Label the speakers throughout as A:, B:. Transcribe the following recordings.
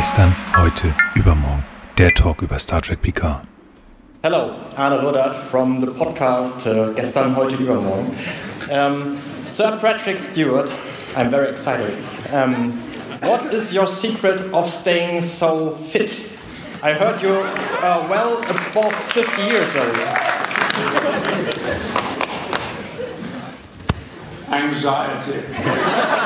A: Gestern, heute, übermorgen. Der Talk über Star Trek Picard.
B: Hello, Arne Rudert from the podcast uh, Gestern, heute, übermorgen. Um, Sir Patrick Stewart, I'm very excited. Um, what is your secret of staying so fit? I heard you're uh, well above 50 years old.
C: Anxiety.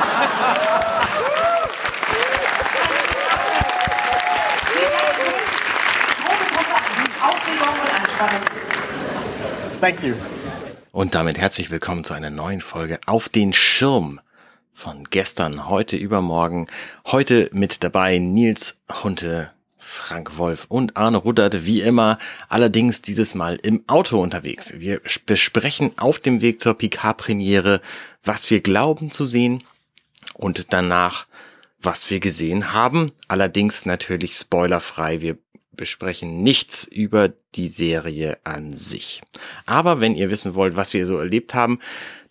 B: Thank you.
D: Und damit herzlich willkommen zu einer neuen Folge auf den Schirm von gestern, heute, übermorgen. Heute mit dabei Nils Hunte, Frank Wolf und Arne Ruddert, wie immer, allerdings dieses Mal im Auto unterwegs. Wir besprechen auf dem Weg zur Picard-Premiere, was wir glauben zu sehen und danach, was wir gesehen haben. Allerdings natürlich spoilerfrei. Wir besprechen nichts über die Serie an sich. Aber wenn ihr wissen wollt, was wir so erlebt haben,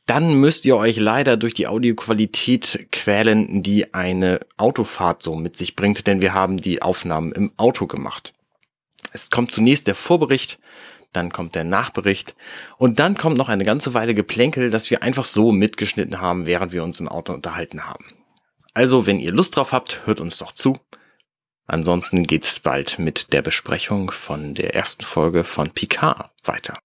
D: dann müsst ihr euch leider durch die Audioqualität quälen, die eine Autofahrt so mit sich bringt, denn wir haben die Aufnahmen im Auto gemacht. Es kommt zunächst der Vorbericht, dann kommt der Nachbericht und dann kommt noch eine ganze Weile Geplänkel, das wir einfach so mitgeschnitten haben, während wir uns im Auto unterhalten haben. Also, wenn ihr Lust drauf habt, hört uns doch zu. Ansonsten geht's bald mit der Besprechung von der ersten Folge von Picard weiter.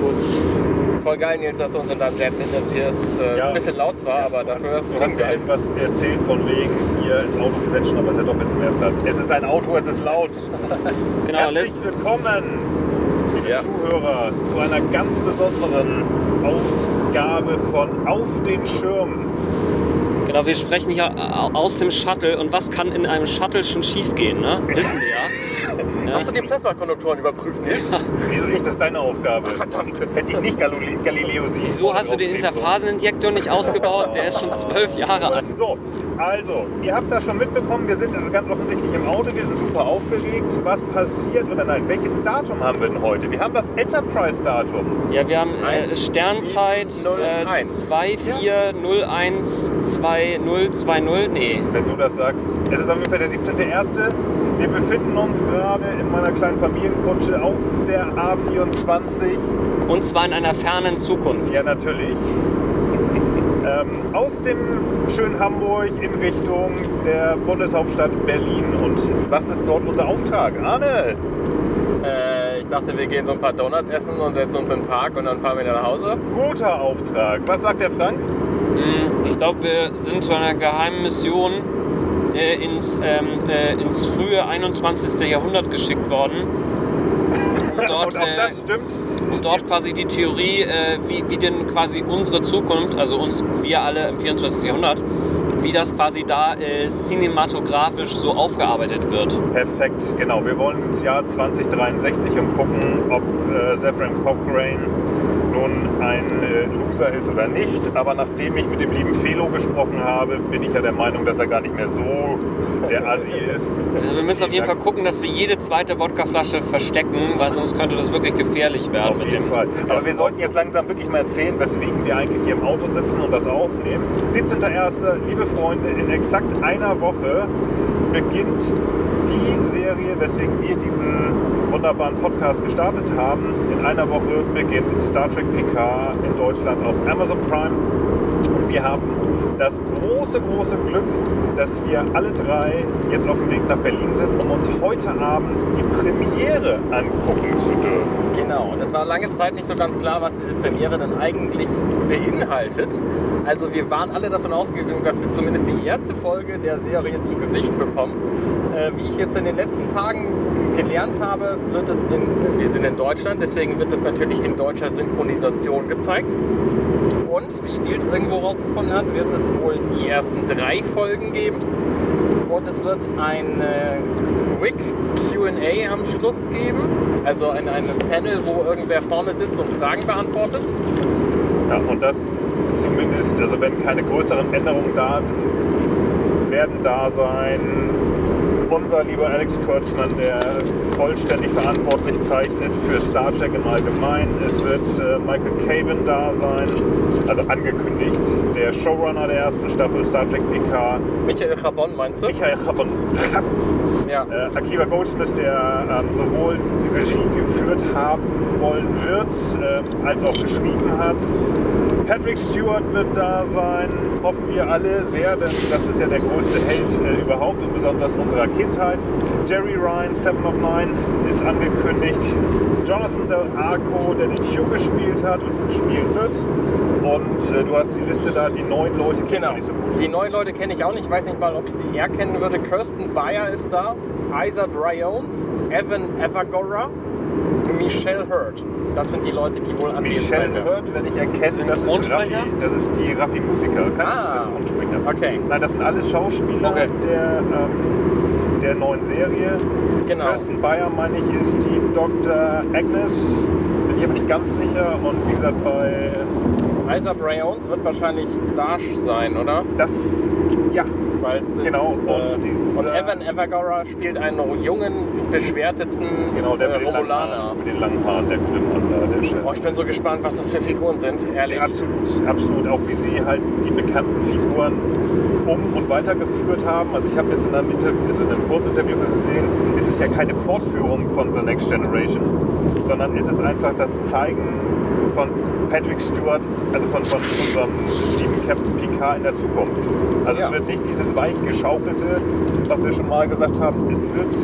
E: Gut. Voll geil, Nils, dass du uns in deinem Jet mitnimmst hier. Es ist äh,
F: Ja.
E: ein bisschen laut zwar, aber dafür
F: Du hast ja etwas erzählt von wegen hier ins Auto quetschen, aber es ist ja doch ein bisschen mehr Platz. Es ist ein Auto, es ist laut.
E: Genau,
F: Herzlich
E: Liz.
F: willkommen, liebe
E: Ja.
F: Zuhörer, zu einer ganz besonderen Ausgabe von Auf den Schirm.
E: Genau, wir sprechen hier au- aus dem Shuttle. Und was kann in einem Shuttle schon schiefgehen, ne? Wissen wir ja. Ja.
G: Hast du die Plasmakonduktoren überprüft, Nils?
F: Wieso nicht? Das ist deine Aufgabe.
G: Verdammt.
F: Hätte ich nicht Galileo, Galileo 7
E: Wieso hast du den Interphaseninjektor nicht ausgebaut? Der ist schon zwölf Jahre alt.
F: So, also, ihr habt das schon mitbekommen, wir sind ganz offensichtlich im Auto, wir sind super aufgeregt. Was passiert oder nein, welches Datum haben wir denn heute? Wir haben das Enterprise-Datum.
E: Ja, wir haben äh,
G: Eins,
E: Sternzeit äh,
G: eins.
E: 24012020. Nee.
F: wenn du das sagst. Es ist auf jeden Fall der 17.01. Wir befinden uns gerade in meiner kleinen Familienkutsche auf der A24.
E: Und zwar in einer fernen Zukunft.
F: Ja, natürlich. ähm, aus dem schönen Hamburg in Richtung der Bundeshauptstadt Berlin. Und was ist dort unser Auftrag? Arne!
G: Äh, ich dachte, wir gehen so ein paar Donuts essen und setzen uns in den Park und dann fahren wir wieder nach Hause.
F: Guter Auftrag. Was sagt der Frank?
E: Mm, Ich glaube, wir sind zu einer geheimen Mission äh, ins, ähm, äh, ins frühe 21. Jahrhundert geschickt worden. Um dort,
F: Und auch
E: äh,
F: das stimmt.
E: um dort quasi die Theorie, äh, wie, wie denn quasi unsere Zukunft, also uns, wir alle im 24. Jahrhundert, wie das quasi da äh, cinematografisch so aufgearbeitet wird.
F: Perfekt, genau. Wir wollen ins Jahr 2063 und gucken, ob äh, Zephyrin Cochrane nun ein äh, Loser ist oder nicht. Aber nachdem ich mit dem lieben Felo gesprochen habe, bin ich ja der Meinung, dass er gar nicht mehr so der Assi ist.
E: Also wir müssen auf jeden Fall gucken, dass wir jede zweite Wodkaflasche verstecken, weil sonst könnte das wirklich gefährlich werden.
F: Auf jeden Fall. Aber wir sollten jetzt langsam wirklich mal erzählen, weswegen wir eigentlich hier im Auto sitzen und das aufnehmen. 17.01. Liebe Freunde, in exakt einer Woche beginnt die Serie, weswegen wir diesen wunderbaren Podcast gestartet haben. In einer Woche beginnt Star Trek Picard in Deutschland auf Amazon Prime. Und wir haben das große, große Glück, dass wir alle drei jetzt auf dem Weg nach Berlin sind, um uns heute Abend die Premiere angucken zu dürfen.
G: Genau, und es war lange Zeit nicht so ganz klar, was diese Premiere dann eigentlich beinhaltet. Also wir waren alle davon ausgegangen, dass wir zumindest die erste Folge der Serie zu Gesicht bekommen. Äh, wie ich jetzt in den letzten Tagen gelernt habe, wird es in, wir sind in Deutschland, deswegen wird es natürlich in deutscher Synchronisation gezeigt. Und wie Nils irgendwo rausgefunden hat, wird es wohl die ersten drei Folgen geben. Und es wird ein äh, Quick QA am Schluss geben. Also ein, ein Panel, wo irgendwer vorne sitzt und Fragen beantwortet.
F: Ja, und das zumindest, also wenn keine größeren Änderungen da sind, werden da sein unser lieber Alex Kurtzman, der vollständig verantwortlich zeichnet für Star Trek im Allgemeinen. Es wird äh, Michael Caven da sein, also angekündigt, der Showrunner der ersten Staffel Star Trek PK,
G: Michael Chabon, meinst du?
F: Michael Chabon,
G: Ja.
F: äh, Akiva Goldsmith, der ähm, sowohl Regie geführt haben wollen wird, ähm, als auch geschrieben hat. Patrick Stewart wird da sein, hoffen wir alle sehr, denn das ist ja der größte Held äh, überhaupt und besonders unserer Kindheit. Jerry Ryan, Seven of Nine, ist angekündigt. Jonathan Del Arco, der den Hugh gespielt hat und spielen wird. Und äh, du hast die Liste da, die neun Leute kennen
G: Genau.
F: nicht so gut.
G: Die neuen Leute kenne ich auch nicht. Ich weiß nicht mal, ob ich sie eher kennen würde. Kirsten Bayer ist da. Isa Briones, Evan Evagora, Michelle Hurd. Das sind die Leute, die wohl anwesend
F: Michelle
G: sein werden.
F: Hurd, wenn ich erkenne, das ist? Raffi, das ist die Raffi Musiker. Keine
G: Ah. Okay.
F: Nein, das sind alles Schauspieler
E: Okay.
F: der, ähm, der neuen Serie.
G: Genau.
F: Kirsten Bayer, meine ich, ist die Dr. Agnes. Bin ich aber nicht ganz sicher. Und wie gesagt, bei
G: Isa Briones wird wahrscheinlich Dash sein, oder?
F: das, ja,
G: Weil es ist,
F: Genau, und
G: äh,
F: dieser-
G: und Evan Evagora spielt einen jungen, beschwerteten
F: genau, der
G: äh,
F: mit, den langen
G: Romulaner.
F: Haaren, mit den langen Haaren, der gute Mann da, der Chef.
G: Oh, ich bin so gespannt, was das für Figuren sind, ehrlich.
F: Absolut, absolut. Auch wie sie halt die bekannten Figuren um- und weitergeführt haben. Also ich habe jetzt in einem, Interview, also in einem Kurzinterview gesehen, ist es ja keine Fortführung von The Next Generation, sondern ist es einfach das Zeigen von Patrick Stewart, also von, von unserem lieben Captain Picard in der Zukunft. Also
G: Ja.
F: es wird nicht dieses weich geschaukelte, was wir schon mal gesagt haben, es wird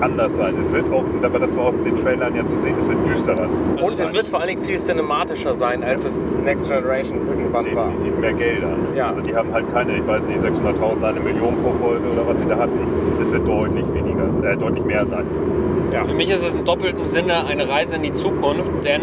F: anders sein. Es wird auch, aber das war aus den Trailern ja zu sehen, es wird düsterer.
G: Und es wird vor allen Dingen viel cinematischer sein, als es Next Generation irgendwann war.
F: definitiv mehr Gelder.
G: Ja.
F: Also die haben halt keine, ich weiß nicht, 600.000, eine Million pro Folge oder was sie da hatten. Es wird deutlich weniger, äh, deutlich mehr sein.
E: Für mich ist es im doppelten Sinne eine Reise in die Zukunft, denn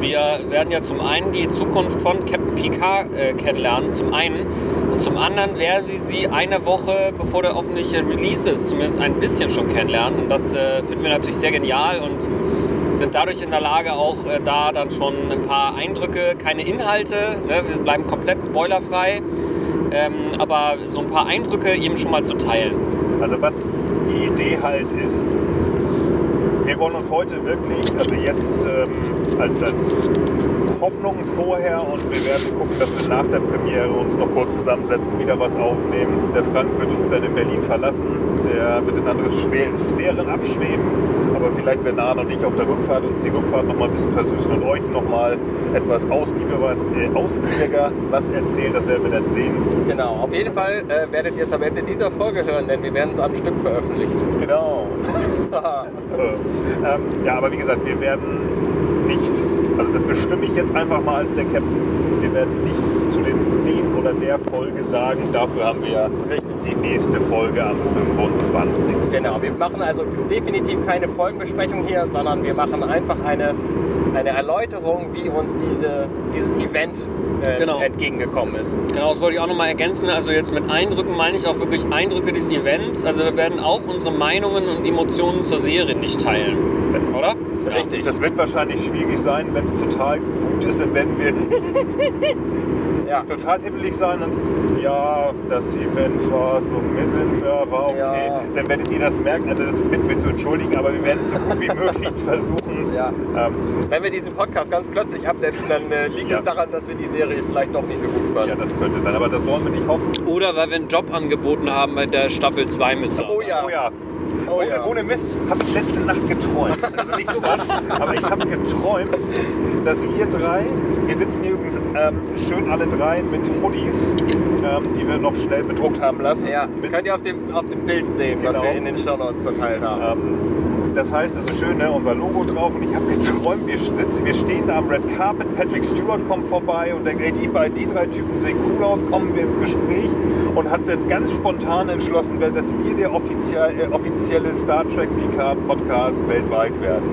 E: wir werden ja zum einen die Zukunft von Captain Picard äh, kennenlernen, zum einen. Und zum anderen werden wir sie eine Woche, bevor der öffentliche Release ist, zumindest ein bisschen schon kennenlernen. Und das äh, finden wir natürlich sehr genial und sind dadurch in der Lage, auch äh, da dann schon ein paar Eindrücke, keine Inhalte, ne, wir bleiben komplett spoilerfrei, ähm, aber so ein paar Eindrücke eben schon mal zu teilen.
F: Also was die Idee halt ist, wir wollen uns heute wirklich, also jetzt ähm, als, als Hoffnung vorher und wir werden gucken, dass wir nach der Premiere uns noch kurz zusammensetzen, wieder was aufnehmen. Der Frank wird uns dann in Berlin verlassen, der wird in andere Sphären abschweben, aber vielleicht werden Arne und ich auf der Rückfahrt uns die Rückfahrt noch mal ein bisschen versüßen und euch noch mal etwas ausgiebiger was, äh, ausgiebiger was erzählen, das werden wir dann sehen.
G: Genau, auf jeden Fall äh, werdet ihr es am Ende dieser Folge hören, denn wir werden es am Stück veröffentlichen.
F: Genau. ähm, ja, aber wie gesagt, wir werden nichts, also das bestimme ich jetzt einfach mal als der Captain, wir werden nichts zu den, den oder der Folge sagen. Dafür haben wir
G: Richtig.
F: die nächste Folge am 25.
G: Genau, wir machen also definitiv keine Folgenbesprechung hier, sondern wir machen einfach eine, eine Erläuterung, wie uns diese, dieses Event äh,
E: Genau.
G: entgegengekommen ist.
E: Genau, das wollte ich auch nochmal ergänzen. Also jetzt mit Eindrücken meine ich auch wirklich Eindrücke des Events. Also wir werden auch unsere Meinungen und Emotionen zur Serie nicht teilen. Oder?
G: Richtig.
F: Das wird wahrscheinlich schwierig sein, wenn es total gut ist, dann werden wir
G: Ja.
F: total hibbelig sein und ja, das Event war so mittel, ja, war okay.
G: Ja.
F: Dann werdet ihr das merken, also das bitten wir zu entschuldigen, aber wir werden es so gut wie möglich versuchen.
G: Ja.
F: Ähm,
G: Wenn wir diesen Podcast ganz plötzlich absetzen, dann äh, liegt
F: Ja.
G: es daran, dass wir die Serie vielleicht doch nicht so gut
F: ja,
G: fanden.
F: das könnte sein, aber das wollen wir nicht hoffen.
E: Oder weil wir einen Job angeboten haben bei der Staffel 2 mit
G: Oh ja.
F: Oh ja.
G: Oh
F: ohne,
G: ja.
F: ohne Mist, habe ich letzte Nacht geträumt. Also nicht sowas, aber ich habe geträumt, dass wir drei, wir sitzen hier übrigens ähm, schön alle drei mit Hoodies, ähm, die wir noch schnell bedruckt haben lassen.
G: Ja,
F: mit,
G: könnt ihr auf dem, auf dem Bild sehen, was
F: Genau.
G: wir in den Shownotes verteilt haben.
F: ähm, das heißt, also schön, ne, unser Logo drauf und ich habe geträumt, wir, sitzen, wir stehen da am Red Carpet, Patrick Stewart kommt vorbei und denkt, ey, die, die drei Typen sehen cool aus, kommen wir ins Gespräch und hat dann ganz spontan entschlossen, dass wir der äh, offizielle Star Trek PK Podcast weltweit werden.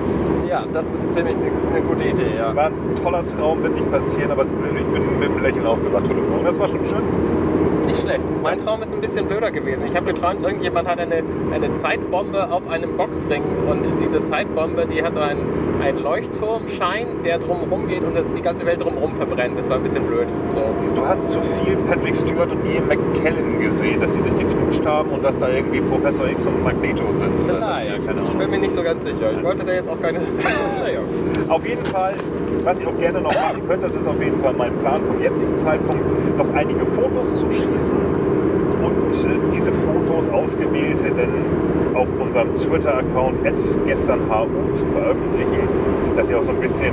G: Ja, das ist ziemlich eine, eine gute Idee, ja.
F: War ein toller Traum, wird nicht passieren, aber es, ich bin mit einem Lächeln aufgewacht heute Morgen. Das war schon schön.
G: Schlecht. Mein Traum ist ein bisschen blöder gewesen. Ich habe geträumt, irgendjemand hat eine, eine Zeitbombe auf einem Boxring und diese Zeitbombe, die hat einen, einen Leuchtturmschein, der drumherum geht und das, die ganze Welt drumherum verbrennt. Das war ein bisschen blöd. So.
F: Du hast zu viel Patrick Stewart und Ian McKellen gesehen, dass sie sich geknutscht haben und dass da irgendwie Professor X und Magneto sind.
G: Vielleicht.
F: Ja,
G: Ich bin mir nicht so ganz sicher. Ich wollte da jetzt auch keine. naja.
F: Auf jeden Fall was ich auch gerne noch machen könnte, das ist auf jeden Fall mein Plan vom jetzigen Zeitpunkt, noch einige Fotos zu schießen und äh, diese Fotos ausgewählte dann auf unserem Twitter-Account gesternhu zu veröffentlichen, dass ihr auch so ein bisschen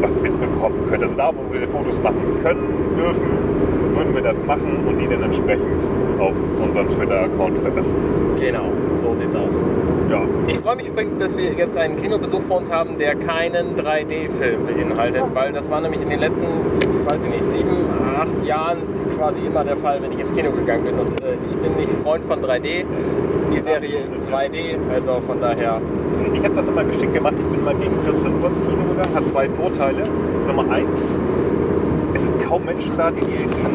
F: was mitbekommen könnt. Also da, wo wir Fotos machen können, dürfen, würden wir das machen und die dann entsprechend auf unserem Twitter-Account veröffentlichen.
G: Genau, so sieht's aus.
F: Ja,
G: Ich freue mich übrigens, dass wir jetzt einen Kinobesuch vor uns haben, der keinen 3D-Film beinhaltet, weil das war nämlich in den letzten, weiß ich nicht, sieben, acht Jahren quasi immer der Fall, wenn ich ins Kino gegangen bin. Und äh, ich bin nicht Freund von 3D. Die Serie ist 2D, also von daher.
F: Ich habe das immer geschickt gemacht. Ich bin mal gegen 14 Uhr ins Kino gegangen. Hat zwei Vorteile. Nummer eins, es sind kaum Menschen da, die, die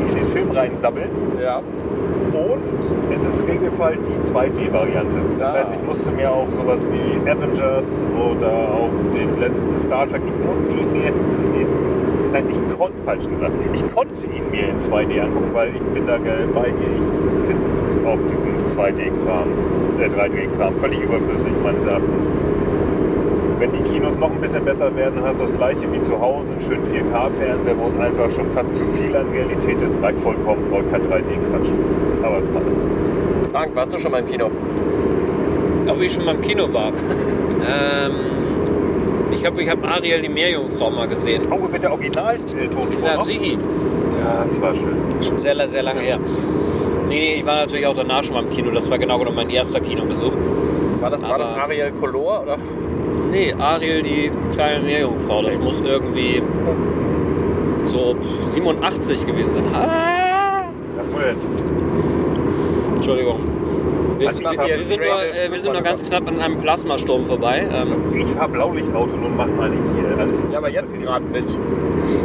F: reinsabbeln.
G: Ja.
F: Und es ist im Regelfall die 2D-Variante. Das
G: Ah.
F: heißt, ich musste mir auch sowas wie Avengers oder auch den letzten Star Trek, ich musste ihn mir in, nein, ich konnte, falsch gesagt, ich konnte ihn mir in 2D angucken, weil ich bin da bei dir. Ich finde auch diesen 2D-Kram, äh, 3D-Kram völlig überflüssig meines Erachtens. Wenn die Kinos noch ein bisschen besser werden, dann hast du das gleiche wie zu Hause, einen schönen 4K-Fernseher, wo es einfach schon fast zu viel an Realität ist. Reicht vollkommen, braucht kein 3D-Quatsch. Aber es macht.
G: Frank, warst du schon mal im Kino?
E: Ob ich schon mal im Kino war? ähm, ich habe ich hab Ariel, die Meerjungfrau, mal gesehen.
F: Oh, mit der Original-Tonspur
E: Ja,
F: noch?
E: sie.
F: Das war schön.
E: Schon sehr, sehr lange her. Nee, nee, ich war natürlich auch danach schon mal im Kino. Das war genau genommen mein erster Kinobesuch.
G: War das, war das Ariel Color oder?
E: Nee, Ariel, die kleine Meerjungfrau. Das muss irgendwie so 87 gewesen sein. Ah! Entschuldigung. Wir sind, wir, wir sind, nur, äh, wir sind nur ganz knapp an einem Plasmasturm vorbei. Ähm,
F: Ich fahre Blaulichtauto und mach mal nicht hier alles.
G: Ja, aber jetzt gerade nicht.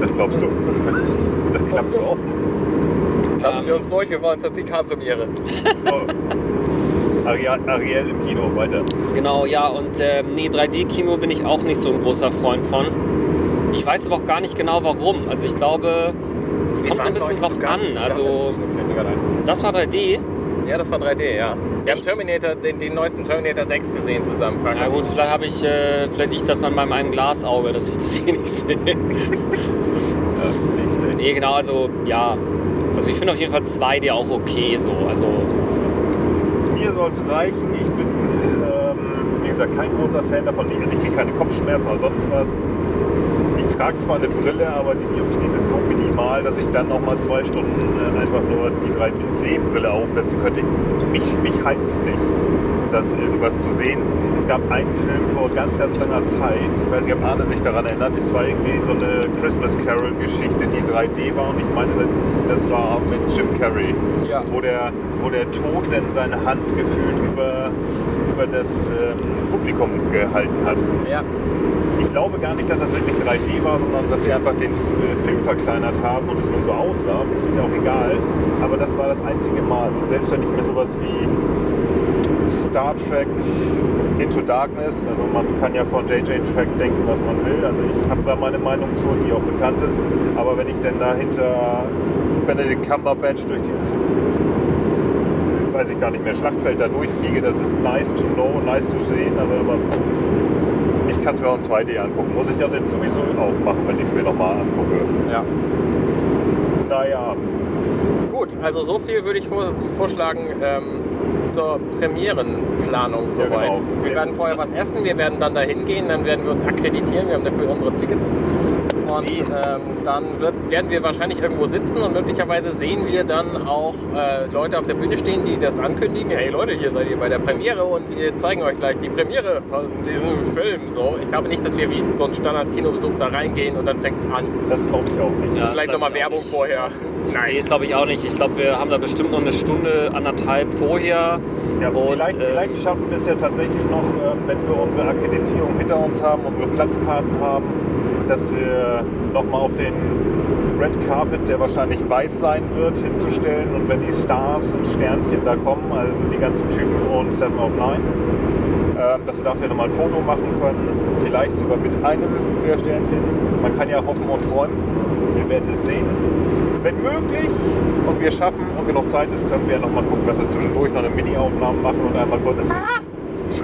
F: Das glaubst du. Das klappt so auch.
G: Lassen Sie uns durch, wir wollen zur PK-Premiere.
F: Oh. Ariel, im Kino, weiter.
E: genau, ja. Und ähm, nee, 3D-Kino bin ich auch nicht so ein großer Freund von. Ich weiß aber auch gar nicht genau warum. Also ich glaube, es kommt so ein bisschen drauf an. Also das war 3D.
G: Ja, das war 3D, ja. Wir haben Terminator, den, den neuesten Terminator 6 gesehen zusammen, Frank.
E: Na gut, vielleicht habe ich, äh, vielleicht liegt das an meinem einen Glasauge, dass ich das hier nicht sehe.
F: Ja.
E: Nee, genau, also ja. Also ich finde auf jeden Fall 2D auch okay so. Also
F: Mir soll es reichen. Ich bin, ähm, wie gesagt, kein großer Fan davon. Also ich kriege keine Kopfschmerzen oder sonst was. Ich trage zwar eine Brille, aber die Dioptrien ist so minimal, dass ich dann noch mal zwei Stunden äh, einfach nur die 3D-Brille aufsetzen könnte. Mich, mich heizt nicht, das irgendwas zu sehen. Es gab einen Film vor ganz, ganz langer Zeit. Ich weiß nicht, ob Arne sich daran erinnert. Es war irgendwie so eine Christmas Carol-Geschichte, die 3D war. Und ich meine, das, das war mit Jim Carrey
G: Ja.
F: wo der, wo der Tod dann seine Hand gefühlt über, über das ähm, Publikum gehalten hat.
G: Ja.
F: Ich glaube gar nicht, dass das wirklich 3D war, sondern dass sie einfach den äh, Film verkleinert haben und es nur so aussah. Ist ja auch egal. Aber das war das einzige Mal. Und selbst wenn ich mir sowas wie Star Trek Into Darkness, also man kann ja von JJ Track denken, was man will. Also ich habe da meine Meinung zu, die auch bekannt ist. Aber wenn ich denn dahinter Benedict Cumberbatch durch dieses weiß ich gar nicht mehr, Schlachtfeld da durchfliege, das ist nice to know, nice to sehen, also aber ich kann es mir auch in 2D angucken. Muss ich das jetzt sowieso auch machen, wenn ich es mir nochmal angucke.
G: ja.
F: Naja,
G: Gut, also so viel würde ich vor, vorschlagen ähm, zur Premierenplanung soweit.
F: genau.
G: Wir
F: Ja.
G: werden vorher was essen, wir werden dann dahin gehen, dann werden wir uns akkreditieren, wir haben dafür unsere Tickets. Und ähm, dann wird, werden wir wahrscheinlich irgendwo sitzen und möglicherweise sehen wir dann auch äh, Leute auf der Bühne stehen, die das ankündigen. Hey Leute, hier seid ihr bei der Premiere und wir zeigen euch gleich die Premiere von diesem Film. So, ich glaube nicht, dass wir wie so ein Standard-Kinobesuch da reingehen und dann fängt es an.
F: das glaube ich auch nicht.
E: Ja,
G: Vielleicht nochmal Werbung
E: nicht.
G: vorher.
E: Nee, das glaube ich auch nicht. Ich glaube, wir haben da bestimmt noch eine Stunde, anderthalb vorher.
F: Ja,
E: Und,
F: vielleicht,
E: äh,
F: vielleicht schaffen wir es ja tatsächlich noch, ähm, wenn wir unsere Akkreditierung hinter uns haben, unsere Platzkarten haben, dass wir nochmal auf den Red Carpet, der wahrscheinlich weiß sein wird, hinzustellen und wenn die Stars und Sternchen da kommen, also die ganzen Typen und Seven of Nine, ähm, dass wir dafür nochmal ein Foto machen können, vielleicht sogar mit einem der Sternchen. Man kann ja hoffen und träumen, wir werden es sehen. Wenn möglich und wir schaffen und genug Zeit ist, können wir nochmal gucken, dass wir zwischendurch noch eine Mini-Aufnahme machen und einmal kurz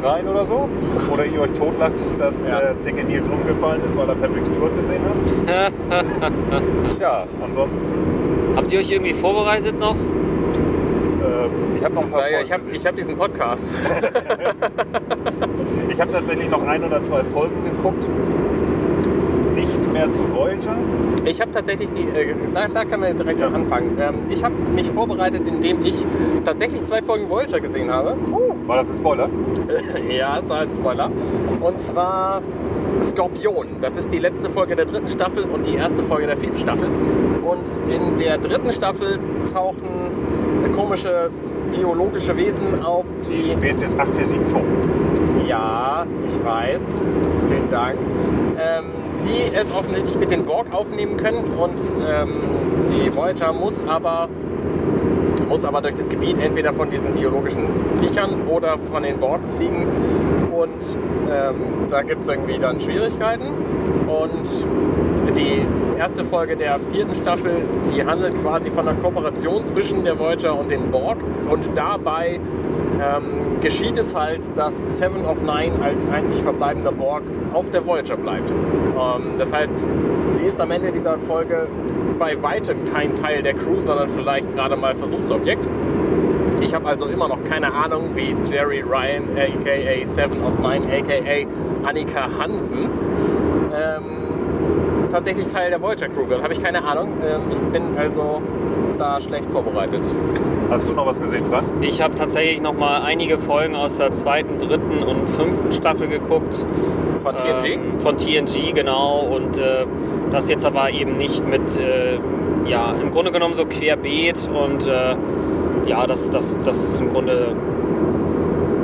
F: rein oder so. Oder ihr euch totlacht, dass
G: Ja.
F: der dicke Nils umgefallen ist, weil er Patrick Stewart gesehen hat. ja, ansonsten,
E: Habt ihr euch irgendwie vorbereitet noch?
F: ähm, ich habe noch ein paar
G: Naja,
F: Folgen
G: ich habe hab diesen Podcast.
F: Ich habe tatsächlich noch ein oder zwei Folgen geguckt. Nicht mehr zu Voyager.
G: Ich habe tatsächlich die, äh, da, da können wir direkt anfangen. Ähm, ich habe mich vorbereitet, indem ich tatsächlich zwei Folgen Voyager gesehen habe.
F: War das ein Spoiler?
G: Ja, es war ein Spoiler. Und zwar Skorpion. Das ist die letzte Folge der dritten Staffel und die erste Folge der vierten Staffel. Und in der dritten Staffel tauchen komische biologische Wesen auf,
F: Die
G: die
F: Spezies 8472.
G: Ja, ich weiß. Vielen Dank. Ähm, die es offensichtlich mit den Borg aufnehmen können und ähm, die Voyager muss aber muss aber durch das Gebiet entweder von diesen biologischen Viechern oder von den Borg fliegen. Und ähm, da gibt es irgendwie dann Schwierigkeiten. Und die erste Folge der vierten Staffel, die handelt quasi von einer Kooperation zwischen der Voyager und den Borg. Und dabei ähm, geschieht es halt, dass Seven of Nine als einzig verbleibender Borg auf der Voyager bleibt. Ähm, das heißt, sie ist am Ende dieser Folge bei weitem kein Teil der Crew, sondern vielleicht gerade mal Versuchsobjekt. Ich habe also immer noch keine Ahnung, wie Jerry Ryan, aka Seven of Nine, aka Annika Hansen, ähm, tatsächlich Teil der Voyager Crew wird. Habe ich keine Ahnung. Ähm, ich bin also da schlecht vorbereitet.
F: Hast du noch was gesehen, Frank?
E: Ich habe tatsächlich noch mal einige Folgen aus der zweiten, dritten und fünften Staffel geguckt.
G: Von TNG?
E: Ähm, von TNG, genau. Und äh, das jetzt aber eben nicht mit, äh, ja, im Grunde genommen so querbeet. Und äh, ja, das, das, das ist im Grunde,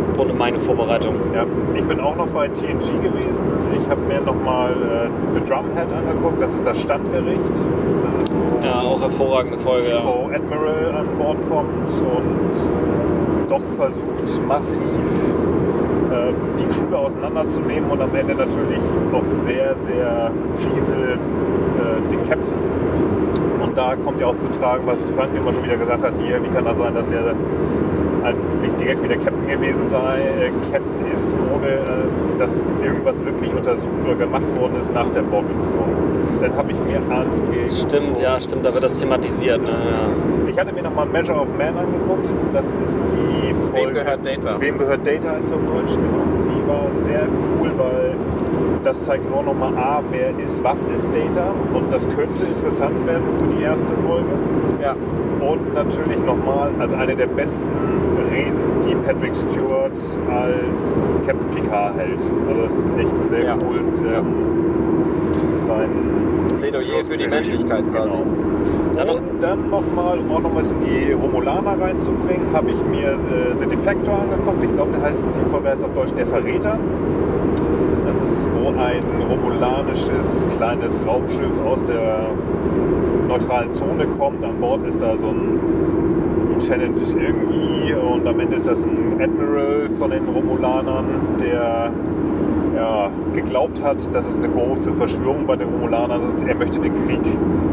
E: im Grunde meine Vorbereitung.
F: Ja, ich bin auch noch bei TNG gewesen. Ich habe mir nochmal äh, The Drumhead angeguckt. Das ist das Standgericht. Das ist, wo
E: Ja, auch hervorragende Folge. Ja.
F: Frau Admiral an Bord kommt und doch versucht massiv äh, die Crew da auseinanderzunehmen und am Ende natürlich noch sehr, sehr fiese äh, den Captain. Und da kommt ja auch zu tragen, was Frank immer schon wieder gesagt hat, hier, wie kann das sein, dass der eigentlich direkt wieder Captain gewesen sei, äh, Captain ist, ohne äh, dass irgendwas wirklich untersucht oder gemacht worden ist nach der Borg-Entführung. Dann habe ich mir angeguckt.
E: Stimmt, ja, stimmt, da wird das thematisiert. Ne? Ja.
F: Ich hatte mir nochmal Measure of Man angeguckt. Das ist die Folge.
G: Wem gehört Data?
F: Wem gehört Data sie auf Deutsch, genau. Die war sehr cool, weil das zeigt auch nochmal A, wer ist, was ist Data. Und das könnte interessant werden für die erste Folge.
G: Ja.
F: Und natürlich nochmal, also eine der besten Reden, die Patrick Stewart als Captain Picard hält. Also das ist echt sehr
G: Ja.
F: cool. Und, ähm, sein
G: Plädoyer für die Menschlichkeit quasi.
F: Genau.
E: Dann noch,
F: Und dann nochmal, um auch noch was in die Romulaner reinzubringen, habe ich mir äh, The Defector angeguckt. Ich glaube, der heißt, die Folge heißt auf Deutsch Der Verräter. Das ist, wo ein romulanisches kleines Raumschiff aus der neutralen Zone kommt. An Bord ist da so ein Lieutenant irgendwie und am Ende ist das ein Admiral von den Romulanern, der ja, geglaubt hat, dass es eine große Verschwörung bei den Romulanern ist und er möchte den Krieg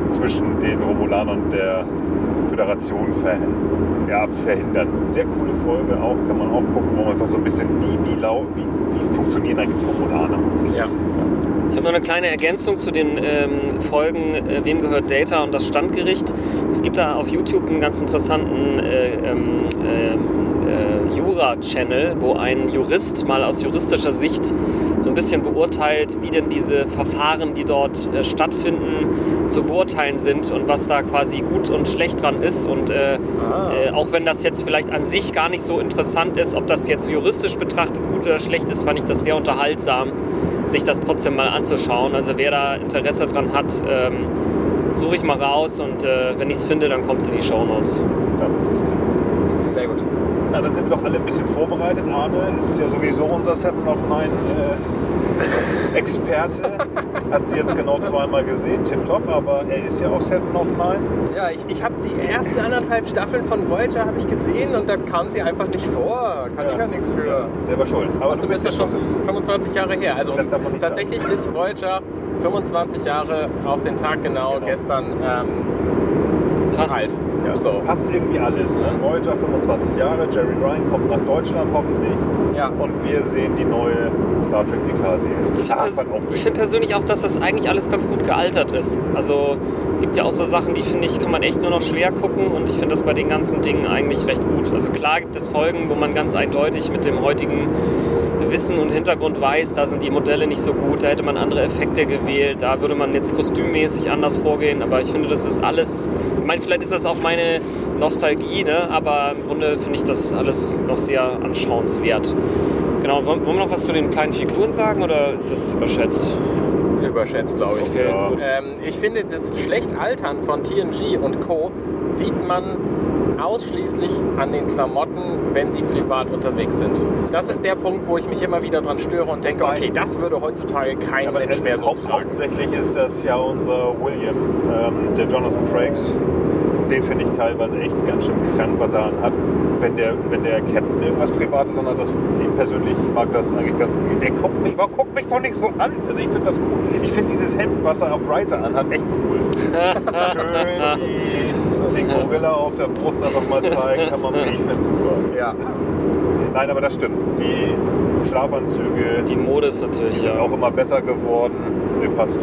F: zwischen den Romulanern und der Föderation ver ja, verhindern. Sehr coole Folge auch, kann man auch gucken, wo man einfach so ein bisschen, wie, wie, wie, wie funktionieren eigentlich Romulaner.
G: Ja.
E: Ich habe noch eine kleine Ergänzung zu den ähm, Folgen äh, Wem gehört Data und das Standgericht. Es gibt da auf YouTube einen ganz interessanten äh, ähm, ähm, äh, Jura-Channel, wo ein Jurist mal aus juristischer Sicht so ein bisschen beurteilt, wie denn diese Verfahren, die dort äh, stattfinden, zu beurteilen sind und was da quasi gut und schlecht dran ist. Und äh, äh, auch wenn das jetzt vielleicht an sich gar nicht so interessant ist, ob das jetzt juristisch betrachtet gut oder schlecht ist, fand ich das sehr unterhaltsam, sich das trotzdem mal anzuschauen. Also wer da Interesse dran hat, ähm, suche ich mal raus und äh, wenn ich es finde, dann kommt es in die Shownotes.
F: Ja,
G: Sehr gut.
F: Na, dann sind wir doch alle ein bisschen vorbereitet. Arne ist ja sowieso unser Seven of Nine äh, Experte. Hat sie jetzt genau zweimal gesehen, tipptopp, aber er ist ja auch Seven of Nine.
G: Ja, ich, ich habe die ersten anderthalb Staffeln von Voyager habe ich gesehen und da kam sie einfach nicht vor. Kann ich ja nichts für.
F: Selber schuld. Aber
G: Außerdem
F: du
G: ist
F: bist
G: das
F: ja
G: schon 25 Jahre her. Also
F: Das darf man nicht
G: tatsächlich ist Voyager 25 Jahre auf den Tag genau,
F: Genau.
G: gestern ähm,
E: Krass.
G: alt.
F: Ja,
G: So.
F: Passt irgendwie alles. Ne? Voyager 25 Jahre, Jerry Ryan kommt nach Deutschland hoffentlich.
G: Ja.
F: Und wir sehen die neue Star Trek Picard-Serie.
E: Ich finde persönlich auch, dass das eigentlich alles ganz gut gealtert ist. Also es gibt ja auch so Sachen, die finde ich, kann man echt nur noch schwer gucken und ich finde das bei den ganzen Dingen eigentlich recht gut. Also klar gibt es Folgen, wo man ganz eindeutig mit dem heutigen Wissen und Hintergrund weiß, da sind die Modelle nicht so gut, da hätte man andere Effekte gewählt, da würde man jetzt kostümmäßig anders vorgehen, aber ich finde, das ist alles, ich meine, vielleicht ist das auch meine Nostalgie, ne? aber im Grunde finde ich das alles noch sehr anschauenswert. Genau, wollen wir noch was zu den kleinen Figuren sagen oder ist das überschätzt?
G: Überschätzt, glaube ich.
E: Okay.
G: Ähm, ich finde, das schlecht Altern von TNG und Co. sieht man ausschließlich an den Klamotten, wenn sie privat unterwegs sind. Das ist der Punkt, wo ich mich immer wieder dran störe und denke, okay, das würde heutzutage kein
F: Aber
G: Mensch mehr
F: ist
G: so tragen.
F: hauptsächlich ist das ja unser William, ähm, der Jonathan Frakes. Den finde ich teilweise echt ganz schön krank, was er anhat. Wenn der, wenn der Captain irgendwas Privates anhat, das, ich persönlich mag das eigentlich ganz gut. Der guckt mich, aber guckt mich doch nicht so an. Also ich finde das cool. Ich finde dieses Hemd, was er auf Riser anhat, echt cool. Schön den Gorilla auf der Brust einfach mal zeigen, kann man ich finde super.
G: Ja.
F: Nein, aber das stimmt. Die Schlafanzüge
E: Die Mode ist natürlich
F: sind
E: ja.
F: auch immer besser geworden. Nee, passt.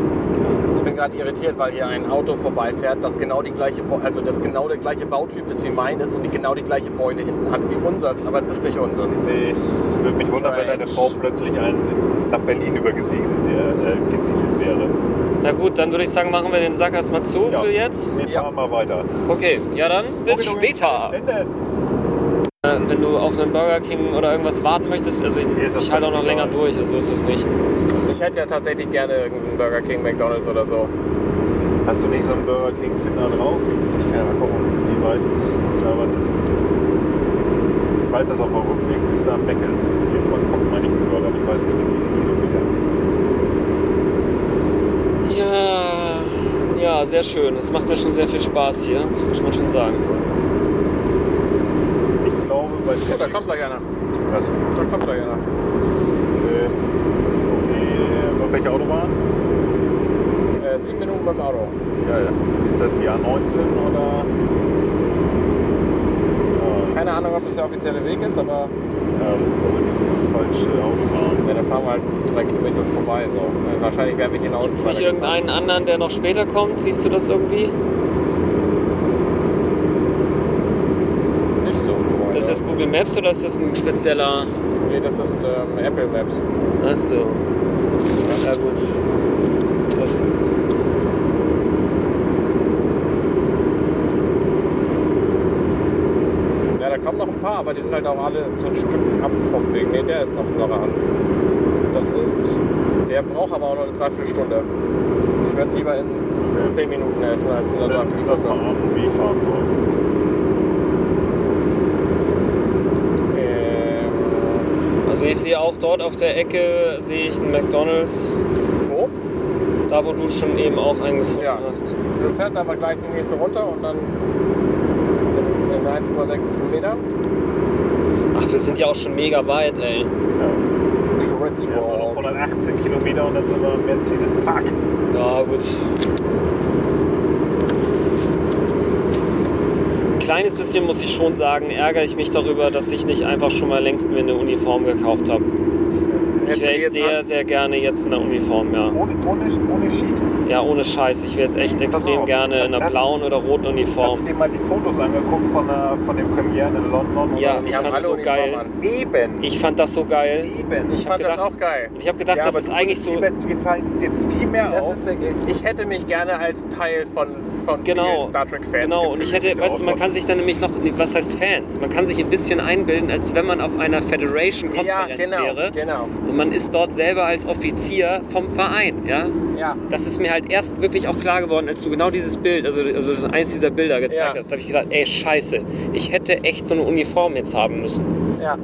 G: Ich bin gerade irritiert, weil hier ein Auto vorbeifährt, das genau die gleiche, also das genau der gleiche Bautyp ist wie meines und die genau die gleiche Beule hinten hat wie unseres, aber es ist nicht unseres.
F: Nee, es würde mich wundern, wenn deine Frau plötzlich ein, nach Berlin übergesiedelt der, äh, wäre.
E: Na gut, dann würde ich sagen, machen wir den Sack erstmal zu
F: Ja.
E: für jetzt.
F: Wir
G: Ja.
F: fahren mal weiter.
E: Okay, ja dann, bis später.
F: Was denn denn?
E: Äh, Wenn du auf einen Burger King oder irgendwas warten möchtest, also ich, ich halte auch noch länger durch, also ist es nicht.
G: Ich hätte ja tatsächlich gerne irgendeinen Burger King, McDonalds oder so.
F: Hast du nicht so einen Burger King Finder drauf?
G: Ich kann ja mal gucken.
F: Wie weit da was jetzt ist? Ich weiß, dass auf dem Rückweg bis da am Meck ist. Irgendwann kommt man nicht mit Burger, aber ich weiß nicht wie viele Kilometer.
E: Ja, sehr schön. Es macht mir schon sehr viel Spaß hier, das muss man schon sagen.
F: Ich glaube, bei
G: Oh, da kommt gleich einer.
F: Was?
G: Da kommt gleich einer.
F: Äh, okay, auf welcher Autobahn?
G: Äh, sieben Minuten beim Auto.
F: Ja, ja. Ist das die A19 oder?
G: Keine Ahnung, ob das der offizielle Weg ist, aber
F: Ja, das ist aber die falsche Autobahn.
G: ja, da fahren wir halt drei Kilometer vorbei. So. Wahrscheinlich wäre ich hinaus.
E: Gibt es nicht irgendeinen anderen, der noch später kommt? Siehst du das irgendwie?
G: Nicht so.
E: Ist das jetzt Google Maps oder ist das ein spezieller...
G: Nee, das ist ähm, Apple Maps.
E: Achso. Ja gut. Das,
G: Ja, da kommen noch ein paar, aber die sind halt auch alle so ein Stück ab vom Weg. Nee, der ist noch noch an. Das ist. Der braucht aber auch noch eine Dreiviertelstunde. Ich werde lieber in 10 Minuten essen als in einer Dreiviertelstunde.
F: an, wie.
G: Ähm,
E: also ich sehe auch dort auf der Ecke sehe ich einen McDonalds.
G: wo?
E: Da wo du schon eben auch einen gefunden
G: Ja.
E: hast.
G: Du fährst einfach gleich die nächste runter und dann sind 1,6 Kilometer.
E: Ach, wir sind ja auch schon mega weit, ey.
G: Fritz
F: Wir haben noch
G: Walk.
F: 118 Kilometer und dann sind wir im Mercedes Park.
E: Ja, gut. Ein kleines bisschen muss ich schon sagen, ärgere ich mich darüber, dass ich nicht einfach schon mal längst mir eine Uniform gekauft habe. Ich wäre sehr,
G: an-
E: sehr gerne jetzt in der Uniform, ja.
F: Ohne, ohne, ohne Sheet.
E: Ja, ohne Scheiß. Ich wäre jetzt echt extrem gerne in einer
F: Hast-
E: blauen oder roten
F: Hast
E: Uniform.
F: du dir mal die Fotos angeguckt von, der, von den Premieren in London?
E: Ja,
F: oder?
E: ich fand
G: alle
E: so geil.
F: Eben.
E: Ich fand das so geil.
F: Eben.
G: Ich fand
E: hab
G: das
E: gedacht-
G: auch geil.
E: Und ich habe gedacht,
F: ja,
E: das
F: aber
E: ist
F: du
E: eigentlich so.
F: Wir fallen jetzt viel mehr
G: Das
F: auf.
G: ist, ich, ich hätte mich gerne als Teil von, von
E: Genau,
G: vielen Star Trek-Fans
E: genau. Und ich hätte, weißt du, man kann sich dann nämlich noch, was heißt Fans? Man kann sich ein bisschen einbilden, als wenn man auf einer
G: Ja,
E: Federation-Konferenz
G: genau,
E: wäre.
G: genau.
E: Und man ist dort selber als Offizier vom Verein, ja.
G: Ja.
E: Das ist mir halt erst wirklich auch klar geworden, als du genau dieses Bild, also, also eins dieser Bilder gezeigt
G: Ja.
E: hast, habe ich gedacht, ey, scheiße, ich hätte echt so eine Uniform jetzt haben müssen.
G: Ja.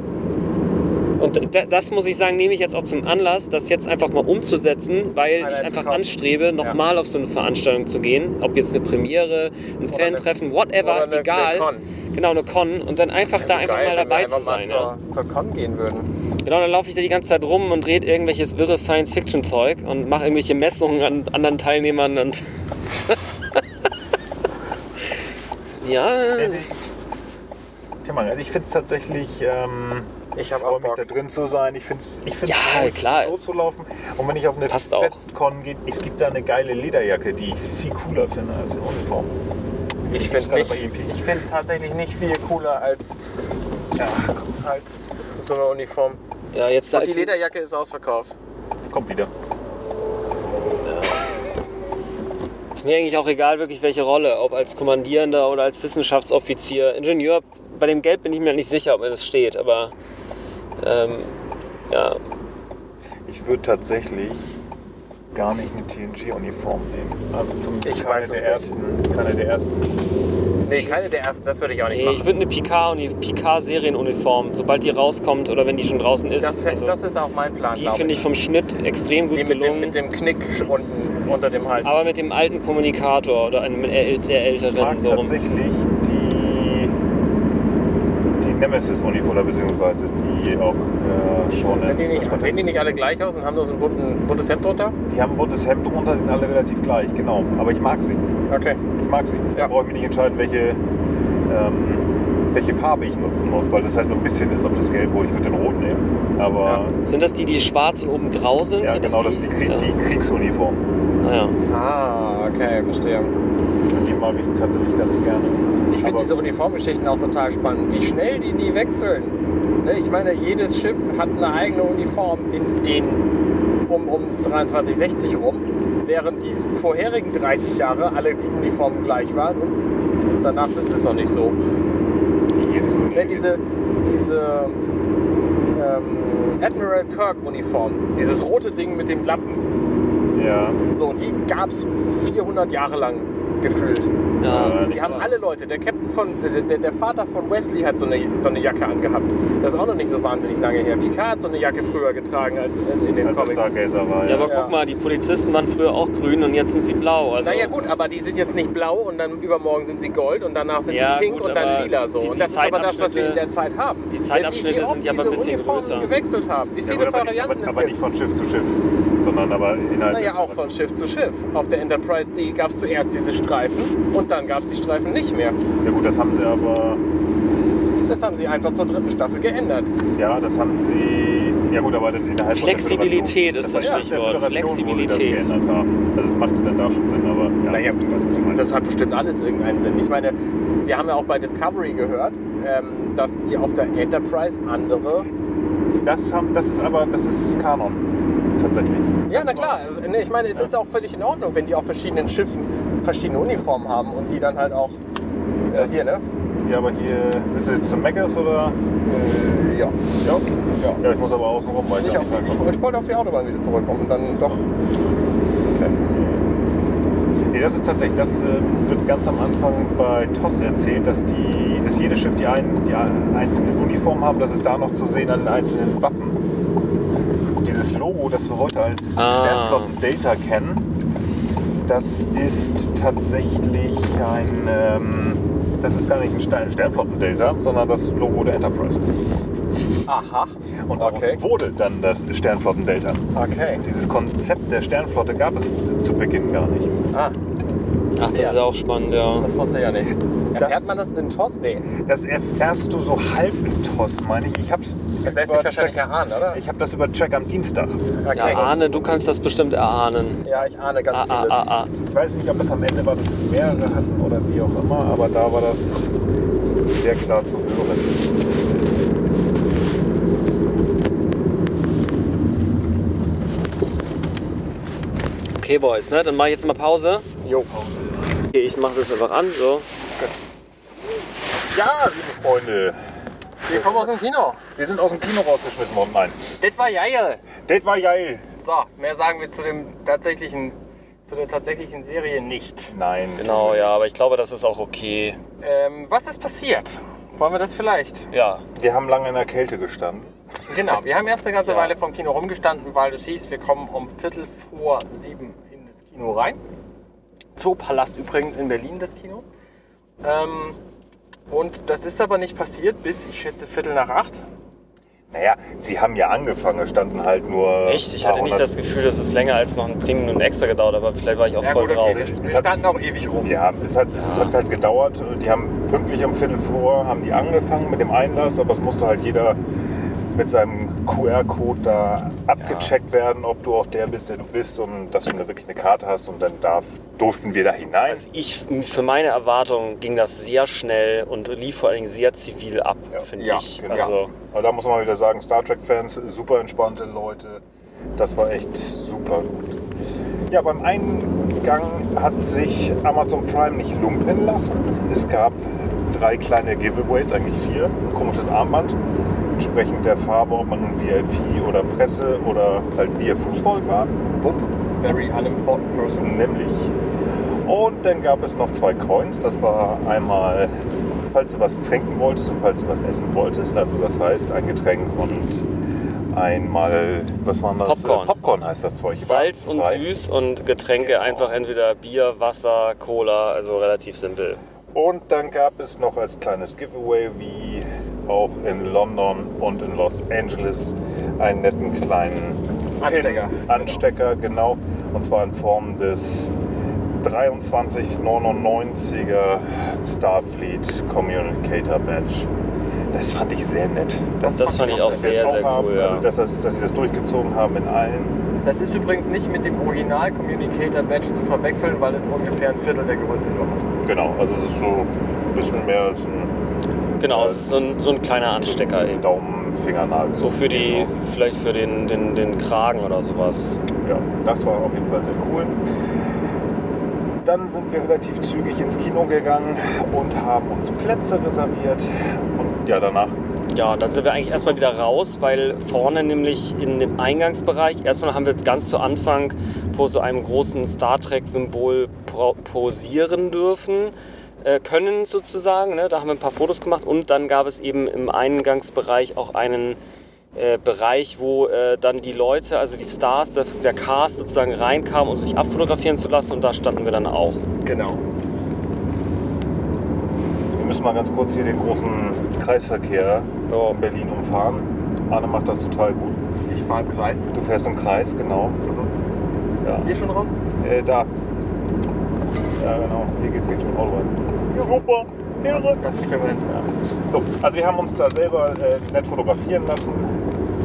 E: Und da- das muss ich sagen, nehme ich jetzt auch zum Anlass, das jetzt einfach mal umzusetzen, weil
G: Einer
E: ich einfach anstrebe, nochmal auf so eine Veranstaltung zu gehen. Ob jetzt eine Premiere, ein Fan-Treffen, whatever,
G: oder eine-
E: egal.
G: eine.
E: Genau, eine Con. Und dann einfach da
G: so
E: einfach
G: geil,
E: mal
G: wenn wir
E: dabei
G: einfach
E: zu
G: mal
E: sein. Ja.
G: zur, zur Con gehen würden.
E: Genau, dann laufe ich da die ganze Zeit rum und rede irgendwelches wirres Science-Fiction-Zeug und mache irgendwelche Messungen an anderen Teilnehmern und Ja,
F: man, also ich finde es tatsächlich, ähm,
G: Ich hab
F: freue
G: auch
F: mich
G: Bock.
F: da drin zu sein. Ich finde es ich find's
E: Ja,
F: cool,
E: klar.
F: so zu laufen. Und wenn ich auf eine. FedCon gehe, es gibt da eine geile Lederjacke, die ich viel cooler finde als eine Uniform.
G: Ich finde
F: EMP.
G: ich find tatsächlich nicht viel cooler als, ja, als so eine Uniform.
E: Ja jetzt da
G: Und die
E: ist,
G: Lederjacke ist ausverkauft.
F: Kommt wieder.
E: ist mir eigentlich auch egal, wirklich welche Rolle, ob als Kommandierender oder als Wissenschaftsoffizier. Ingenieur, bei dem Geld bin ich mir nicht sicher, ob mir das steht, aber ähm, ja,
F: Ich würde tatsächlich gar nicht eine TNG-Uniform nehmen. Also zum
G: Ich
F: keine
G: weiß es
F: der
G: nicht.
F: ersten, keine der ersten.
G: Nee, keine der ersten, das würde ich auch nicht
E: nee, ich
G: machen.
E: würde eine Picard- Picard-Serienuniform, sobald die rauskommt oder wenn die schon draußen ist.
G: Das,
E: also,
G: das ist auch mein Plan,
E: die finde ich vom Schnitt extrem gut
G: Die mit dem,
E: gelungen.
G: mit dem Knick unten unter dem Hals.
E: aber mit dem alten Kommunikator oder einem der
F: Ich
E: älteren
F: mag
E: so rum.
F: tatsächlich Nemesis-Uniform, oder beziehungsweise die auch äh, schon.
G: sind, die nicht, sehen die nicht alle gleich aus und haben nur so ein bunten, buntes Hemd drunter?
F: Die haben ein buntes Hemd drunter, sind alle relativ gleich, genau. Aber ich mag sie.
G: Okay.
F: Ich mag sie. Da
G: Ja.
F: brauche ich mich nicht entscheiden, welche, ähm, welche Farbe ich nutzen muss, weil das halt nur ein bisschen ist, ob das gelb oder ich würde den rot nehmen. Aber
E: Sind das die, die schwarz und oben grau sind?
F: ja,
E: Sind
F: genau, das ist die, Krieg,
E: ja.
F: die Kriegsuniform.
E: Ah, ja.
G: Ah, okay, verstehe.
F: Mag ich tatsächlich ganz gerne.
G: Ich finde diese Uniformgeschichten auch total spannend, wie schnell die die wechseln. Ne, Ich meine, jedes Schiff hat eine eigene Uniform in den um, um 2360 rum, während die vorherigen 30 Jahre alle die Uniformen gleich waren und danach wissen wir es noch nicht so.
F: Die so
G: Ne, diese diese ähm, Admiral Kirk Uniform, dieses rote Ding mit dem Lappen,
F: Ja.
G: so die gab es 400 Jahre lang gefühlt.
E: Ja.
F: Äh,
G: Die haben alle Leute. Der Captain von, der, der, Vater von Wesley hat so eine, so eine Jacke angehabt. Das ist auch noch nicht so wahnsinnig lange her. Picard hat so eine Jacke früher getragen als in, in den
F: als
G: Comics.
F: Stargazer war.
E: Ja, aber
G: Ja.
E: guck mal, die Polizisten waren früher auch grün und jetzt sind sie blau. Also,
G: Naja gut, aber die sind jetzt nicht blau und dann übermorgen sind sie gold und danach sind
E: Ja,
G: sie pink
E: gut,
G: und dann
E: aber
G: lila so.
E: die-
G: und
E: die
G: das ist aber das, was wir in der Zeit haben.
E: die Zeitabschnitte
G: wie, wie oft
E: sind ja aber ein bisschen
G: Uniformen
E: größer.
G: gewechselt haben. Wie
F: Ja,
G: viele
F: aber, nicht,
G: Varianten
F: aber,
G: es
F: aber nicht
G: gibt.
F: von Schiff zu Schiff, sondern aber innerhalb.
G: Naja, auch von Schiff zu Schiff. Auf der Enterprise D gab es zuerst diese Streifen und dann gab es die Streifen nicht mehr.
F: Ja gut, das haben sie aber.
G: Das haben sie einfach zur dritten Staffel geändert.
F: Ja, das haben sie. Ja gut, aber innerhalb
E: Flexibilität
F: der
E: ist das Stichwort.
F: wo sie das
E: Flexibilität.
F: geändert haben. Also es machte dann da schon Sinn, aber. Ja,
G: Naja. Das hat bestimmt alles irgendeinen Sinn. Ich meine, wir haben ja auch bei Discovery gehört, ähm, dass die auf der Enterprise andere.
F: Das, haben, das ist aber. Das ist Kanon. Tatsächlich.
G: Ja, na klar. Ich meine, es ist auch völlig in Ordnung, wenn die auf verschiedenen Schiffen verschiedene Uniformen haben und die dann halt auch. Äh, hier, ne?
F: Ja, aber hier. Willst du jetzt zum Megas oder?
G: Äh, ja.
F: Ja.
G: ja.
F: Ja, ich muss aber außen rum, weil ich
G: auf die, ich, ich wollte auf die Autobahn wieder zurückkommen und dann doch. Okay.
F: Nee, das ist tatsächlich, das äh, wird ganz am Anfang bei TOS erzählt, dass, die, dass jedes Schiff die, ein, die einzelnen Uniformen haben. Das ist da noch zu sehen an den einzelnen Wappen. Dieses Logo, das wir heute als
E: Ah.
F: Sternflotten Delta kennen, das ist tatsächlich ein, ähm, das ist gar nicht ein Stern, Sternflotten Delta, sondern das Logo der Enterprise.
G: Aha.
F: Und daraus
G: Okay.
F: wurde dann das Sternflotten Delta.
G: Okay.
F: Dieses Konzept der Sternflotte gab es zu Beginn gar nicht.
G: Ah,
E: Ach, das ist auch spannend, ja.
G: das wusste ich ja nicht. Erfährt
F: Das-
G: man das in TOS? Nee.
F: Das erfährst du so halb in TOS, meine ich. Ich hab's
G: Das lässt sich wahrscheinlich
F: Track-
G: erahnen, oder?
F: Ich habe das über Track am Dienstag.
G: Okay.
E: Ja, Arne, du kannst das bestimmt erahnen.
G: Ja, ich ahne ganz
E: Ah, ah,
G: vieles.
E: ah, ah.
F: Ich weiß nicht, ob es am Ende war, dass es mehrere hatten oder wie auch immer, aber da war das sehr klar zu hören.
E: Okay, Boys, ne? Dann mach ich jetzt mal Pause.
G: Jo.
E: Okay, ich mach das einfach an, so.
F: Ja, liebe Freunde,
G: Wir kommen aus dem Kino.
F: wir sind aus dem Kino rausgeschmissen worden. Nein,
G: Das war geil.
F: das war geil.
G: So, mehr sagen wir zu dem tatsächlichen, zu der tatsächlichen Serie nicht.
F: Nein.
E: Genau, ja, aber ich glaube, das ist auch okay.
G: Ähm, was ist passiert? Wollen wir das vielleicht?
E: Ja.
F: Wir haben lange in der Kälte gestanden.
G: Genau, wir haben erst eine ganze
E: Ja.
G: Weile vom Kino rumgestanden, weil es hieß, wir kommen um Viertel vor sieben in das Kino rein. Zoopalast übrigens in Berlin, das Kino. Ähm, und das ist aber nicht passiert bis, ich schätze, Viertel nach acht.
F: Naja, sie haben ja angefangen, es standen halt nur.
E: Echt? Ich hatte nicht das Gefühl, dass es länger als noch 10 Minuten extra gedauert hat, aber vielleicht war ich auch
G: Ja,
E: voll
G: gut,
E: drauf.
G: okay.
F: Es
G: standen auch ewig rum.
F: Ja, es hat, es hat halt gedauert. Die haben pünktlich um Viertel vor haben die angefangen mit dem Einlass, aber es musste halt jeder mit seinem QR-Code da abgecheckt werden, ob du auch der bist, der du bist und dass du eine, wirklich eine Karte hast und dann darf, durften wir da hinein.
E: Also ich, für meine Erwartungen ging das sehr schnell und lief vor allen Dingen sehr zivil ab, finde
G: Ja,
E: ich.
G: genau.
E: Also,
F: Aber da muss man mal wieder sagen, Star Trek-Fans, super entspannte Leute. Das war echt super gut. Ja, beim Eingang hat sich Amazon Prime nicht lumpen lassen. Es gab drei kleine Giveaways, eigentlich vier. Ein komisches Armband, entsprechend der Farbe, ob man nun VIP oder Presse oder halt via Fußvolk war.
G: Wupp, very unimportant person.
F: Nämlich. Und dann gab es noch zwei Coins. Das war einmal, falls du was trinken wolltest und falls du was essen wolltest. Also das heißt ein Getränk und einmal, was war das?
E: Popcorn.
F: Äh, Popcorn heißt das Zeug.
E: Salz und
F: Frei.
E: süß und Getränke
F: Genau.
E: einfach entweder Bier, Wasser, Cola, also relativ simpel.
F: Und dann gab es noch als kleines Giveaway, wie auch in London und in Los Angeles, einen netten kleinen
G: Anstecker.
F: Pin, Anstecker, genau. Und zwar in Form des 2399er Starfleet Communicator Badge. Das fand ich sehr nett.
E: Das fand ich auch sehr, sehr
F: haben,
E: cool, ja.
F: Also, dass, das, dass sie das durchgezogen haben in allen.
G: Das ist übrigens nicht mit dem Original Communicator Badge zu verwechseln, weil es ungefähr ein Viertel der Größe so hat.
F: Genau, also es ist so ein bisschen mehr als ein
E: Genau, es ist so ein, so ein kleiner Anstecker eben.
F: Daumenfingernagel.
E: So für die, vielleicht für den, den, den Kragen oder sowas.
F: Ja, das war auf jeden Fall sehr cool. Dann sind wir relativ zügig ins Kino gegangen und haben uns Plätze reserviert. Und ja, danach,
E: Ja, dann sind wir eigentlich erstmal wieder raus, weil vorne nämlich in dem Eingangsbereich, erstmal haben wir ganz zu Anfang vor so einem großen Star Trek-Symbol po- posieren dürfen, äh, können sozusagen. Ne? Da haben wir ein paar Fotos gemacht und dann gab es eben im Eingangsbereich auch einen äh, Bereich, wo äh, dann die Leute, also die Stars, der, der Cast sozusagen reinkam, um sich abfotografieren zu lassen und da standen wir dann auch.
G: Genau.
F: wir müssen mal ganz kurz hier den großen Kreisverkehr
E: Ja.
F: in Berlin umfahren. Arne macht das total gut.
G: Ich fahre im Kreis.
F: Du fährst im Kreis, genau. Ja.
G: Hier schon raus?
F: Äh, da. Ja, genau. Hier geht's Richtung Auto rein. Super. Irre.
G: Kriegen wir hin.
F: So, also wir haben uns da selber äh, nett fotografieren lassen.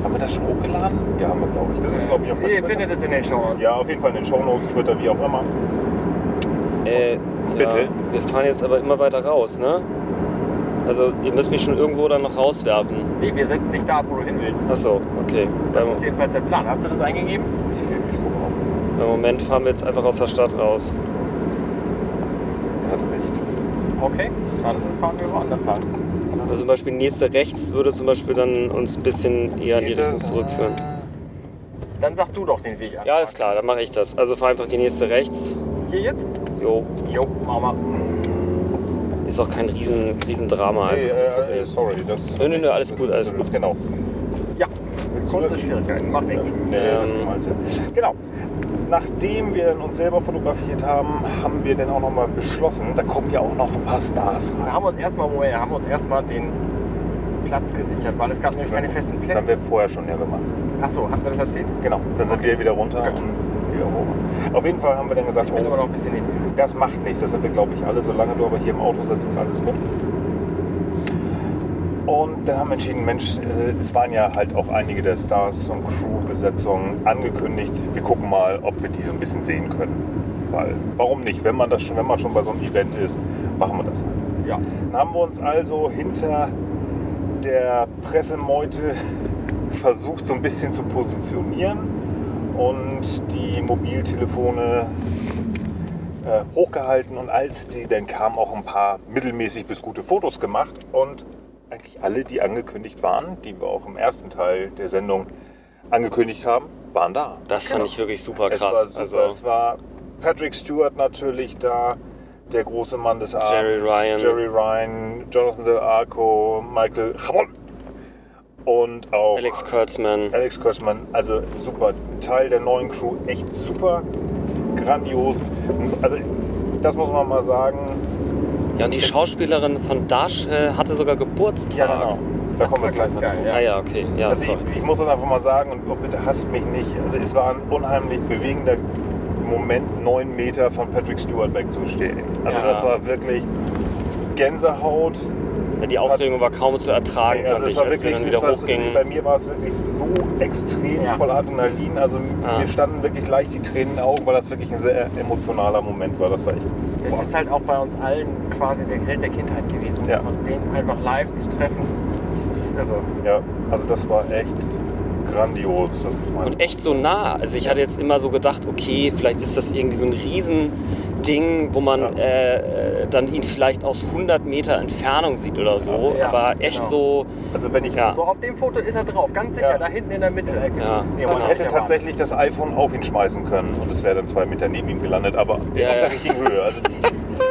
F: Haben wir das schon hochgeladen? Ja, haben wir, glaube ich. Das ist, glaube ich, auf
G: Ihr
F: Twitter.
G: findet es in den Show
F: Ja, auf jeden Fall in den Shownotes, Twitter, wie auch immer.
E: Äh,
F: Bitte?
E: Ja, wir fahren jetzt aber immer weiter raus, ne? Also ihr müsst mich schon irgendwo dann noch rauswerfen.
G: Nee, wir setzen dich da ab, wo du hin willst.
E: Achso, okay.
G: Das
E: Beim,
G: ist jedenfalls der Plan. Hast du das eingegeben?
F: Ich, ich gucke mal.
E: Im Moment fahren wir jetzt einfach aus der Stadt raus.
G: Okay, dann fahren wir woanders lang.
E: Also zum Beispiel nächste rechts würde zum Beispiel dann uns ein bisschen eher in die Richtung zurückführen.
G: Dann sag du doch den Weg an.
E: Ja, ist klar, dann mache ich das. Also fahr einfach die nächste rechts.
G: Hier jetzt?
E: Jo,
G: Jo, Mama.
E: ist auch kein riesen, riesen Drama. Also
F: Nee, äh, äh, sorry. Das,
E: Nö, nö, nö, alles gut, alles gut.
F: Genau.
G: Ja, kurze
F: das?
G: Schwierigkeiten, macht nichts.
F: Nee, das
E: Ähm.
F: ist gemeint. Genau. Nachdem wir uns selber fotografiert haben, haben wir dann auch nochmal beschlossen, da kommen ja auch noch so ein paar Stars
G: Da
F: rein.
G: haben wir uns erstmal, Moment, haben wir uns erstmal den Platz gesichert, weil es gab nämlich keine festen
F: Das haben
G: Plätze.
F: wir vorher schon ja gemacht.
G: Achso, hatten wir das erzählt?
F: Genau. Dann sind wir wieder runter
G: Gut.
F: und wieder hoch. Auf jeden Fall haben wir dann gesagt,
G: Ich bin
F: oh,
G: immer noch ein bisschen neben.
F: Das macht nichts, das sind wir glaube ich alle. Solange du aber hier im Auto sitzt, ist alles gut. Und dann haben wir entschieden, Mensch, äh, es waren ja halt auch einige der Stars und Crew-Besetzungen angekündigt. Wir gucken mal, ob wir die so ein bisschen sehen können. Weil, warum nicht? Wenn man das schon, wenn man schon bei so einem Event ist, machen wir das.
G: Ja.
F: Dann haben wir uns also hinter der Pressemeute versucht, so ein bisschen zu positionieren und die Mobiltelefone äh, hochgehalten und als die dann kamen, auch ein paar mittelmäßig bis gute Fotos gemacht und eigentlich alle, die angekündigt waren, die wir auch im ersten Teil der Sendung angekündigt haben, waren da.
E: Das fand ich wirklich super
F: Es war,
E: krass.
F: super.
E: Also,
F: es war Patrick Stewart natürlich da, der große Mann des Abends.
E: Jerry Ryan.
F: Jerry Ryan, Jonathan Del Arco, Michael Chabon und auch
E: Alex Kurtzman.
F: Alex Kurtzman. Also super, Teil der neuen Crew, echt super, grandios. Also das muss man mal sagen.
E: Ja, und die Schauspielerin von Dash äh, hatte sogar Geburtstag.
F: Ja, genau. Da kommen wir gleich dazu.
G: ja.
E: Ah ja, okay. Ja,
F: Also ich, ich muss das einfach mal sagen und oh, bitte hasst mich nicht. Also es war ein unheimlich bewegender Moment, neun Meter von Patrick Stewart wegzustehen. Also
G: Ja.
F: das war wirklich Gänsehaut.
E: Ja, die Aufregung war kaum zu ertragen,
F: Also es
E: ich,
F: war wirklich, es
E: wieder
F: war, bei mir war es wirklich so extrem
G: Ja.
F: voll Adrenalin. Also
E: Ah.
F: mir standen wirklich leicht die Tränen in den Augen, weil das wirklich ein sehr emotionaler Moment war. Das war echt.
G: Das
F: boah.
G: ist halt auch bei uns allen quasi der Held der Kindheit gewesen.
F: Ja.
G: Und den einfach live zu treffen, das ist irre.
F: Ja, also das war echt grandios.
E: Und echt so nah. Also ich hatte jetzt immer so gedacht, okay, vielleicht ist das irgendwie so ein Riesending, wo man
F: Ja.
E: äh, äh, dann ihn vielleicht aus 100 Meter Entfernung sieht oder so.
G: Ja,
E: Aber echt
G: genau.
E: so,
F: Also wenn ich
E: Ja.
G: So auf dem Foto ist er drauf, ganz sicher,
F: Ja.
G: da hinten in der Mitte.
E: ja.
F: Nee, man
G: hab
F: hätte tatsächlich das iPhone auf ihn schmeißen können und es wäre dann zwei Meter neben ihm gelandet, aber
E: Ja,
F: auf
E: ja.
F: der richtigen Höhe. Also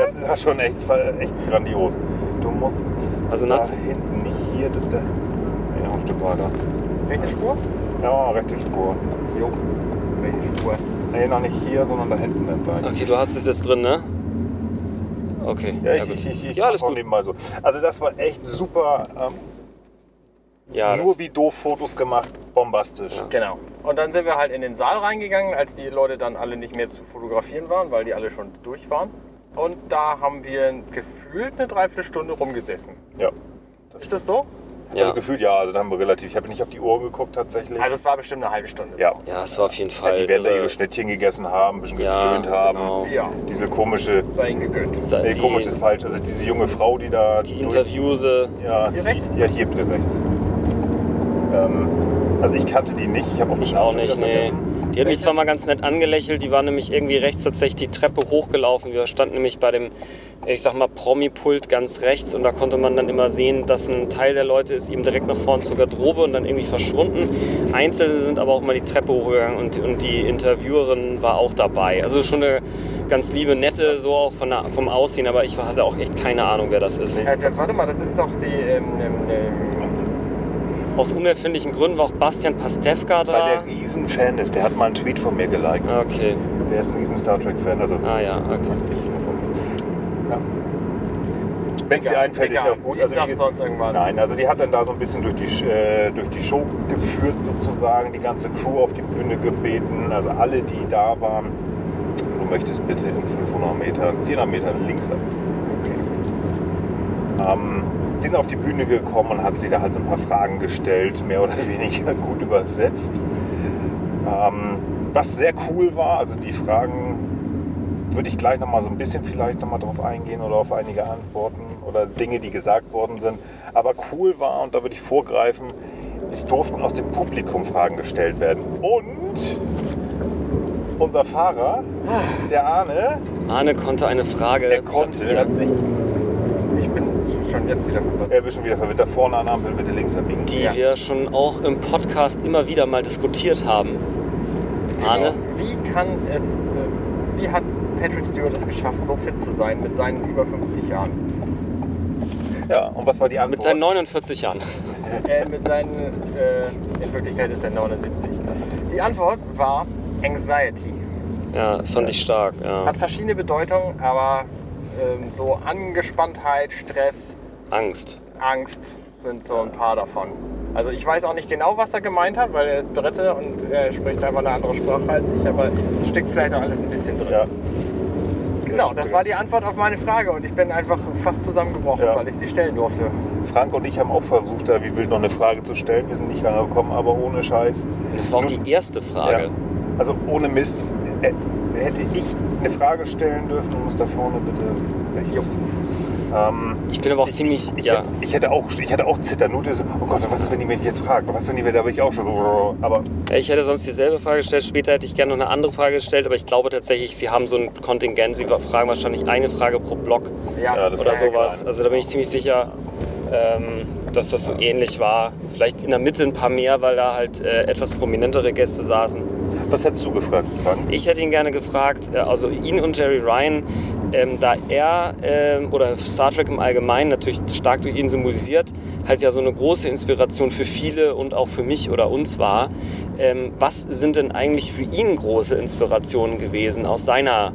F: das war schon echt, echt grandios. Du musst
E: Also
F: da
E: nach-
F: hinten nicht hier, das da. Ja, noch ein Stück weiter.
G: Welche Spur?
F: Ja, rechte Spur.
G: Jo. Welche Spur?
F: Nee, noch nicht hier, sondern da hinten entlang.
E: Okay, du hast es jetzt drin, ne? Okay.
F: Ja,
E: ja,
F: ich,
E: gut.
F: ich, ich, ich
E: ja alles gut.
F: nebenbei so. Also das war echt super. Ähm,
E: Ja,
F: nur
E: das,
F: wie doof Fotos gemacht, bombastisch.
G: Genau. Und dann sind wir halt in den Saal reingegangen, als die Leute dann alle nicht mehr zu fotografieren waren, weil die alle schon durch waren. Und da haben wir gefühlt eine Dreiviertelstunde rumgesessen.
F: Ja.
G: Ist das so?
E: Ja.
F: Also gefühlt ja, also dann haben wir relativ. Ich habe nicht auf die Uhr geguckt tatsächlich.
G: Also es war bestimmt eine halbe Stunde.
F: ja.
E: ja, es war auf jeden
F: Ja,
E: Fall.
F: die werden da ihre Schnittchen gegessen haben, ein bisschen
E: Ja,
F: geklönt haben.
E: genau.
G: Ja.
F: Diese komische,
G: Sei ihnen gegönnt.
F: Nee,
E: die,
F: komisch ist falsch, also diese junge Frau, die da.
E: die
F: durch-
E: Interviewse.
F: Ja,
G: Hier rechts?
F: Ja, hier bitte rechts. Ähm, also ich kannte die nicht, ich habe auch
E: Ich auch nicht,
F: schon wieder
E: nee.
F: vergessen.
E: Die hat mich zwar mal ganz nett angelächelt, die war nämlich irgendwie rechts tatsächlich die Treppe hochgelaufen. Wir standen nämlich bei dem, ich sag mal, Promi-Pult ganz rechts und da konnte man dann immer sehen, dass ein Teil der Leute ist eben direkt nach vorne zur Garderobe und dann irgendwie verschwunden. Einzelne sind aber auch mal die Treppe hochgegangen und, und die Interviewerin war auch dabei. Also schon eine ganz liebe, nette, so auch von der, vom Aussehen, aber ich hatte auch echt keine Ahnung, wer das ist.
G: Äh, warte mal, das ist doch die. Ähm, ähm, ähm,
E: Aus unerfindlichen Gründen war auch Bastian Pastewka
F: Weil
E: da.
F: der Riesenfan ist, der hat mal einen Tweet von mir geliked.
E: Okay,
F: Der ist ein riesen Star Trek-Fan, also
E: ah ja, okay.
F: mir. Ja. Wenn es dir
G: egal,
F: einfällt, ist ja gut.
G: Ich
F: Also
G: sag's
F: die-
G: sonst irgendwann.
F: Nein, also die hat dann da so ein bisschen durch die, äh, durch die Show geführt sozusagen, die ganze Crew auf die Bühne gebeten, also alle, die da waren. Du möchtest bitte in 500 Meter, 400 Meter links ab. Ähm, die sind auf die Bühne gekommen und hat sie da halt so ein paar Fragen gestellt, mehr oder weniger gut übersetzt. Ähm, was sehr cool war, also die Fragen würde ich gleich nochmal so ein bisschen vielleicht nochmal drauf eingehen oder auf einige Antworten oder Dinge, die gesagt worden sind. Aber cool war, und da würde ich vorgreifen, es durften aus dem Publikum Fragen gestellt werden. Und unser Fahrer, der Arne,
E: Arne konnte eine Frage
F: der konnte, er hat sich,
G: schon jetzt wieder verwirrt.
F: er ist schon wieder verwirrt, da vorne an der Ampel bitte links abbiegen.
E: die
G: Ja.
E: wir schon auch im Podcast immer wieder mal diskutiert haben. Arne?
G: Wie kann es, äh, wie hat Patrick Stewart es geschafft, so fit zu sein mit seinen über 50 Jahren?
F: Ja, und was war die Antwort?
E: Mit seinen 49 Jahren.
G: Äh, mit seinen, äh, in Wirklichkeit ist er 79. Die Antwort war Anxiety.
E: Ja, fand ich stark. Ja.
G: Hat verschiedene Bedeutungen, aber ähm, so Angespanntheit, Stress,
E: Angst.
G: Angst sind so ein paar davon. Also ich weiß auch nicht genau, was er gemeint hat, weil er ist Brite und er spricht einfach eine andere Sprache als ich, aber es steckt vielleicht auch alles ein bisschen drin.
F: Ja.
G: Genau, das war die Antwort auf meine Frage und ich bin einfach fast zusammengebrochen,
F: Ja.
G: weil ich sie stellen durfte.
F: Frank und ich haben auch versucht, da wie wild noch eine Frage zu stellen. Wir sind nicht rangekommen, aber ohne Scheiß.
E: Und das war auch
F: Nun-
E: die erste Frage.
F: Ja. Also ohne Mist. Äh, Hätte ich eine Frage stellen dürfen, muss da vorne bitte rechts. Ähm,
E: Ich bin aber auch
F: ich,
E: ziemlich.
F: Ich,
E: ja.
F: hätte, ich, hätte auch, ich hätte auch Zittern. Nur diese, oh Gott, was ist, wenn die mich jetzt fragen? Was, wenn die, da bin ich auch schon so. Aber
E: Ich hätte sonst dieselbe Frage gestellt. Später hätte ich gerne noch eine andere Frage gestellt, aber ich glaube tatsächlich, sie haben so ein Kontingent. Sie fragen wahrscheinlich eine Frage pro Block
F: Ja,
E: oder sowas.
F: klein.
E: Also da bin ich ziemlich sicher, ähm, dass das so ähnlich war. Vielleicht in der Mitte ein paar mehr, weil da halt äh, etwas prominentere Gäste saßen.
F: Was hättest du gefragt, Frank?
E: Ich hätte ihn gerne gefragt, äh, also ihn und Jerry Ryan, ähm, da er ähm, oder Star Trek im Allgemeinen natürlich stark durch ihn symbolisiert, halt ja so eine große Inspiration für viele und auch für mich oder uns war. Ähm, was sind denn eigentlich für ihn große Inspirationen gewesen aus seiner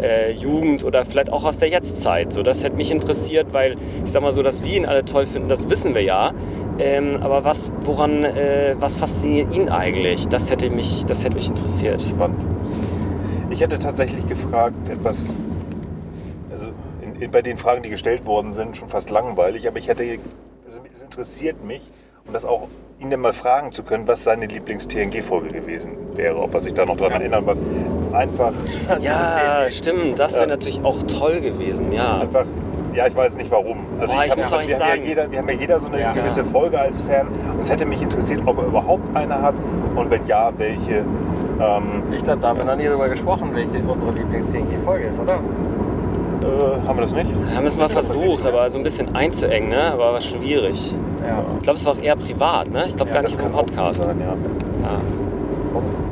E: äh, Jugend oder vielleicht auch aus der Jetztzeit. So, das hätte mich interessiert, weil ich sag mal so, dass wir ihn alle toll finden, das wissen wir ja. Ähm, aber was, woran, äh, was fasziniert ihn eigentlich? Das hätte mich, das hätte mich interessiert.
F: Spannend. Ich hätte tatsächlich gefragt, etwas, also in, in, bei den Fragen, die gestellt worden sind, schon fast langweilig, aber ich hätte, also es interessiert mich, um das auch ihn dann mal fragen zu können, was seine Lieblings-TNG-Folge gewesen wäre, ob er sich da noch dran erinnern, was einfach,
E: Ja, stimmt, das wäre
F: Ja.
E: natürlich auch toll gewesen, ja.
F: einfach, ja, ich weiß nicht warum. Also
E: Boah, ich
F: hab-
E: muss auch
F: wir,
E: echt
F: haben ja
E: sagen-
F: jeder, wir haben ja jeder so eine
G: Ja.
F: gewisse Folge als Fan. Und es hätte mich interessiert, ob er überhaupt eine hat und wenn ja, welche. Ähm,
G: Ich glaube, da haben wir noch nie drüber gesprochen, welche unsere Lieblings-TNG-Folge ist, oder?
F: äh, haben wir das nicht?
E: Wir haben es mal versucht, aber so ein bisschen einzuengen, ne? aber war schwierig.
G: Ja.
E: Ich glaube, es war auch eher privat, ne? Ich glaube gar
F: Das
E: nicht im Podcast.
F: sein, ja.
E: Ja.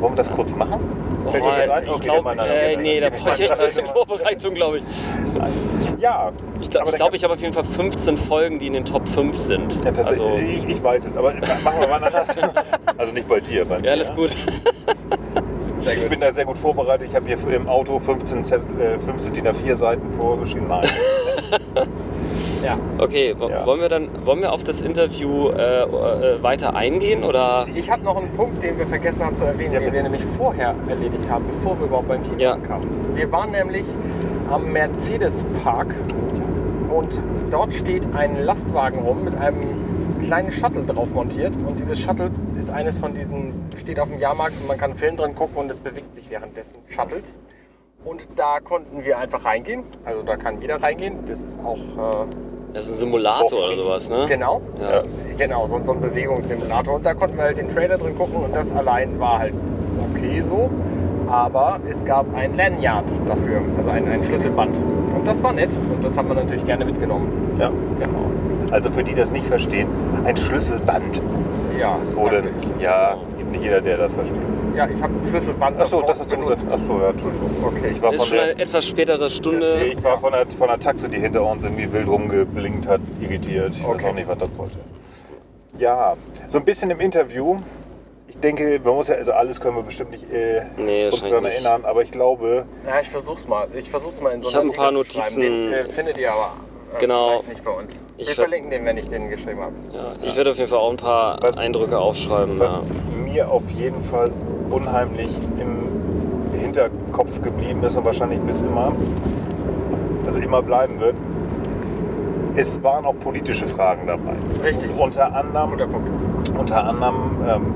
F: Wollen wir das kurz machen?
E: Boah, ich glaube, äh, nee, da brauche ich echt ein bisschen Vorbereitung, glaube ich.
F: Ja.
E: Ich glaube, ich, glaub, ich habe auf jeden Fall 15 Folgen, die in den Top 5 sind.
F: Ja,
E: also,
F: ich, ich weiß es, aber machen wir mal anders. also nicht bei dir, bei mir.
E: ja, alles gut.
F: Ich bin da sehr gut vorbereitet. Ich habe hier im Auto 15, Z- äh, 15 DIN A4 Seiten vorgeschrieben. Nein.
G: Ja.
E: Okay,
F: Ja.
E: wollen wir dann wollen wir auf das Interview äh, äh, weiter eingehen oder?
G: Ich habe noch einen Punkt, den wir vergessen haben zu erwähnen,
F: Ja,
G: den wir nämlich vorher erledigt haben, bevor wir überhaupt beim Kino
E: Ja.
G: ankamen. Wir waren nämlich am Mercedes-Park und dort steht ein Lastwagen rum mit einem kleinen Shuttle drauf montiert und dieses Shuttle ist eines von diesen, steht auf dem Jahrmarkt und man kann einen Film drin gucken und es bewegt sich währenddessen Shuttles. Und da konnten wir einfach reingehen, also da kann jeder reingehen, das ist auch äh,
E: Das ist ein Simulator oder sowas, ne?
G: Genau.
E: Ja.
G: Genau, so, so ein Bewegungssimulator. Und da konnten wir halt den Trailer drin gucken und das allein war halt okay so. Aber es gab ein Lanyard dafür, also ein, ein Schlüsselband. Und das war nett und das hat man natürlich gerne mitgenommen.
F: Ja, genau. Also für die, die das nicht verstehen, ein Schlüsselband.
G: Ja,
F: Oder, ja, es gibt nicht jeder, der das versteht.
G: ja ich habe ein Schlüsselband.
F: Achso, das hast du gesagt. Achso, ja, Entschuldigung.
G: Okay.
F: Ich war
E: Ist
F: von
E: schon
F: der,
E: eine etwas spätere Stunde.
F: ich war von der, von der Taxe, die hinter uns irgendwie wild rumgeblinkt hat, irritiert. Ich weiß
G: Okay.
F: auch nicht, was das sollte. Ja, so ein bisschen im Interview. Ich denke, man muss ja, also alles können wir bestimmt nicht äh,
E: Nee,
F: uns daran erinnern, aber ich glaube,
G: Ja, ich versuch's mal. Ich versuch's mal in so
E: Ich hab
G: einer
E: ein paar. Notizen.
G: Den äh, findet ihr aber
E: Genau.
G: nicht bei uns.
E: Ich
G: Wir
E: ver-
G: verlinken den, wenn ich den geschrieben habe.
E: Ja, ich werde auf jeden Fall auch ein paar
F: Was-
E: Eindrücke aufschreiben.
F: was mir auf jeden Fall unheimlich im Hinterkopf geblieben ist und wahrscheinlich bis immer, also immer bleiben wird, es waren auch politische Fragen dabei.
G: Richtig.
F: Unter anderem, unter anderem ähm,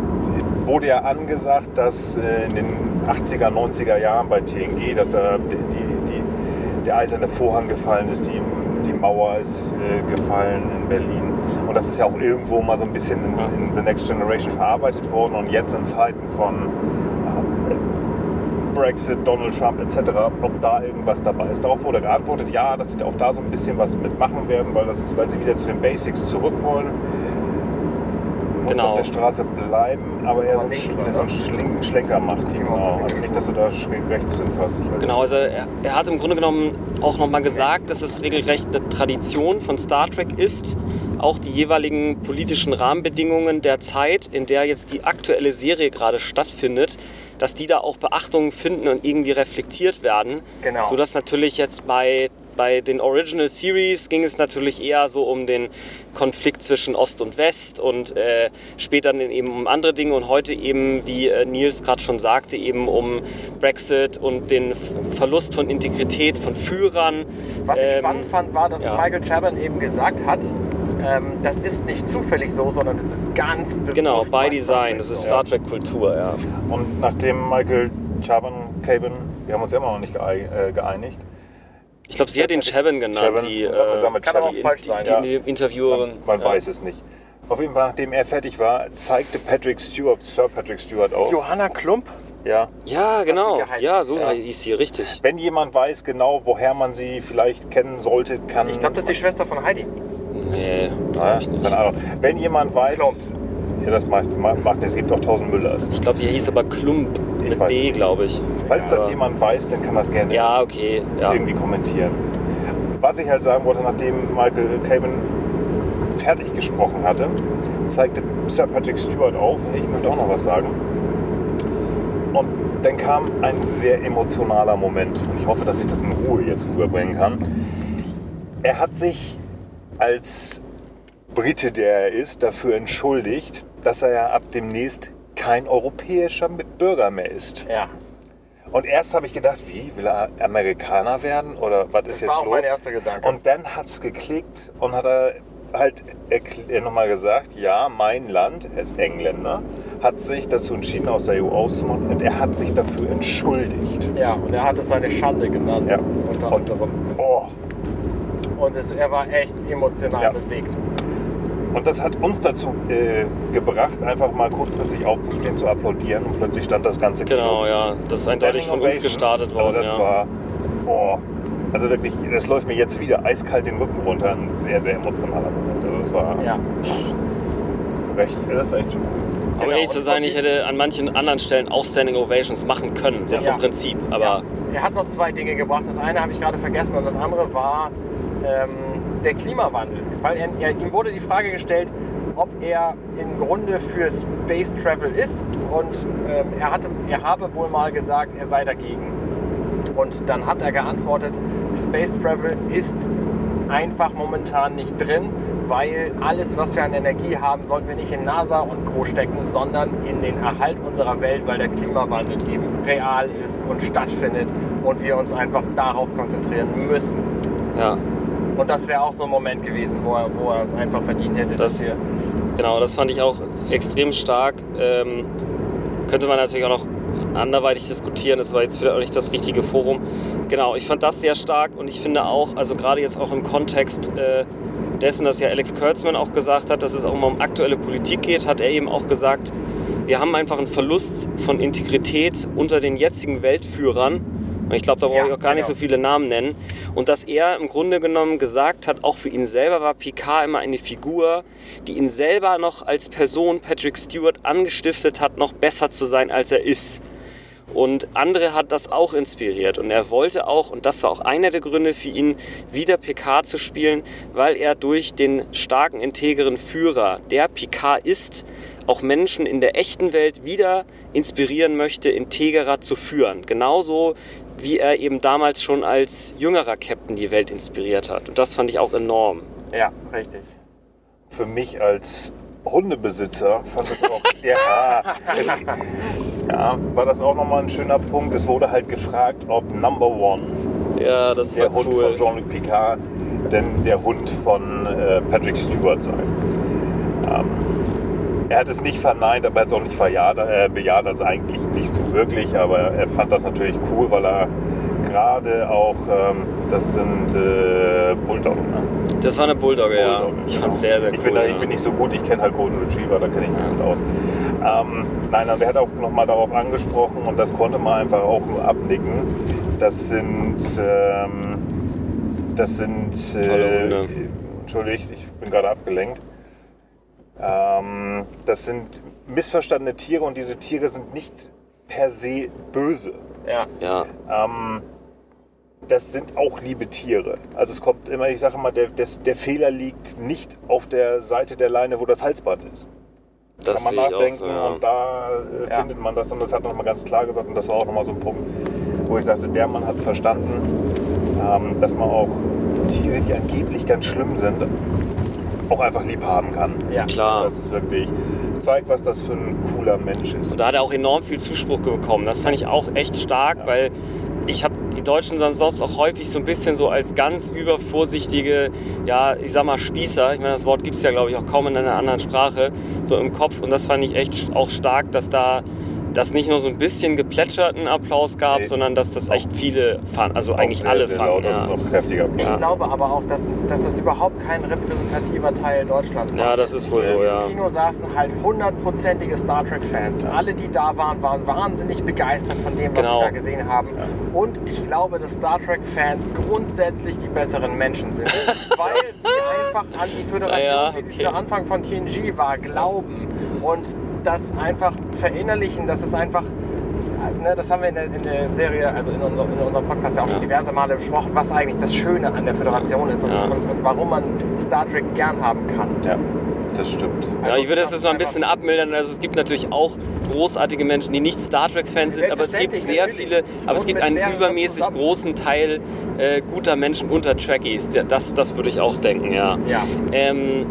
F: wurde ja angesagt, dass äh, in den 80er, 90er Jahren bei TNG, dass da die, die, die, der eiserne Vorhang gefallen ist, die, die Mauer ist äh, gefallen in Berlin. Und das ist ja auch irgendwo mal so ein bisschen in, in The Next Generation verarbeitet worden. Und jetzt in Zeiten von äh, Brexit, Donald Trump etc., ob da irgendwas dabei ist. Darauf wurde geantwortet, ja, dass sie auch da so ein bisschen was mitmachen werden, weil, das, weil sie wieder zu den Basics zurück wollen. Muss
E: Genau.
F: auf der Straße bleiben, aber eher so, ein, so einen Schling Schlenker macht. Genau. Also nicht, dass du da schräg rechts hinfährst. Halt-
E: Genau, also er, er hat im Grunde genommen auch nochmal gesagt, dass es regelrecht eine Tradition von Star Trek ist, auch die jeweiligen politischen Rahmenbedingungen der Zeit, in der jetzt die aktuelle Serie gerade stattfindet, dass die da auch Beachtung finden und irgendwie reflektiert werden.
G: Genau.
E: Sodass natürlich jetzt bei, bei den Original Series ging es natürlich eher so um den Konflikt zwischen Ost und West und äh, später dann eben um andere Dinge und heute eben, wie äh, Nils gerade schon sagte, eben um Brexit und den F Verlust von Integrität von Führern.
G: Was ich
E: Ähm,
G: spannend fand, war, dass
E: ja.
G: Michael Chabon eben gesagt hat, ähm, das ist nicht zufällig so, sondern das ist ganz bewusst.
E: Genau, by
G: bei
E: Design, das ist. Star Trek Kultur, ja.
F: Und nachdem Michael Chabon, Caban, wir haben uns immer noch nicht äh, geeinigt.
E: Ich glaube, sie hat den Chabon genannt,
F: Chabon,
E: die, äh,
F: damit
G: Kann aber auch
E: die,
G: falsch
E: die,
G: sein.
E: die,
F: ja.
E: die Interviewerin.
F: Man, man
E: ja.
F: weiß es nicht. Auf jeden Fall, nachdem er fertig war, zeigte Patrick Stewart, Sir Patrick Stewart auf.
G: Johanna Klump?
F: Ja.
E: Ja, genau. Ja, so
F: Ja.
E: hieß sie, richtig.
F: Wenn jemand weiß genau, woher man sie vielleicht kennen sollte, kann.
G: Ich glaube, das ist die Schwester von Heidi.
E: Nee,
F: Naja,
E: ich nicht.
F: keine Ahnung. Wenn jemand weiß.
G: Klump.
F: Ja, das macht, macht es gibt auch tausend Müllers.
E: Ich glaube, die hieß aber Klump mit
F: weiß
E: B, glaube ich.
F: Falls das jemand weiß, dann kann das gerne
E: Ja, okay. Ja.
F: irgendwie kommentieren. Was ich halt sagen wollte, nachdem Michael Caban fertig gesprochen hatte, zeigte Sir Patrick Stewart auf. Ich möchte auch noch was sagen. Und dann kam ein sehr emotionaler Moment. Und ich hoffe, dass ich das in Ruhe jetzt rüberbringen kann. Er hat sich als Brite, der er ist, dafür entschuldigt, dass er ja ab demnächst kein europäischer Bürger mehr ist.
G: Ja,
F: Und erst habe ich gedacht, wie, will er Amerikaner werden oder was ist
G: das
F: jetzt
G: war auch
F: los?
G: mein erster Gedanke.
F: Und dann hat es geklickt und hat er halt nochmal gesagt, ja, mein Land, er ist Engländer, hat sich dazu entschieden, aus der EU auszumachen und er hat sich dafür entschuldigt.
G: ja, und er hat es seine Schande genannt.
F: Ja.
G: Unter
F: Und,
G: anderem.
F: oh,
G: Und es, er war echt emotional
F: Ja.
G: bewegt.
F: Und das hat uns dazu äh, gebracht, einfach mal kurzfristig aufzustehen, zu applaudieren und plötzlich stand das ganze Kino.
E: Genau, ja. Das ist eindeutig von uns gestartet worden.
F: Also das
E: ja.
F: war, oh, also wirklich, das läuft mir jetzt wieder eiskalt den Rücken runter. Ein sehr, sehr emotionaler Moment. Also das war
G: Ja.
F: recht, das war echt schon cool.
E: Aber
G: Genau,
E: ehrlich zu sein, ich hätte an manchen anderen Stellen auch Standing Ovations machen können, so
G: Ja.
E: vom Prinzip. Aber
G: Ja. Er hat noch zwei Dinge gebracht. Das eine habe ich gerade vergessen und das andere war ähm, der Klimawandel. Weil er, er, ihm wurde die Frage gestellt, ob er im Grunde für Space Travel ist und ähm, er, hatte, er habe wohl mal gesagt, er sei dagegen. Und dann hat er geantwortet, Space Travel ist einfach momentan nicht drin, weil alles, was wir an Energie haben, sollten wir nicht in NASA und Co. stecken, sondern in den Erhalt unserer Welt, weil der Klimawandel eben real ist und stattfindet und wir uns einfach darauf konzentrieren müssen.
E: ja,
G: Und das wäre auch so ein Moment gewesen, wo er, wo er es einfach verdient hätte, dass
E: Das-
G: wir.
E: genau, das fand ich auch extrem stark. Ähm, könnte man natürlich auch noch anderweitig diskutieren, das war jetzt vielleicht auch nicht das richtige Forum. Genau, ich fand das sehr stark und ich finde auch, also gerade jetzt auch im Kontext äh, dessen, dass ja Alex Kurtzman auch gesagt hat, dass es auch mal um aktuelle Politik geht, hat er eben auch gesagt, wir haben einfach einen Verlust von Integrität unter den jetzigen Weltführern. Und ich glaube, da brauche
G: Ja,
E: ich auch gar nicht
G: genau.
E: so viele Namen nennen. Und dass er im Grunde genommen gesagt hat, auch für ihn selber war Picard immer eine Figur, die ihn selber noch als Person, Patrick Stewart, angestiftet hat, noch besser zu sein, als er ist. Und andere hat das auch inspiriert. Und er wollte auch, und das war auch einer der Gründe für ihn, wieder Picard zu spielen, weil er durch den starken, integren Führer, der Picard ist, auch Menschen in der echten Welt wieder inspirieren möchte, integrer zu führen. Genauso wie er eben damals schon als jüngerer Captain die Welt inspiriert hat. Und das fand ich auch enorm.
G: Ja, richtig.
F: Für mich als Hundebesitzer fand es auch, ja, es, ja, war das auch nochmal ein schöner Punkt. Es wurde halt gefragt, ob Number One,
E: Ja, das
F: der Hund
E: cool.
F: von Jean-Luc Picard, denn der Hund von äh, Patrick Stewart sei. Ähm, er hat es nicht verneint, aber er hat es auch nicht verjaht, äh, bejaht, also eigentlich nicht so wirklich, aber er fand das natürlich cool, weil er gerade auch, ähm, das sind äh, Bulldoggen, ne?
E: Das war eine Bulldogge, ja.
F: Bulldogge,
E: Ich
F: genau.
E: fand's sehr, sehr cool.
F: Ich bin, da, ich
E: ja.
F: bin nicht so gut, ich kenne halt Golden Retriever, da kenne ich mich gut aus. Ähm, nein, aber er hat auch nochmal darauf angesprochen und das konnte man einfach auch nur abnicken. Das sind, ähm, das sind,
E: Tolle Hunde.
F: entschuldigt, ich bin gerade abgelenkt. Ähm, das sind missverstandene Tiere und diese Tiere sind nicht per se böse.
G: Ja.
E: Ja,
F: Ähm, das sind auch liebe Tiere. Also es kommt immer, ich sage immer, der, der, der Fehler liegt nicht auf der Seite der Leine, wo das Halsband ist.
E: das
F: Kann man
E: sehe ich auch
F: nachdenken
E: so, ja.
F: und da äh,
G: Ja.
F: findet man das und das hat er nochmal ganz klar gesagt und das war auch nochmal so ein Punkt, wo ich sagte, der Mann hat es verstanden, ähm, dass man auch Tiere, die angeblich ganz schlimm sind, auch einfach lieb haben kann.
G: Ja.
E: Klar.
F: Das ist wirklich, zeigt, was das für ein cooler Mensch ist.
E: Und da hat er auch enorm viel Zuspruch bekommen. Das fand ich auch echt stark, weil ich habe die Deutschen sonst auch häufig so ein bisschen so als ganz übervorsichtige, ja, ich sag mal Spießer, ich meine, das Wort gibt es ja, glaube ich, auch kaum in einer anderen Sprache, so im Kopf. Und das fand ich echt auch stark, dass da das nicht nur so ein bisschen geplätscherten Applaus gab,
F: Nee.
E: sondern dass das echt viele fanden, also eigentlich
F: sehr,
E: alle
F: sehr
E: fanden. Ja.
F: und noch kräftiger
G: Ich
F: Applaus.
G: glaube aber auch, dass, dass das überhaupt kein repräsentativer Teil Deutschlands war.
E: ja, das ist wohl so, ja.
G: Im Kino saßen halt hundertprozentige Star Trek-Fans. Alle, die da waren, waren wahnsinnig begeistert von dem, was
E: Genau.
G: sie da gesehen haben. Und ich glaube, dass Star Trek-Fans grundsätzlich die besseren Menschen sind, weil sie einfach an die Föderation,
E: Ja,
G: wie sie
E: okay.
G: zu Anfang von TNG war, glauben und das einfach verinnerlichen, dass es einfach Ne, das haben wir in der, in der Serie, also in, unser, in unserem Podcast ja auch schon
E: Ja.
G: diverse Male besprochen, was eigentlich das Schöne an der Föderation ist und,
E: Ja.
G: und, und warum man Star Trek gern haben kann.
F: Ja. das stimmt.
E: Ja, ich würde das jetzt noch ein bisschen abmildern. Also es gibt natürlich auch großartige Menschen, die nicht Star Trek-Fans sind, aber es gibt sehr viele, aber es gibt einen übermäßig
G: zusammen.
E: großen Teil äh, guter Menschen unter Trekkies. Das, das würde ich auch denken, ja.
G: Ja.
E: Ähm,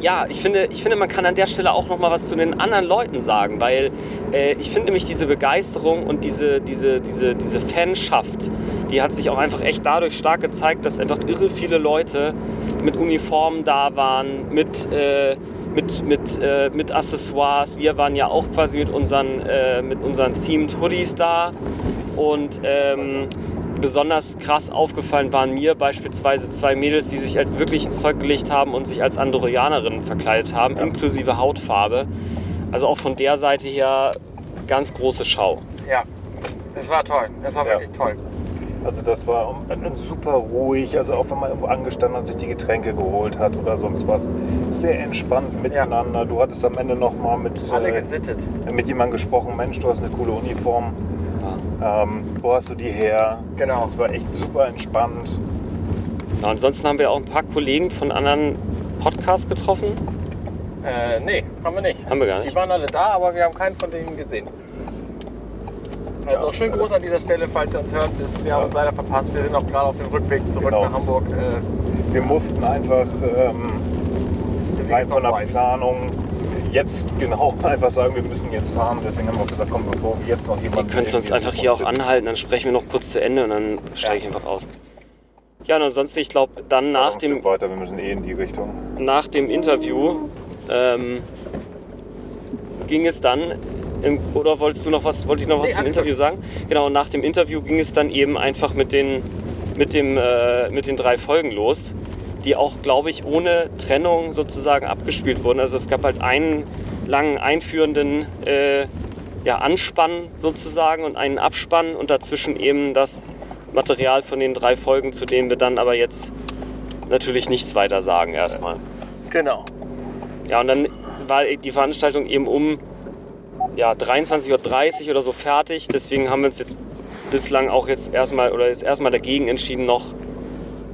E: ja, ich finde, ich finde, man kann an der Stelle auch noch mal was zu den anderen Leuten sagen, weil äh, ich finde mich diese Begeisterung und diese, diese, diese, diese Fanschaft, die hat sich auch einfach echt dadurch stark gezeigt, dass einfach irre viele Leute mit Uniformen da waren, mit, äh, mit, mit, äh, mit Accessoires. Wir waren ja auch quasi mit unseren, äh, mit unseren Themed Hoodies da und ähm, besonders krass aufgefallen waren mir beispielsweise zwei Mädels, die sich halt wirklich ins Zeug gelegt haben und sich als Andorianerinnen verkleidet haben, inklusive Hautfarbe. Also auch von der Seite her ganz große Schau.
G: Ja, es war toll. Es war
F: Ja.
G: wirklich toll.
F: Also das war super ruhig, also auch wenn man irgendwo angestanden hat, sich die Getränke geholt hat oder sonst was. Sehr entspannt miteinander. Du hattest am Ende noch mal mit,
G: Alle
F: äh,
G: gesittet.
F: mit jemandem gesprochen, Mensch, du hast eine coole Uniform. Ähm, wo hast du die her?
G: Genau.
F: Das war echt super entspannt.
E: Ja, ansonsten haben wir auch ein paar Kollegen von anderen Podcasts getroffen.
G: Äh, nee, haben wir nicht.
E: Haben wir gar
G: Die
E: nicht.
G: waren alle da, aber wir haben keinen von denen gesehen. Also auch schön groß an dieser Stelle, falls ihr uns hört. Ist, wir haben uns leider verpasst. Wir sind auch gerade auf dem Rückweg zurück
F: Genau.
G: nach Hamburg. Äh,
F: Wir mussten einfach ähm, rein von der
G: weit.
F: Planung jetzt genau einfach sagen, wir müssen jetzt fahren. Deswegen haben wir gesagt, komm, bevor wir jetzt noch
E: Ihr
F: jemanden...
E: könnt uns einfach hier auch anhalten, dann sprechen wir noch kurz zu Ende und dann steige ich einfach aus. Ja, und ansonsten, ich glaube, dann nach dem,
F: weiter, wir müssen eh in die Richtung.
E: nach dem Interview ähm, ging es dann, im, oder wolltest du noch was, wollte ich noch was
G: Nee,
E: zum Interview sagen? Genau, und nach dem Interview ging es dann eben einfach mit den, mit dem, äh, mit den drei Folgen los, die auch, glaube ich, ohne Trennung sozusagen abgespielt wurden. Also es gab halt einen langen einführenden äh, ja, Anspann sozusagen und einen Abspann und dazwischen eben das Material von den drei Folgen, zu denen wir dann aber jetzt natürlich nichts weiter sagen erstmal.
G: Genau.
E: Ja, und dann war die Veranstaltung eben um ja, 23.30 Uhr oder so fertig. Deswegen haben wir uns jetzt bislang auch jetzt erstmal oder jetzt erstmal dagegen entschieden, noch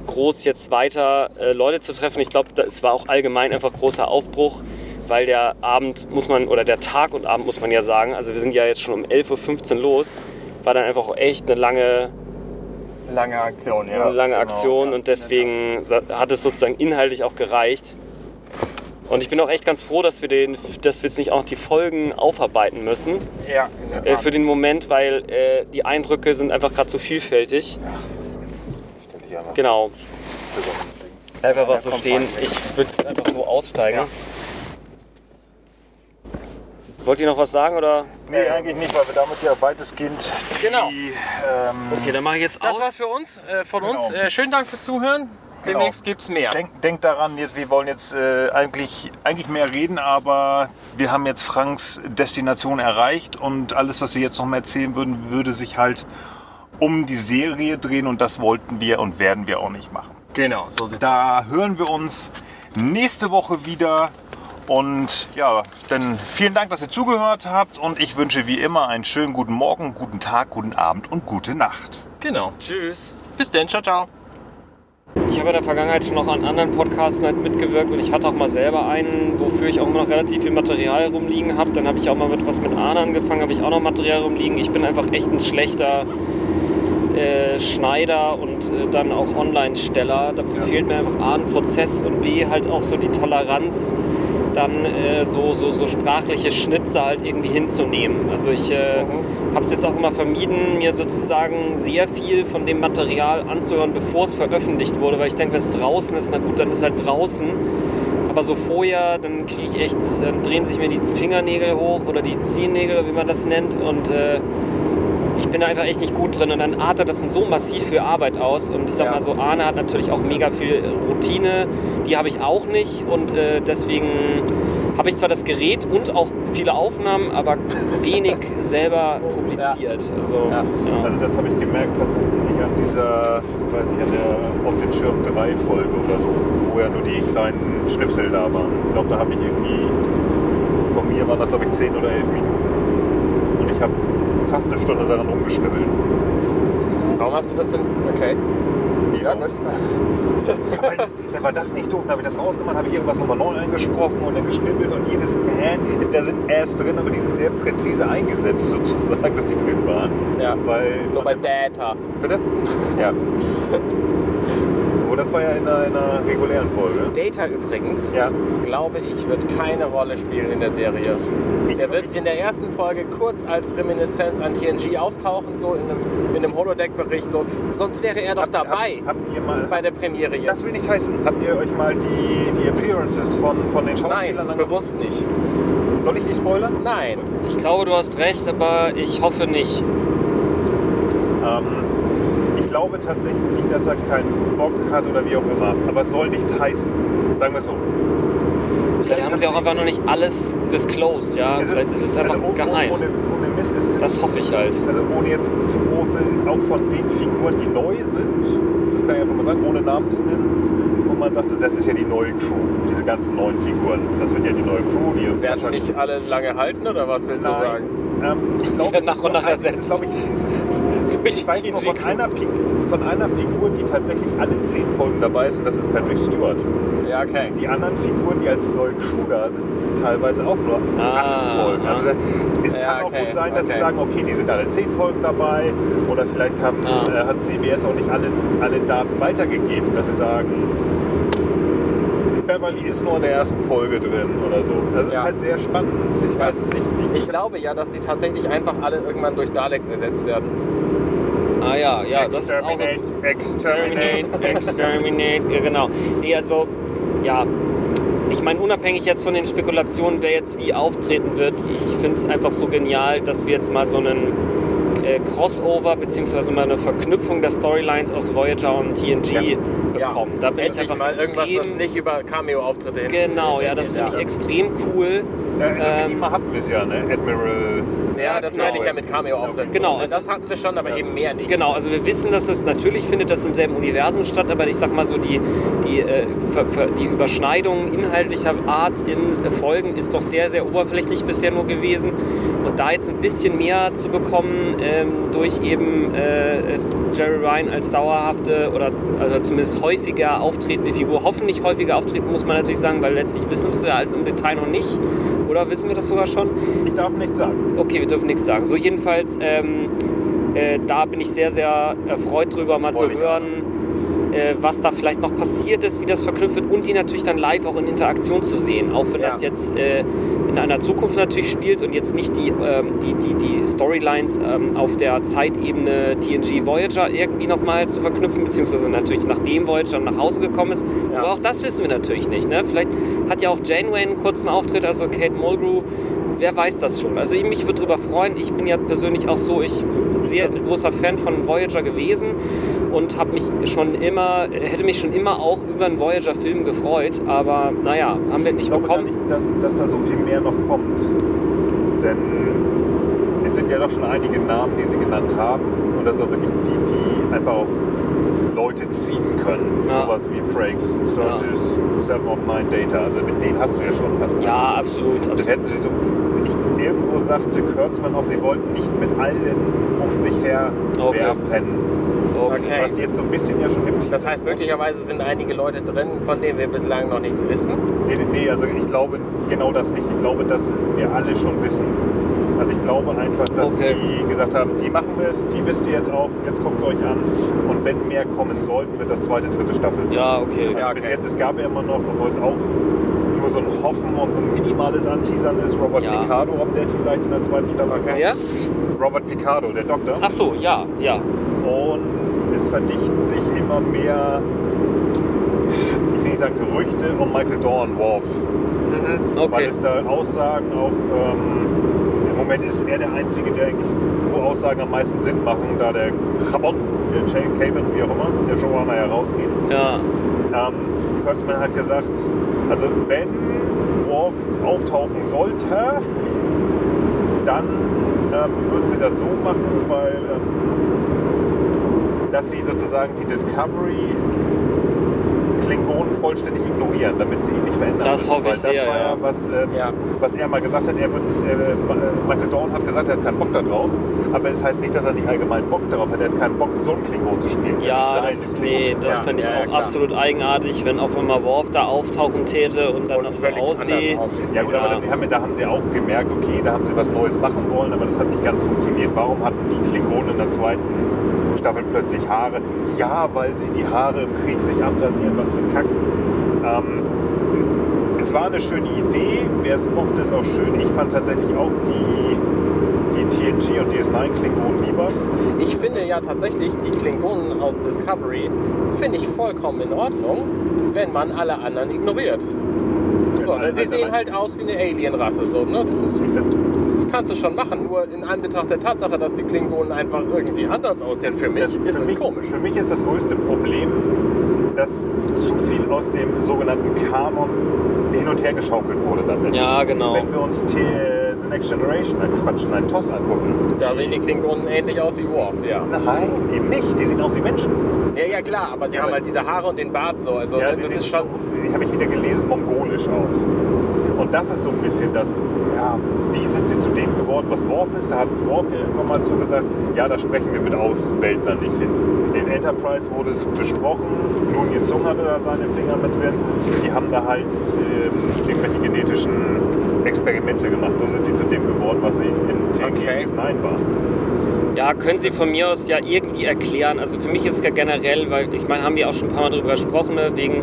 E: groß jetzt weiter äh, Leute zu treffen. Ich glaube, es war auch allgemein einfach großer Aufbruch, weil der Abend muss man, oder der Tag und Abend muss man ja sagen, also wir sind ja jetzt schon um 11.15 Uhr los, war dann einfach echt eine lange,
G: Lange Aktion, ja.
E: eine lange
F: genau,
E: Aktion
F: ja.
E: und deswegen hat es sozusagen inhaltlich auch gereicht. Und ich bin auch echt ganz froh, dass wir, den, dass wir jetzt nicht auch noch die Folgen aufarbeiten müssen
G: Ja,
E: äh, für den Moment, weil äh, die Eindrücke sind einfach gerade so vielfältig.
F: Stell dich einfach
E: Genau. Einfach was so stehen. Ich würde jetzt einfach so aussteigen. Wollt ihr noch was sagen oder?
F: Nee, eigentlich nicht, weil wir damit ja weitestgehend
G: Genau.
F: die, ähm,
E: Okay, dann mache ich jetzt
G: Das
E: aus.
G: war's für uns, äh, von
F: Genau.
G: uns. Äh, schönen Dank fürs Zuhören.
F: Genau.
G: Demnächst gibt's mehr.
F: Denk, denk daran, jetzt, wir wollen jetzt äh, eigentlich, eigentlich mehr reden, aber wir haben jetzt Franks Destination erreicht und alles, was wir jetzt noch mal erzählen würden, würde sich halt um die Serie drehen und das wollten wir und werden wir auch nicht machen.
G: Genau, so sieht's
F: Da hören wir uns nächste Woche wieder und ja, dann vielen Dank, dass ihr zugehört habt und ich wünsche wie immer einen schönen guten Morgen, guten Tag, guten Abend und gute Nacht.
G: Genau.
E: Tschüss.
G: Bis dann, ciao, ciao.
E: Ich habe in der Vergangenheit schon noch an anderen Podcasts halt mitgewirkt und ich hatte auch mal selber einen, wofür ich auch immer noch relativ viel Material rumliegen habe. Dann habe ich auch mal mit was mit Arne angefangen, habe ich auch noch Material rumliegen. Ich bin einfach echt ein schlechter äh, Schneider und äh, dann auch Online-Steller. Dafür fehlt mir einfach A, ein Prozess und B, halt auch so die Toleranz, dann äh, so, so, so sprachliche Schnitze halt irgendwie hinzunehmen. Also ich äh, habe es jetzt auch immer vermieden, mir sozusagen sehr viel von dem Material anzuhören, bevor es veröffentlicht wurde, weil ich denke, wenn es draußen ist, na gut, dann ist halt draußen. Aber so vorher, dann kriege ich echt, dann drehen sich mir die Fingernägel hoch oder die Zehennägel, wie man das nennt. Und äh, ich bin da einfach echt nicht gut drin. Und dann artet das so massiv für Arbeit aus. Und ich sag
G: Ja.
E: mal so, Arne hat natürlich auch mega viel Routine. Die habe ich auch nicht. Und äh, deswegen habe ich zwar das Gerät und auch viele Aufnahmen, aber wenig selber publiziert. Also, ja.
F: Also das habe ich gemerkt tatsächlich an dieser, weiß ich, an der auf den Schirm 3 Folge oder so, wo ja nur die kleinen Schnipsel da waren. Ich glaube, da habe ich irgendwie, von mir waren das glaube ich 10 oder 11 Minuten. Fast eine Stunde daran rumgeschnibbelt.
G: Warum hast du das denn? Okay.
F: Ja, Weil- Dann war das nicht doof, dann habe ich das rausgemacht, habe ich irgendwas nochmal neu eingesprochen und dann geschnippelt und jedes Hä, da sind Äs drin, aber die sind sehr präzise eingesetzt sozusagen, dass sie drin waren.
G: Ja.
F: Weil
G: Nur bei Data.
F: Bitte? Ja. Aber das war ja in einer, in einer regulären Folge.
G: Data übrigens,
F: Ja.
G: glaube ich, wird keine Rolle spielen in der Serie. Der wird in der ersten Folge kurz als Reminiszenz an TNG auftauchen, so in einem, in einem Holodeck-Bericht. So. Sonst wäre er doch
F: Habt-
G: dabei
F: Habt, habt ihr mal.
G: bei der Premiere
F: das
G: jetzt.
F: will nicht heißen. Habt ihr euch mal die, die Appearances von, von den
G: Nein,
F: Schauspielern angeguckt?
G: bewusst nicht.
F: Soll ich die spoilern?
G: Nein.
E: Ich glaube, du hast recht, aber ich hoffe nicht.
F: Ähm, glaube tatsächlich, dass er keinen Bock hat oder wie auch immer. Aber es soll nichts heißen. Sagen wir es so.
E: Vielleicht haben sie auch einfach noch nicht alles disclosed, ja.
F: Es
E: Vielleicht ist es einfach
F: also ohne,
E: geheim.
F: Ohne, ohne Mist ist
E: Das hoffe ich halt.
F: Also ohne jetzt zu große, auch von den Figuren, die neu sind, das kann ich einfach mal sagen, ohne Namen zu nennen, wo man sagte, das ist ja die neue Crew, diese ganzen neuen Figuren. Das wird ja die neue Crew, die uns
G: Werden
F: wahrscheinlich-
G: nicht alle lange halten oder was willst du
F: Nein.
G: sagen?
F: Ähm, ich glaube,
E: werden
F: es
E: nach
F: ist
E: und nach
F: es ist,
E: ersetzt.
F: glaube ich, ist,
E: Durch
F: ich weiß nur von einer, von einer Figur, die tatsächlich alle zehn Folgen dabei ist, und das ist Patrick Stewart.
G: Ja, okay.
F: Die anderen Figuren, die als neue Crew da sind, sind teilweise auch nur
E: Ah,
F: acht Folgen. Also da, es
G: Ja,
F: kann auch
G: okay,
F: gut sein, dass
G: okay.
F: sie sagen, okay, die sind alle zehn Folgen dabei. Oder vielleicht haben,
E: Ah.
F: äh, hat CBS auch nicht alle, alle Daten weitergegeben, dass sie sagen, Beverly ist nur in der ersten Folge drin oder so. Das ist
G: Ja.
F: halt sehr spannend. Ich weiß es echt nicht.
G: Ich glaube ja, dass die tatsächlich einfach alle irgendwann durch Daleks ersetzt werden.
E: Ah ja, ja, das ist auch
F: Exterminate, Exterminate.
E: Ja genau. Nee, also, ja, ich meine, unabhängig jetzt von den Spekulationen, wer jetzt wie auftreten wird, ich finde es einfach so genial, dass wir jetzt mal so einen äh, Crossover beziehungsweise mal eine Verknüpfung der Storylines aus Voyager und TNG bekommen. Da bin ich
G: Endlich
E: einfach
G: mal irgendwas,
E: extrem,
G: was nicht über Cameo-Auftritte hin.
E: Genau, ja, das finde ich extrem cool.
F: Ja, also
E: Ähm,
F: ihm hatten wir es ja, ne? Admiral.
G: Ja, das
E: Genau.
G: meine ich ja mit Cameo-Auftritten.
E: Genau,
G: So,
E: also-
G: das hatten wir schon, aber eben mehr nicht.
E: Genau, also wir wissen, dass es natürlich findet das im selben Universum statt, aber ich sag mal so, die, die, äh, die Überschneidung inhaltlicher Art in äh, Folgen ist doch sehr, sehr oberflächlich bisher nur gewesen. Und da jetzt ein bisschen mehr zu bekommen ähm, durch eben äh, Jerry Ryan als dauerhafte oder also zumindest häufiger auftretende Figur, hoffentlich häufiger auftreten, muss man natürlich sagen, weil letztlich wissen wir es ja alles im Detail noch nicht. Oder wissen wir das sogar schon?
F: Ich darf nichts sagen.
E: Okay, wir dürfen nichts sagen. So jedenfalls, ähm, äh, da bin ich sehr, sehr erfreut drüber, mal zu hören, äh, was da vielleicht noch passiert ist, wie das verknüpft wird und die natürlich dann live auch in Interaktion zu sehen. Auch wenn
G: Ja.
E: das jetzt äh, in einer Zukunft natürlich spielt und jetzt nicht die, ähm, die, die, die Storylines ähm, auf der Zeitebene TNG Voyager irgendwie nochmal zu verknüpfen, beziehungsweise natürlich nachdem Voyager nach Hause gekommen ist.
G: Ja.
E: Aber auch das wissen wir natürlich nicht. Ne? Vielleicht hat ja auch Janeway einen kurzen Auftritt, also Kate Mulgrew. Wer weiß das schon? Also mich würde darüber freuen. Ich bin ja persönlich auch so, ich bin sehr großer Fan von Voyager gewesen und habe mich schon immer, hätte mich schon immer auch über einen Voyager-Film gefreut. Aber naja, haben wir
F: Ich
E: nicht
F: glaube gar
E: bekommen.
F: nicht, dass, dass da so viel mehr noch kommt. Denn es sind ja doch schon einige Namen, die sie genannt haben. Und das sind wirklich die, die einfach auch Leute ziehen können.
E: Ja.
F: Sowas wie Frakes, Surges, Seven of Nine Data. Also mit denen hast du ja schon fast.
E: Ja, absolut.
F: Dann
E: absolut.
F: hätten sie so. Irgendwo sagte Kurtzman auch, sie wollten nicht mit allen um sich her
E: Okay.
F: werfen.
E: Okay.
F: Was jetzt so ein bisschen ja schon im
G: Das heißt, möglicherweise sind einige Leute drin, von denen wir bislang noch nichts wissen.
F: Nee, nee, nee, also ich glaube genau das nicht. Ich glaube, dass wir alle schon wissen. Also ich glaube einfach, dass
E: Okay.
F: sie gesagt haben, die machen wir, die wisst ihr jetzt auch, jetzt guckt es euch an. Und wenn mehr kommen sollten, wird das zweite, dritte Staffel.
E: Ja, okay.
F: Also
G: Ja,
F: bis
G: okay.
F: jetzt, es gab ja immer noch, obwohl es auch so ein Hoffen und so ein minimales Anteasern ist, Robert
E: Ja.
F: Picardo, ob der vielleicht in der zweiten Staffel kommt.
E: Ja?
F: Robert Picardo, der Doktor.
E: Ach so, ja, ja.
F: Und es verdichten sich immer mehr, ich will nicht sagen Gerüchte, um Michael Dorn Worf. Weil
E: Okay.
F: es da Aussagen auch, ähm, im Moment ist er der Einzige, der eigentlich, wo Aussagen am meisten Sinn machen, da der Chabon, der Jay Caban, wie auch immer, der Showrunner ja rausgeht.
E: Ja.
F: Ähm, Kurtzman hat gesagt, also wenn Worf auftauchen sollte, dann ähm, würden sie das so machen, weil ähm, dass sie sozusagen die Discovery vollständig ignorieren, damit sie ihn nicht verändern.
E: Das
F: müssen.
E: hoffe ich
F: Weil das
E: sehr,
F: war ja, was, ähm,
G: Ja.
F: was er mal gesagt hat. Er wird's, äh, Michael Dorn hat gesagt, er hat keinen Bock darauf. Aber es heißt nicht, dass er nicht allgemein Bock darauf hat. Er hat keinen Bock, so einen Klingon zu spielen.
E: Ja, das, nee, das
F: Ja.
E: finde ich
G: ja,
E: auch
G: klar.
E: absolut eigenartig, wenn auf einmal Worf da auftauchen täte und dann
G: Und
E: noch so
G: völlig anders
E: aussieht.
F: Ja gut, aber sie haben, da haben sie auch gemerkt, okay, da haben sie was Neues machen wollen, aber das hat nicht ganz funktioniert. Warum hatten die Klingonen in der zweiten Staffel plötzlich Haare? Ja, weil sie die Haare im Krieg sich abrasieren, was für ein Kack. Ähm, es war eine schöne Idee, wer es mochte, ist auch schön. Ich fand tatsächlich auch die, die TNG und DS9 Klingonen lieber.
G: Ich finde ja tatsächlich die Klingonen aus Discovery finde ich vollkommen in Ordnung, wenn man alle anderen ignoriert. So, sie sehen halt aus wie eine Alienrasse. So, ne? das, ist, das kannst du schon machen, nur in Anbetracht der Tatsache, dass die Klingonen einfach irgendwie anders aussehen. Für mich
F: Das-
G: ist
F: für
G: es
F: mich,
G: komisch.
F: Für mich ist das größte Problem, dass zu viel aus dem sogenannten Kanon hin und her geschaukelt wurde damit.
E: Ja, genau.
F: Wenn wir uns The Next Generation, äh Quatsch, nein, TOS angucken.
G: Da sehen die Klingonen ähnlich aus wie Worf, ja.
F: Nein, eben nicht. Die sehen aus wie Menschen.
G: Ja, ja, klar, aber sie haben halt diese Haare und den Bart so. Also,
F: Ja,
G: das ist schon.
F: so, habe ich wieder gelesen, mongolisch aus. Und das ist so ein bisschen das, ja, wie sind sie zu dem geworden, was Worf ist? Da hat Worf ja irgendwann mal zugesagt, ja, da sprechen wir mit Außenweltlern nicht hin. In Enterprise wurde es besprochen, Nun Jin-Sung hatte da seine Finger mit drin. Die haben da halt ähm, irgendwelche genetischen Experimente gemacht. So sind die zu dem geworden, was sie in TNG
G: Okay.
F: 9 waren.
E: Ja, können Sie von mir aus ja irgendwie erklären. Also für mich ist es ja generell, weil ich meine, haben wir auch schon ein paar Mal darüber gesprochen, ne, wegen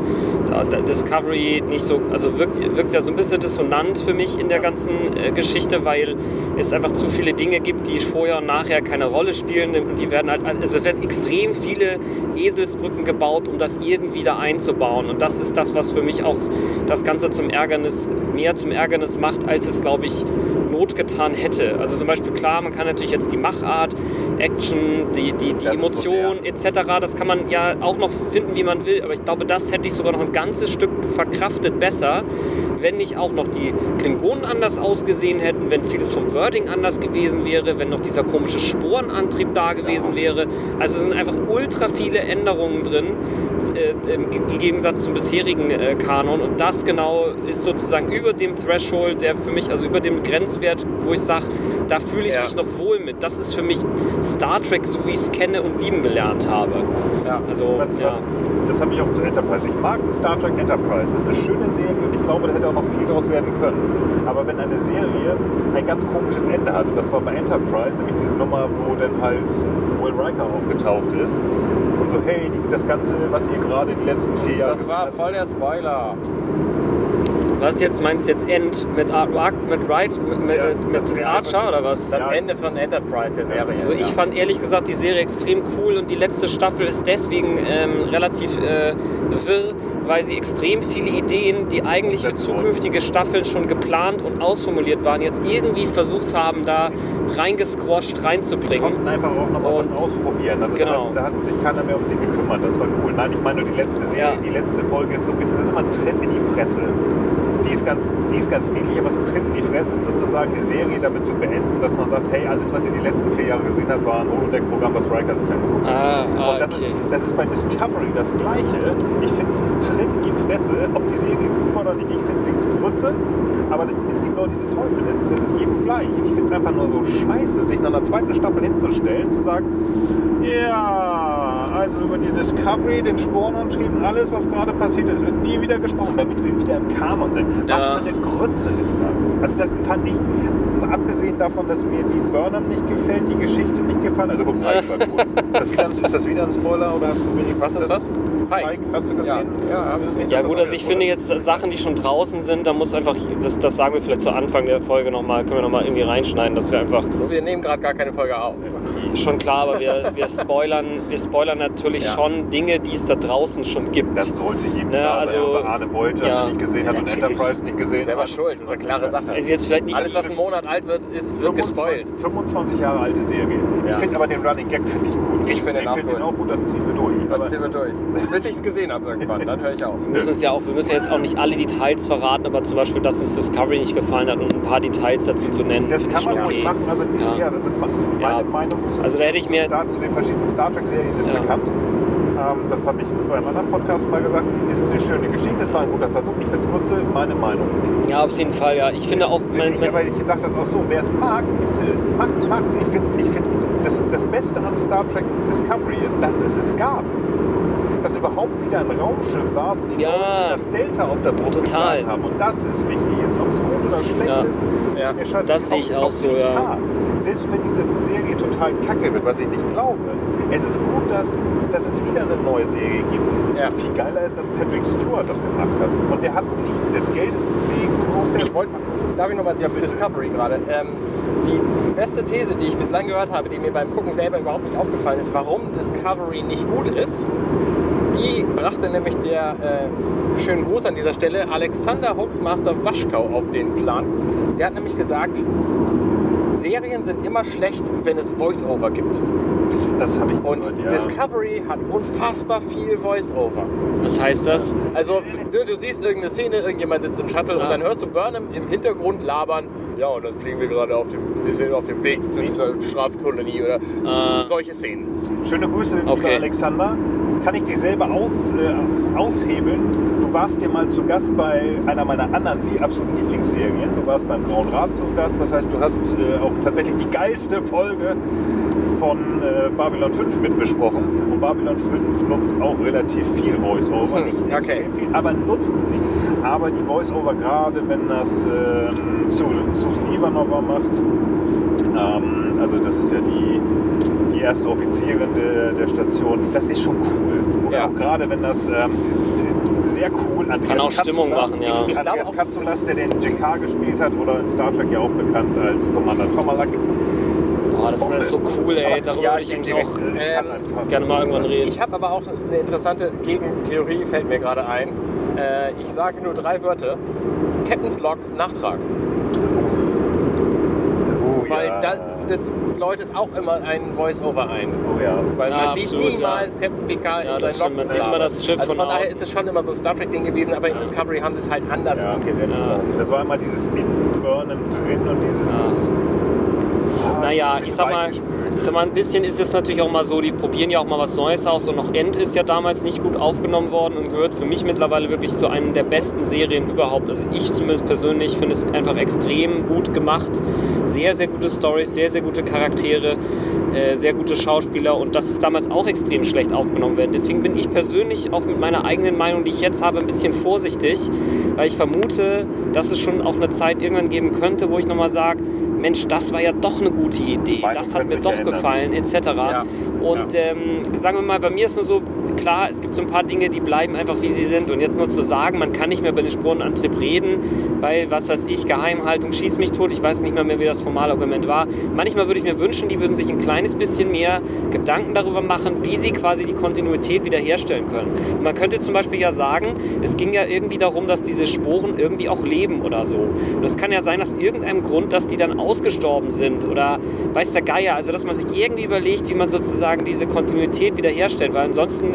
E: Discovery nicht so, also wirkt, wirkt ja so ein bisschen dissonant für mich in der ganzen äh, Geschichte, weil es einfach zu viele Dinge gibt, die vorher und nachher keine Rolle spielen und die werden halt, also es werden extrem viele Eselsbrücken gebaut, um das irgendwie da einzubauen und das ist das, was für mich auch das Ganze zum Ärgernis, mehr zum Ärgernis macht, als es, glaube ich, Not getan hätte. Also zum Beispiel klar, man kann natürlich jetzt die Machart, Action, die, die, die
F: Das
E: Emotion etc., das kann man ja auch noch finden, wie man will, aber ich glaube, das hätte ich sogar noch ein ganzes Stück verkraftet besser, wenn nicht auch noch die Klingonen anders ausgesehen hätten, wenn vieles vom Wording anders gewesen wäre, wenn noch dieser komische Sporenantrieb da gewesen wäre. Also es sind einfach ultra viele Änderungen drin, im im Gegensatz zum bisherigen äh, Kanon und das genau ist sozusagen über dem Threshold, der für mich, also über dem Grenzwert, wo ich sage, da fühle ich
G: Ja.
E: mich noch wohl mit. Das ist für mich Star Trek, so wie ich es kenne und lieben gelernt habe.
G: Ja.
E: Also,
F: Was,
E: ja.
F: was, das habe ich auch zu Enterprise. Ich mag Star Trek Enterprise. Das ist eine schöne Serie und ich glaube, da hätte auch noch viel draus werden können. Aber wenn eine Serie ein ganz komisches Ende hat, und das war bei Enterprise, nämlich diese Nummer, wo dann halt Will Riker aufgetaucht ist und so, hey, die, das Ganze, was ihr gerade in den letzten vier Jahren...
G: Das war voll der Spoiler.
E: Was jetzt meinst du jetzt End mit, Ar mit, Wright, mit, mit,
F: Ja,
E: mit Archer oder was?
G: Das
F: Ja.
G: Ende von Enterprise der Serie.
E: Also ich
G: ja.
E: fand ehrlich gesagt die Serie extrem cool und die letzte Staffel ist deswegen ähm, relativ äh, wirr, weil sie extrem viele Ideen, die eigentlich für zukünftige Staffeln schon geplant und ausformuliert waren, jetzt irgendwie versucht haben, da reingesquasht
F: Die
E: reinzubringen.
F: konnten einfach auch noch was
E: Und-
F: ausprobieren. Also
E: genau.
F: da, da hat sich keiner mehr um sie gekümmert. Das war cool. Nein, ich meine nur die letzte Serie,
E: Ja.
F: die letzte Folge ist so ein bisschen, das ist immer ein Tritt in die Fresse. Die ist ganz, die ist ganz niedlich, aber es ist ein Tritt in die Fresse, sozusagen die Serie damit zu beenden, dass man sagt, hey, alles, was ihr die letzten vier Jahre gesehen habt, war ein Holodeck-Programm, was Riker sich angeguckt hat.
E: Ah,
F: Und das,
E: okay.
F: ist, das ist bei Discovery das Gleiche. Ich finde es ein Tritt in die Fresse, ob die Serie gut war oder nicht. Ich finde sie Grütze, aber es gibt Leute, die sie toll finden. Das, ist jedem gleich. Ich finde es einfach nur so scheiße, sich nach einer zweiten Staffel hinzustellen, zu sagen, ja, also über die Discovery, den Sporenantrieb und alles, was gerade passiert ist, wird nie wieder gesprochen, damit wir wieder im Kanon sind. Was
E: Ja.
F: für eine Grütze ist das? Also das fand ich, abgesehen davon, dass mir die Burnham nicht gefällt, die Geschichte nicht gefallen. Also gut, Pike war gut. Ist das, wieder, ein- ist das wieder ein Spoiler oder hast du wenig
G: Was ist das?
F: Pike, hast du gesehen?
G: Ja, ja, hab ich.
E: Ja gut, also ich finde jetzt Sachen, die schon draußen sind, da muss einfach, das, das sagen wir vielleicht zu Anfang der Folge nochmal, können wir nochmal irgendwie reinschneiden, dass wir einfach,
G: So, wir nehmen gerade gar keine Folge auf.
E: schon klar, aber wir, wir spoilern, wir spoilern natürlich
G: Ja.
E: schon Dinge, die es da draußen schon gibt.
F: Das sollte jedem
E: Ne,
F: klar sein.
E: also-
F: Aber Arne Voyager
E: Ja.
F: nicht gesehen hat und
G: Natürlich.
F: Enterprise nicht gesehen
G: Selber schuld, das ist eine klare Sache.
E: Also jetzt vielleicht nicht
G: Alles, was einen Monat alt wird, ist, wird gespoilt.
F: 25 Jahre alte Serie. Ich
G: Ja.
F: finde aber den Running Gag finde ich gut.
G: Ich finde den
F: ich
G: auch
F: find
G: gut.
F: den auch gut, das ziehen wir durch.
G: Das ziehen wir durch. Bis ich es gesehen habe irgendwann, dann höre ich auf.
E: Wir müssen es ja auch, wir müssen jetzt auch nicht alle Details verraten, aber zum Beispiel, dass uns Discovery nicht gefallen hat und ein paar Details dazu zu nennen.
F: Das kann man ruhig machen. Also, ja.
E: Ja.
F: das ist ma- meine
E: Ja.
F: Meinung zu,
E: Also da hätte ich
F: zu,
E: mir-
F: Star, zu den verschiedenen Star Trek-Serien ist
E: Ja.
F: bekannt. Ähm, das habe ich beim anderen Podcast mal gesagt, ist es eine schöne Geschichte, es war ein guter Versuch. Ich finde es kurze, meine Meinung.
E: Ja, auf jeden Fall, ja. Ich finde auch, mein,
F: ich, aber ich sage das auch so, wer es mag, bitte, macht, macht Ich finde, ich find, das, das Beste an Star Trek Discovery ist, dass es es gab. Dass überhaupt wieder ein Raumschiff war, wo die
E: Ja.
F: Leute das Delta auf der Brust
E: Total.
F: getragen haben. Und das ist wichtig. Jetzt, ob es gut oder schlecht
E: Ja.
F: ist,
G: Ja.
F: ist mir scheiße.
E: Das sehe ich auch so, ja.
F: Selbst wenn diese Serie total kacke wird, was ich nicht glaube, es ist gut, dass, dass es wieder eine neue Serie gibt.
G: Ja.
F: Viel geiler ist, dass Patrick Stewart das gemacht hat. Und der hat es nicht des Geldes wegen auch der
G: Ich wollte, darf ich nochmal zu
F: bitte.
G: Discovery gerade. Ähm, die beste These, die ich bislang gehört habe, die mir beim Gucken selber überhaupt nicht aufgefallen ist, warum Discovery nicht gut ist, die brachte nämlich der, äh, schönen Gruß an dieser Stelle, Alexander Hoaxmaster Waschkau auf den Plan. Der hat nämlich gesagt, Serien sind immer schlecht, wenn es Voice-Over gibt.
F: Das habe ich
G: Und
F: gehört, ja.
G: Discovery hat unfassbar viel Voice-Over.
E: was heißt das?
G: Also du, du siehst irgendeine Szene, irgendjemand sitzt im Shuttle
E: Ja.
G: und dann hörst du Burnham im Hintergrund labern. Ja, und dann fliegen wir gerade auf dem, wir sind auf dem Weg zu dieser Strafkolonie oder
E: Ah.
G: solche Szenen.
F: Schöne Grüße,
E: Okay.
F: Alexander. Kann ich dich selber aus, äh, aushebeln? Du warst ja mal zu Gast bei einer meiner anderen absoluten Lieblingsserien. Du warst beim Grauen Rat zu Gast. Das heißt, du hast äh, auch tatsächlich die geilste Folge von äh, Babylon 5 mitbesprochen. Und Babylon 5 nutzt auch relativ viel Voice-Over. Nicht
G: okay.
F: extrem viel, aber nutzen sie. Aber die Voice-Over, gerade wenn das ähm, Su- Susan Ivanova macht, ähm, also das ist ja die, die erste Offizierin der, der Station. Das ist schon cool. Oder
G: Ja.
F: auch gerade wenn das ähm, sehr cool Andreas
E: Kann auch Stimmung
F: Katsulas-
E: machen, ja.
F: Ich, Andreas
G: auch,
F: Katsulas, der den JK gespielt hat oder in Star Trek ja auch bekannt als Commander Tomalak.
E: Oh, das ist so cool, ey. Darüber
F: Ja,
E: würde ich eigentlich auch
F: äh,
G: ähm,
E: gerne mal irgendwann reden.
G: Ich habe aber auch eine interessante Gegentheorie, fällt mir gerade ein. Äh, ich sage nur drei Wörter. Captain's Log, Nachtrag.
F: Oh,
G: Weil
F: ja.
G: da, das läutet auch immer ein Voice-Over ein.
F: Oh ja.
G: Weil
E: Ja,
G: man
E: absolut,
G: sieht niemals Captain Picard
E: Ja,
G: in
E: das
G: seinen.
E: Man sieht immer das Schiff
G: Also
E: von
G: von daher ist es schon immer so ein Star Trek-Ding gewesen, aber in Discovery haben sie es halt anders
F: Ja.
G: umgesetzt.
E: Ja.
F: Das war immer dieses Burnham drin und dieses.
E: Naja, ich sag mal,
F: Weichgespült.
E: Sag mal, ein bisschen ist es natürlich auch mal so, die probieren ja auch mal was Neues aus und noch End ist ja damals nicht gut aufgenommen worden und gehört für mich mittlerweile wirklich zu einer der besten Serien überhaupt. Also ich zumindest persönlich finde es einfach extrem gut gemacht. Sehr, sehr gute Stories, sehr, sehr gute Charaktere, äh, sehr gute Schauspieler und das ist damals auch extrem schlecht aufgenommen worden. Deswegen bin ich persönlich auch mit meiner eigenen Meinung, die ich jetzt habe, ein bisschen vorsichtig, weil ich vermute, dass es schon auch eine Zeit irgendwann geben könnte, wo ich nochmal sage, Mensch, das war ja doch eine gute Idee,
F: Meinung
E: das hat mir doch
F: ändern.
E: gefallen, etc.
G: Ja.
E: Und ähm, sagen wir mal, bei mir ist nur so, klar, es gibt so ein paar Dinge, die bleiben einfach wie sie sind. Und jetzt nur zu sagen, man kann nicht mehr über den Spurenantrieb reden, weil, was weiß ich, Geheimhaltung schießt mich tot, ich weiß nicht mehr, mehr, wie das formale Argument war. Manchmal würde ich mir wünschen, die würden sich ein kleines bisschen mehr Gedanken darüber machen, wie sie quasi die Kontinuität wiederherstellen können. Und man könnte zum Beispiel ja sagen, es ging ja irgendwie darum, dass diese Sporen irgendwie auch leben oder so. Und es kann ja sein, aus irgendeinem Grund, dass die dann ausgestorben sind oder weiß der Geier, also dass man sich irgendwie überlegt, wie man sozusagen diese Kontinuität wiederherstellt, weil ansonsten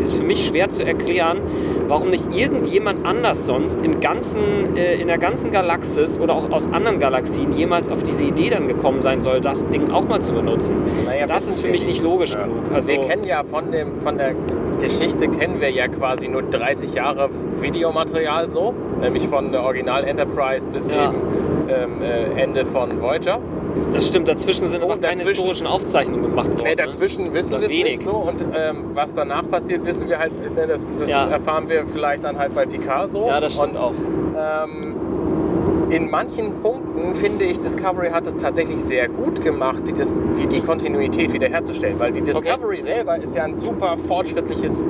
E: ist für mich schwer zu erklären, warum nicht irgendjemand anders sonst im ganzen, äh, in der ganzen Galaxis oder auch aus anderen Galaxien jemals auf diese Idee dann gekommen sein soll, das Ding auch mal zu benutzen.
G: Naja,
E: das ist für mich nicht logisch
F: Ja.
E: genug. Also,
G: wir kennen ja von, dem, von der Geschichte kennen wir ja quasi nur 30 Jahre Videomaterial so, nämlich von der Original Enterprise bis
E: Ja.
G: eben ähm, äh, Ende von Voyager.
E: das stimmt, dazwischen sind
G: So,
E: aber keine historischen Aufzeichnungen gemacht worden.
G: Nee,
E: ne?
G: dazwischen wissen
E: Oder
G: wir es nicht so und ähm, was danach passiert, wissen wir halt, ne, das, das
E: Ja.
G: erfahren wir vielleicht dann halt bei Picard so.
E: Ja, das stimmt
G: und,
E: auch.
G: Ähm, in manchen Punkten finde ich, Discovery hat es tatsächlich sehr gut gemacht, die, die, die Kontinuität wiederherzustellen. Weil die Discovery selber ist ja ein super fortschrittliches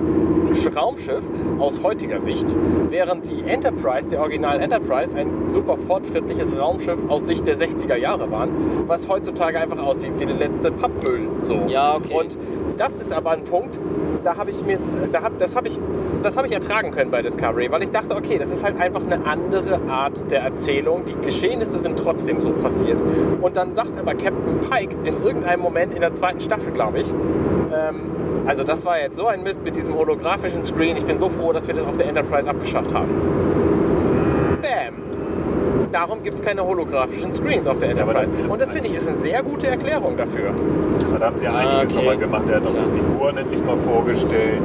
G: Raumschiff aus heutiger Sicht, während die Enterprise, die Original Enterprise, ein super fortschrittliches Raumschiff aus Sicht der 60er Jahre waren, was heutzutage einfach aussieht wie der letzte Pappmüll. So.
E: Ja, okay.
G: Und das ist aber ein Punkt, da habe ich mir, da hab, das habe ich, das habe ich ertragen können bei Discovery, weil ich dachte, okay, das ist halt einfach eine andere Art der Erzählung. Die Geschehnisse sind trotzdem so passiert. Und dann sagt aber Captain Pike in irgendeinem Moment in der zweiten Staffel, glaube ich, ähm, also das war jetzt so ein Mist mit diesem holographischen Screen. Ich bin so froh, dass wir das auf der Enterprise abgeschafft haben. Bam. Darum gibt es keine holographischen Screens auf der Enterprise.
F: das
G: Und das finde ich ist eine sehr gute Erklärung dafür.
F: Da haben sie einiges
E: okay.
F: nochmal gemacht. Er hat auch die Figuren endlich mal vorgestellt.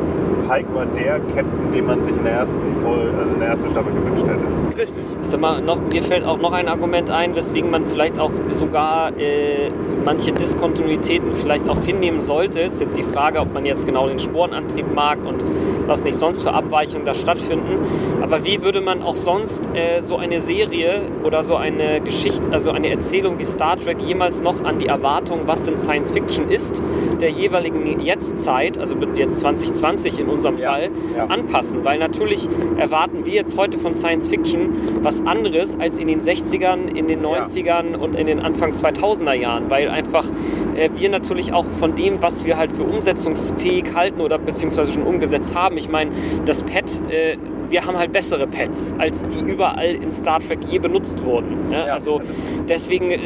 F: Pike war der Captain, den man sich in der ersten Folge, also in der ersten Staffel gewünscht hätte.
G: Richtig.
E: Ich sag mal, noch, mir fällt auch noch ein Argument ein, weswegen man vielleicht auch sogar äh, manche Diskontinuitäten vielleicht auch hinnehmen sollte. Ist jetzt die Frage, ob man jetzt genau den Sporenantrieb mag und was nicht sonst für Abweichungen da stattfinden. Aber wie würde man auch sonst äh, so eine Serie oder so eine Geschichte, also eine Erzählung wie Star Trek jemals noch an die Erwartung, was denn Science Fiction ist, der jeweiligen Jetztzeit, also jetzt 2020 in unserem
G: Ja,
E: Fall,
G: ja.
E: anpassen? Weil natürlich erwarten wir jetzt heute von Science Fiction was anderes als in den 60ern, in den 90ern und in den Anfang 2000er Jahren, weil einfach äh, wir natürlich auch von dem, was wir halt für umsetzungsfähig halten oder beziehungsweise schon umgesetzt haben, ich meine, das Pad, äh, wir haben halt bessere Pads, als die überall in Star Trek je benutzt wurden. Ne? also deswegen, äh,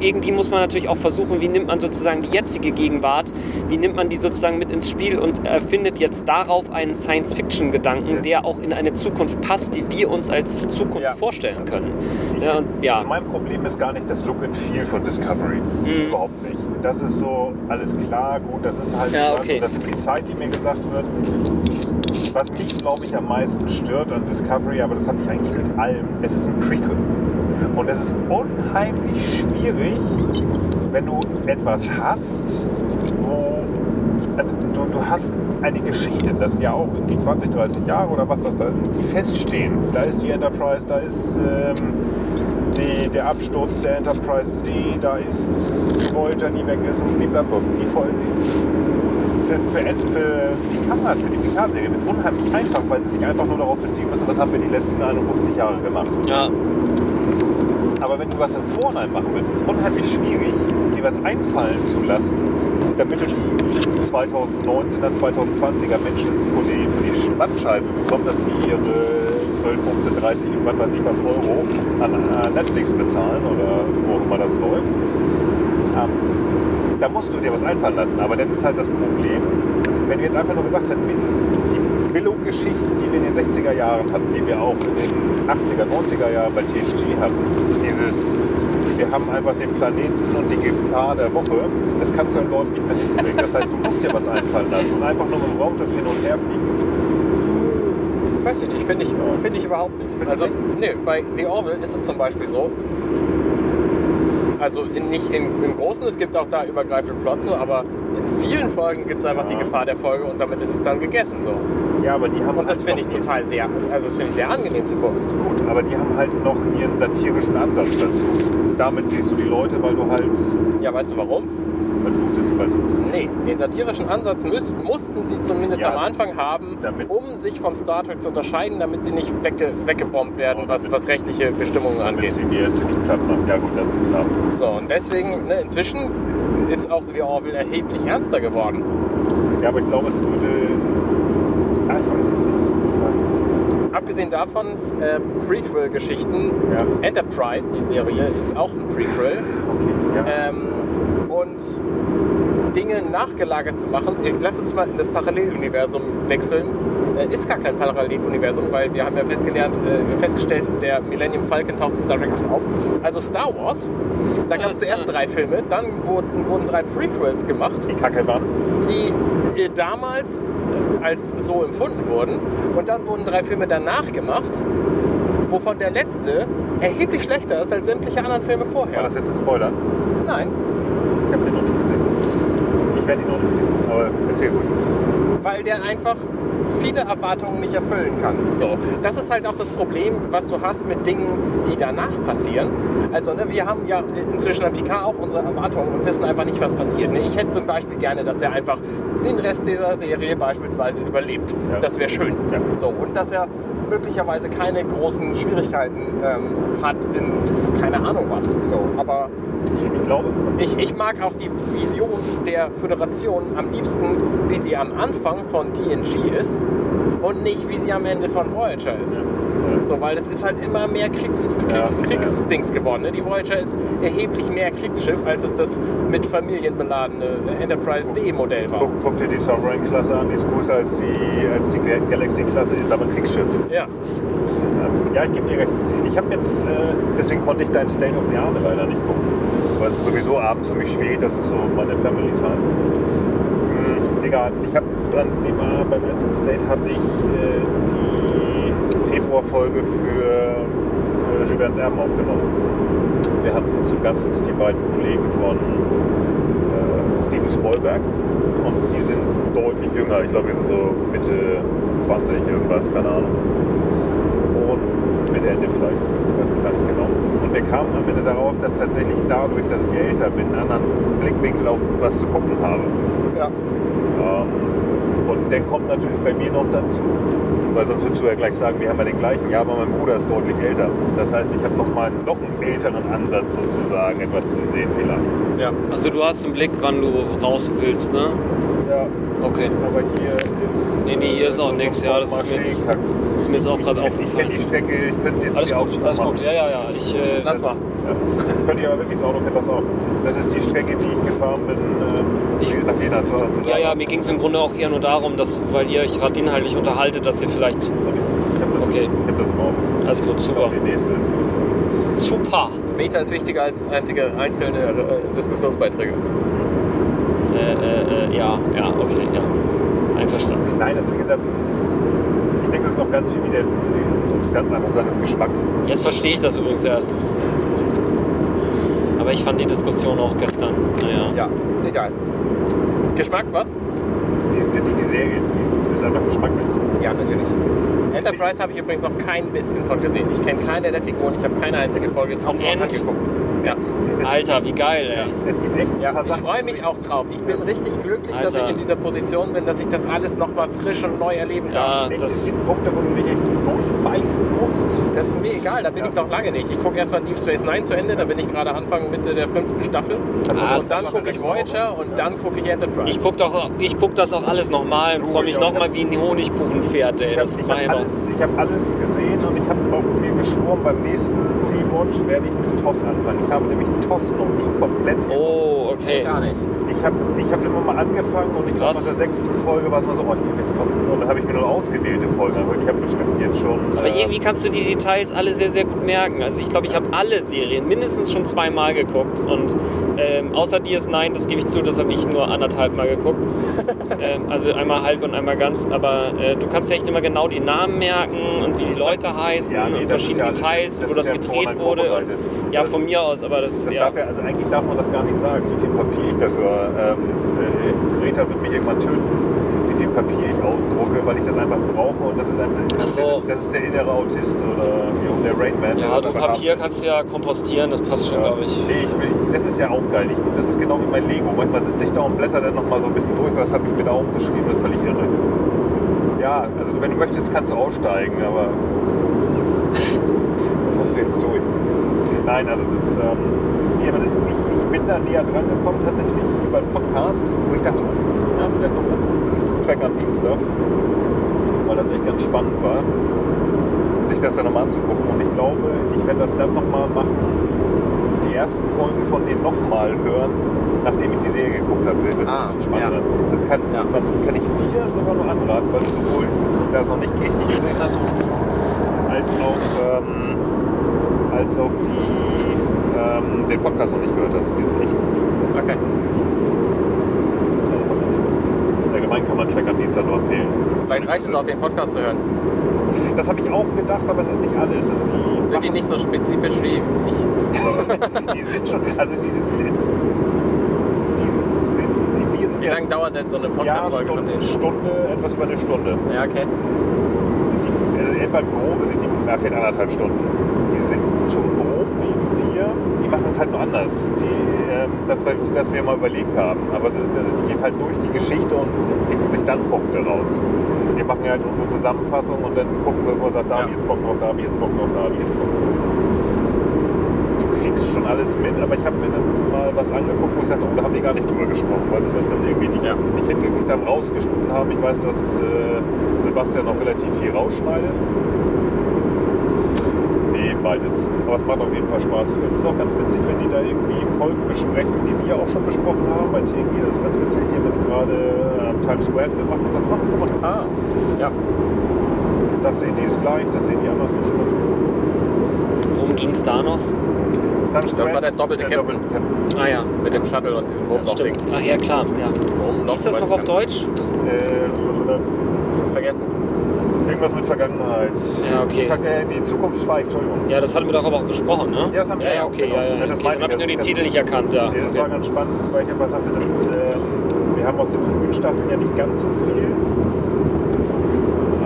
E: irgendwie muss man natürlich auch versuchen, wie nimmt man sozusagen die jetzige Gegenwart, wie nimmt man die sozusagen mit ins Spiel und erfindet jetzt darauf einen Science-Fiction-Gedanken, der auch in eine Zukunft passt, die wir uns als Zukunft
G: Ja.
E: vorstellen können.
F: Ich,
E: Ja, und, ja.
F: Also mein Problem ist gar nicht das Look and Feel von Discovery.
E: Mhm.
F: Überhaupt nicht. Das ist so, alles klar, gut, das ist halt,
E: Ja, okay.
F: das ist die Zeit, die mir gesagt wird. Was mich, glaube ich, am meisten stört an Discovery, aber das habe ich eigentlich mit allem, es ist ein Prequel. Und es ist unheimlich schwierig, wenn du etwas hast, wo, also du, du hast eine Geschichte, das sind ja auch irgendwie 20, 30 Jahre oder was das da, die feststehen. Da ist die Enterprise, da ist ähm, die, der Absturz der Enterprise D, da ist die Voyager, die weg ist und blablabla. Die Folge. Für, für, für Picard, für die Picard-Serie wird es unheimlich einfach, weil sie sich einfach nur darauf beziehen müssen, was haben wir die letzten 51 Jahre gemacht.
E: Ja,
F: Aber wenn du was im Vorhinein machen willst, ist es unheimlich schwierig, dir was einfallen zu lassen, damit du die 2019er, 2020er Menschen vor die, vor die Spannscheibe bekommst, dass die ihre 12, 15, 30, was weiß ich was Euro an äh, Netflix bezahlen oder wo auch immer das läuft. Ähm, da musst du dir was einfallen lassen. Aber dann ist halt das Problem, wenn wir jetzt einfach nur gesagt hätten, wie die Billo-Geschichten, die wir in den 60er Jahren hatten, die wir auch in den 80er, 90er Jahren bei TNG hatten, dieses, wir haben einfach den Planeten und die Gefahr der Woche, das kannst du den Leuten nicht mehr hinbringen. Das heißt, du musst dir was einfallen lassen und einfach nur mit dem Raumschiff hin und her fliegen.
G: Weiß ich nicht, finde ich, finde ich überhaupt nicht. Also, nee, bei The Orville ist es zum Beispiel so. Also in, nicht in, im Großen, es gibt auch da übergreifende Plots, so, aber in vielen Folgen gibt es einfach die Gefahr der Folge und damit ist es dann gegessen. So.
F: Ja, aber die haben
G: Und das
F: halt
G: finde ich total sehr, also das finde ich sehr angenehm zu gucken.
F: gut, aber die haben halt noch ihren satirischen Ansatz dazu. Damit siehst du die Leute, weil du halt,
G: Ja, weißt du warum?
F: Weil es gut ist, weil es funktioniert.
G: Nee, den satirischen Ansatz müß, mussten sie zumindest
F: Ja,
G: am Anfang haben,
F: damit-
G: um sich von Star Trek zu unterscheiden, damit sie nicht wegge weggebombt werden, was, was rechtliche Bestimmungen
F: Damit
G: angeht.
F: sie die erste nicht platt machen. Ja gut, das ist klar.
G: So, und deswegen, ne, inzwischen ist auch The Orville erheblich ernster geworden.
F: Ja, aber ich glaube, es würde. Ah, ich weiß es nicht. Ich weiß es nicht.
G: Abgesehen davon, äh, Prequel-Geschichten,
F: Ja.
G: Enterprise, die Serie, ist auch ein Prequel.
F: Okay. Ja.
G: Ähm, und Dinge nachgelagert zu machen, äh, lass uns mal in das Paralleluniversum wechseln. Äh, ist gar kein Paralleluniversum, weil wir haben ja festgelernt, äh, festgestellt, der Millennium Falcon taucht in Star Trek 8 auf. Also Star Wars, da gab es zuerst drei Filme, dann wurden, wurden drei Prequels gemacht,
F: die Kacke waren.
G: die äh, damals äh, als so empfunden wurden. Und dann wurden drei Filme danach gemacht, wovon der letzte erheblich schlechter ist als sämtliche anderen Filme
F: War
G: vorher.
F: das jetzt ein Spoiler?
G: Nein,
F: Ich habe den noch nicht gesehen. Ich werde ihn noch nicht sehen. Aber erzähl ruhig.
G: weil der einfach viele Erwartungen nicht erfüllen kann. So, das ist halt auch das Problem, was du hast mit Dingen, die danach passieren. Also, ne, wir haben ja inzwischen am Picard auch unsere Erwartungen und wissen einfach nicht, was passiert. Ne? Ich hätte zum Beispiel gerne, dass er einfach den Rest dieser Serie beispielsweise überlebt.
F: Ja.
G: Das wäre schön.
F: Ja.
G: So, und dass er möglicherweise keine großen Schwierigkeiten ähm, hat in keine Ahnung was. So, aber
F: Ich glaube,
G: ich, ich mag auch die Vision der Föderation am liebsten, wie sie am Anfang von TNG ist, und nicht, wie sie am Ende von Voyager ist. So, weil das ist halt immer mehr Kriegs, Krieg,
F: Ja,
G: Kriegsdings geworden. Ne? Die Voyager ist erheblich mehr Kriegsschiff, als es das mit Familien beladene Enterprise D-Modell war.
F: Guck, guck dir die Sovereign-Klasse an, die ist größer als die, als die Gal- Galaxy-Klasse, ist aber ein Kriegsschiff.
G: Ja.
F: Ja, ich gebe dir recht. Ich habe jetzt, äh, deswegen konnte ich dein State of the Arme leider nicht gucken. Weil es ist sowieso abends für mich schwierig, das ist so meine Family Time. Egal, ich habe dann dem, äh, beim letzten State habe ich äh, die Februarfolge für, für Verne's Erben aufgenommen. Wir hatten zu Gast die beiden Kollegen von äh, Steven Spielberg und die sind deutlich jünger. Ich glaube, die sind so Mitte 20 irgendwas, keine Ahnung. Und Mitte Ende vielleicht, ich weiß es genau. Und wir kamen am Ende darauf, dass tatsächlich dadurch, dass ich älter bin, einen anderen Blickwinkel auf was zu gucken habe.
G: Ja.
F: Und der kommt natürlich bei mir noch dazu. Weil sonst würdest du ja gleich sagen, wir haben ja den gleichen. Ja, aber mein Bruder ist deutlich älter. Das heißt, ich habe noch mal noch einen älteren Ansatz sozusagen, etwas zu sehen vielleicht.
G: ja.
E: Also du hast im Blick, wann du raus willst, ne?
F: Ja,
E: Okay.
F: aber hier ist...
E: Nee, nee, hier ist auch
F: so
E: nix. Ja, das ist mir jetzt- ist mir jetzt auch gerade
F: Ich, ich kenne
E: aufgefallen.
F: die Strecke, ich könnte jetzt
E: Alles
F: die
E: gut, alles
F: machen.
E: gut. Ja, ja, ja. Ich, äh,
G: Lass mal.
F: Ja. Könnt ihr aber wirklich, das Auto kennt das auch. Das ist die Strecke, die ich gefahren bin, äh,
E: Ich-
F: nach Jena zu, zusammen.
E: ja, ja, mir ging es im Grunde auch eher nur darum, dass, weil ihr euch gerade inhaltlich unterhaltet, dass ihr vielleicht.
F: Ich hab das,
E: Okay.
F: ich hab das im.
E: Alles gut,
F: Ich
E: super.
F: glaube, die nächste ist.
E: Super!
G: Meta ist wichtiger als einzige einzelne äh, Diskussionsbeiträge.
E: Äh, äh, äh, ja, ja, okay, ja. Einverstanden.
F: Nein, also wie gesagt, das ist, ich denke, das ist auch ganz viel wieder, um es ganz einfach zu sagen, das Geschmack.
E: Jetzt verstehe ich das übrigens erst. Aber ich fand die Diskussion auch gestern. Naja.
G: Ja, egal. Geschmack, was?
F: Die, die, die Serie, die ist einfach geschmacklich.
G: Ja, natürlich. Enterprise habe ich übrigens noch kein bisschen von gesehen. Ich kenne keine der Figuren, ich habe keine einzige Folge auch noch
E: End.
G: angeguckt. Ja.
F: Es,
E: Alter, wie geil, ey.
F: Es gibt echt ein
G: Ja, ich freue mich auch drauf. Ich bin richtig glücklich, dass
E: Alter.
G: ich in dieser Position bin, dass ich das alles nochmal frisch und neu erleben
E: Ja,
G: darf.
F: Es
E: das.
F: gibt Punkte, wo du dich echt durchbeißen musst.
G: Das ist mir egal, da bin ich noch lange nicht. Ich gucke erstmal Deep Space Nine zu Ende, da bin ich gerade Anfang Mitte der fünften Staffel.
E: Ah,
G: und dann gucke ich Voyager und dann gucke ich Enterprise.
E: Ich guck, doch, ich guck das auch alles nochmal und freue mich
F: ja.
E: nochmal wie ein Honigkuchenpferd, ey.
F: Ich habe
E: Das
F: hab
E: ja
F: alles, ich hab alles gesehen und ich habe auch mir geschworen, beim nächsten Rewatch werde ich mit TOS anfangen. Ich habe nämlich TOS noch nie komplett
E: Oh, okay.
G: Gar nicht.
F: Ich habe ich hab immer mal angefangen und ich glaube, nach der sechsten Folge war es mal so, oh, ich könnte jetzt kotzen. Und dann habe ich mir nur ausgewählte Folgen angehört. Ich habe bestimmt jetzt schon.
E: Aber
F: äh,
E: irgendwie kannst du die Details alle sehr, sehr gut merken. Also ich glaube, ich habe alle Serien mindestens schon zweimal geguckt und ähm, außer DS9, das gebe ich zu, das habe ich nur anderthalb Mal geguckt. ähm, also einmal halb und einmal ganz. Aber äh, du kannst ja echt immer genau die Namen merken und wie die Leute heißen
F: Ja, nee,
E: und verschiedene
F: ja
E: Details, wo das
F: ja
E: gedreht wurde. Und, ja,
F: Das-
E: von mir aus, aber das,
F: Das darf ja, also eigentlich darf man das gar nicht sagen, wie viel Papier ich dafür. Ähm, äh, Greta wird mich irgendwann töten, Papier ich ausdrucke, weil ich das einfach brauche. Und das ist, ein,
E: so.
F: das, ist das ist der innere Autist oder der Rainman. der
E: ja,
F: das
E: du Papier
F: haben.
E: kannst ja kompostieren, das passt schon,
F: Ja.
E: glaube ich.
F: Nee, ich will, das ist ja auch geil. Ich, das ist genau wie mein Lego. Manchmal sitze ich da und blätter dann nochmal so ein bisschen durch, was habe ich mir da aufgeschrieben, das ist völlig irre. Ja, also wenn du möchtest, kannst du aussteigen, aber musst du jetzt durch. Nein, also das, ähm, ich, ich bin da näher dran gekommen tatsächlich über einen Podcast, wo ich dachte, oh, vielleicht noch ganz ist Track am Dienstag, weil das echt ganz spannend war, sich das dann nochmal anzugucken. Und ich glaube, ich werde das dann nochmal machen, die ersten Folgen von denen nochmal hören, nachdem ich die Serie geguckt habe. Das
G: Ah,
F: ist spannender.
G: ja.
F: Das kann,
G: Ja.
F: man, kann ich dir sogar nur anraten, weil du sowohl das noch nicht richtig gesehen hast, als auch, ähm, als auch die, ähm, den Podcast noch nicht gehört hast. Die sind echt gut.
G: Okay.
F: Also macht schon Spaß. Allgemein kann man Track am Dienstag nur empfehlen.
G: Vielleicht reicht es auch, den Podcast zu hören.
F: Das habe ich auch gedacht, aber es ist nicht alles. Also die
G: Sind die nicht so spezifisch wie ich?
F: die sind schon, also die sind, die sind, wir sind
G: Wie
F: ja,
G: lange dauert denn so eine
F: ja,
G: Podcast-Folge von
F: Stunde? Stunde, etwas über eine Stunde.
G: Ja, okay.
F: Die, also etwa grob, also die, na, vielleicht anderthalb Stunden. Die sind schon grob wie wir, die machen es halt nur anders. Die, ähm, das, was wir mal überlegt haben. Aber es ist, also die gehen halt durch die Geschichte und picken sich dann Punkte raus. Wir machen halt unsere Zusammenfassung und dann gucken wir, wo sagt, da ich jetzt Bock drauf, da habe ich jetzt Bock drauf, da habe ich jetzt Bock drauf. Du kriegst schon alles mit, aber ich habe mir dann mal was angeguckt, wo ich sagte, oh, da haben die gar nicht drüber gesprochen, weil sie das dann irgendwie nicht,
G: Ja.
F: nicht hingekriegt haben, rausgeschnitten haben. Ich weiß, dass äh, Sebastian noch relativ viel rausschneidet. Nee, beides. Aber es macht auf jeden Fall Spaß. Es ist auch ganz witzig, wenn die da irgendwie Folgen besprechen, die wir auch schon besprochen haben bei TNG. Das ist ganz witzig. Die haben jetzt gerade äh, Times Square gemacht und sagt, mach, guck mal,
G: Ah, ja.
F: das sehen die gleich, das sehen die anders. Gut.
E: Worum ging es da noch?
F: Times
G: Das war der doppelte Captain.
E: Ah ja,
G: Mit dem Shuttle und diesem Wurmloch-Ding.
E: Ach ja, klar. Ja. Ist das noch auf. Deutsch?
F: Äh,
G: Vergessen.
F: Irgendwas mit Vergangenheit.
E: Ja, okay.
F: Die, Ver äh, die Zukunft schweigt, Entschuldigung.
E: Ja, das hatten wir doch aber auch besprochen, ne?
F: Ja, das haben wir
E: ja,
F: ja
E: okay,
F: genau.
E: ja, ja.
F: Ja, das
E: okay. Dann habe
F: ich,
E: nur den Titel nicht erkannt, ja.
F: Nee, das
E: okay.
F: war ganz spannend, weil ich einfach sagte, dass, ähm, wir haben aus den frühen Staffeln ja nicht ganz so viel.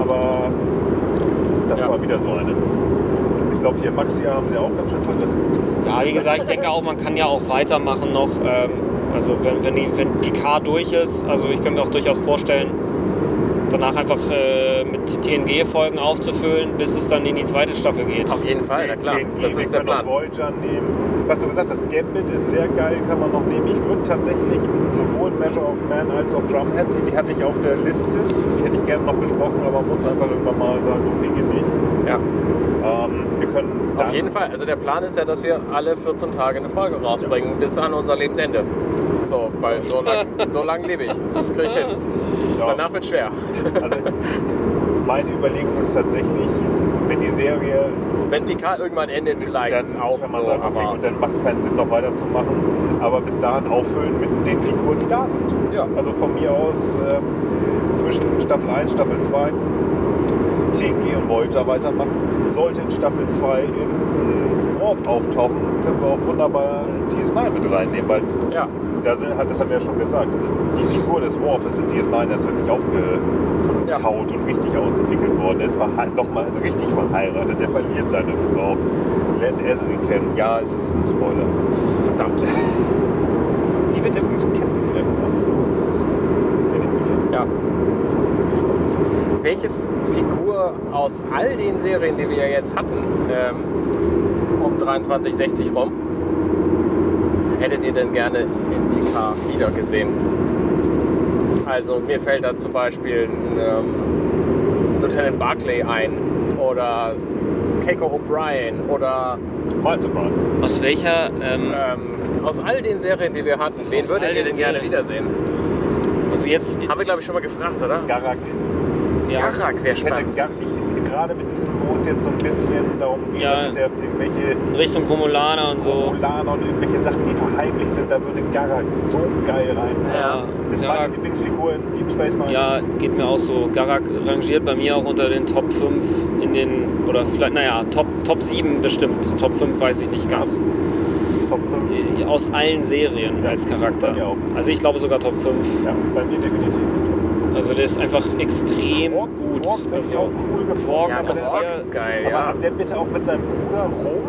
F: Aber das
G: Ja.
F: war wieder so eine. Ich glaube, hier Maxia haben sie auch ganz schön vergessen.
E: Ja, wie gesagt, ich denke auch, man kann ja auch weitermachen noch. Ähm, also wenn, wenn, die, wenn Picard durch ist, also ich könnte mir auch durchaus vorstellen, danach einfach äh, TNG-Folgen aufzufüllen, bis es dann in die zweite Staffel geht.
G: Auf jeden Fall, na klar.
F: TNG,
G: Das ist
F: wir
G: der
F: können
G: Plan.
F: Voyager nehmen. Was du gesagt hast, Gambit ist sehr geil, kann man noch nehmen. Ich würde tatsächlich sowohl Measure of Man als auch Drumhead, die, die hatte ich auf der Liste. Die hätte ich gerne noch besprochen, aber muss einfach irgendwann mal sagen, okay, geht nicht.
G: Ja,
F: Ähm, wir können
G: auf jeden Fall. Also der Plan ist ja, dass wir alle 14 Tage eine Folge rausbringen, bis an unser Lebensende. So, weil so lang, so lang lebe ich. Das kriege ich hin.
F: Ja.
G: Danach wird schwer.
F: Also meine Überlegung ist tatsächlich, wenn die Serie,
G: Wenn Picard irgendwann endet, vielleicht
F: dann
G: auch
F: kann man
G: so,
F: sagen, okay, gut, dann macht es keinen Sinn, noch weiterzumachen. Aber bis dahin auffüllen mit den Figuren, die da sind.
G: Ja.
F: Also von mir aus ähm, zwischen Staffel 1, Staffel 2, TNG und Voyager weitermachen. Sollte in Staffel 2 irgendein Worf auftauchen, können wir auch wunderbar DS9 mit reinnehmen, weil
G: ja.
F: da sind, hat- das haben wir ja schon gesagt, also die Figur des Worf ist in DS9 erst wirklich aufgetaut und richtig ausentwickelt worden. Er ist verhe- noch mal, also richtig verheiratet, er verliert seine Frau. Lernt Ezri kennen, ja, es ist ein Spoiler. Verdammt. Die wird übrigens kennen irgendwann. In den Büchern.
G: Ja. Welche Figur aus all den Serien, die wir ja jetzt hatten, ähm, um 2360 rum, hättet ihr denn gerne in Picard wiedergesehen? Also mir fällt da zum Beispiel ein, ähm, Lieutenant Barclay ein oder Keiko O'Brien oder
F: Malte Brown.
E: Aus welcher, ähm,
G: ähm, aus all den Serien, die wir hatten, wen würdet ihr
E: den
G: denn gerne
E: Serien.
G: wiedersehen?
E: also jetzt,
G: Haben wir, glaube ich, schon mal gefragt, oder?
F: Garak.
E: ja,
G: Garak wäre
F: Ich hätte
G: spannend.
F: Gerade mit diesem, wo es jetzt so ein bisschen darum geht,
E: Ja.
F: dass es ja irgendwelche
E: Richtung Romulaner und so.
F: Romulaner und irgendwelche Sachen, die verheimlicht sind, da würde Garak so geil rein.
E: Ja,
F: Ist
E: Garak.
F: meine Lieblingsfigur in Deep Space Nine.
E: Ja, geht mir auch so. Garak rangiert bei mir auch unter den Top 5 in den, oder vielleicht, naja, Top, Top 7 bestimmt. Top 5 weiß ich nicht ganz.
F: Top 5.
E: Aus allen Serien
F: Ja,
E: als Charakter. Also ich glaube sogar Top 5.
F: Ja, bei mir definitiv.
E: Also der ist einfach extrem
F: Quark,
E: gut.
F: Quark finde ich auch cool gefunden.
E: Quark
G: Ja,
F: aber
G: Quark
E: sehr-
G: ist geil,
F: aber
G: ja.
F: der bitte auch mit seinem Bruder Rom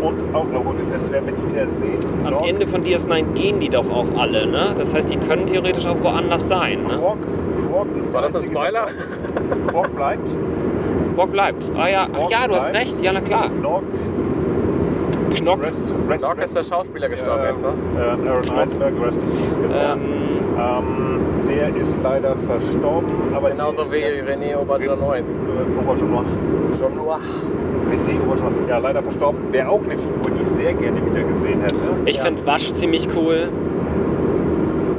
F: und auch, oh gut, das werden wir nie wieder sehen.
E: Am
F: Locke,
E: Ende von DS9 gehen die doch auch alle, ne? Das heißt, die können theoretisch auch woanders sein, ne?
F: Quark, Quark ist
G: War das ein Spoiler?
F: Quark bleibt.
E: Quark bleibt. Ah ja, ach ja, du hast recht. Ja, na klar.
F: Knock,
E: Knock.
F: Rest, Rest,
G: Locke ist der Schauspieler gestorben jetzt, ne?
F: ähm, Aaron Iceberg, Rest in Peace, genau.
E: Ähm,
F: Ähm, der ist leider verstorben, aber
G: Genauso wie
F: ist
G: René Auberjonois.
F: Auberjonois.
G: Jean Noir.
F: René Auberjonois. Ja, leider verstorben. Wäre auch eine Figur, die ich sehr gerne wieder gesehen hätte.
E: ich
G: Ja.
E: finde Wasch ziemlich cool.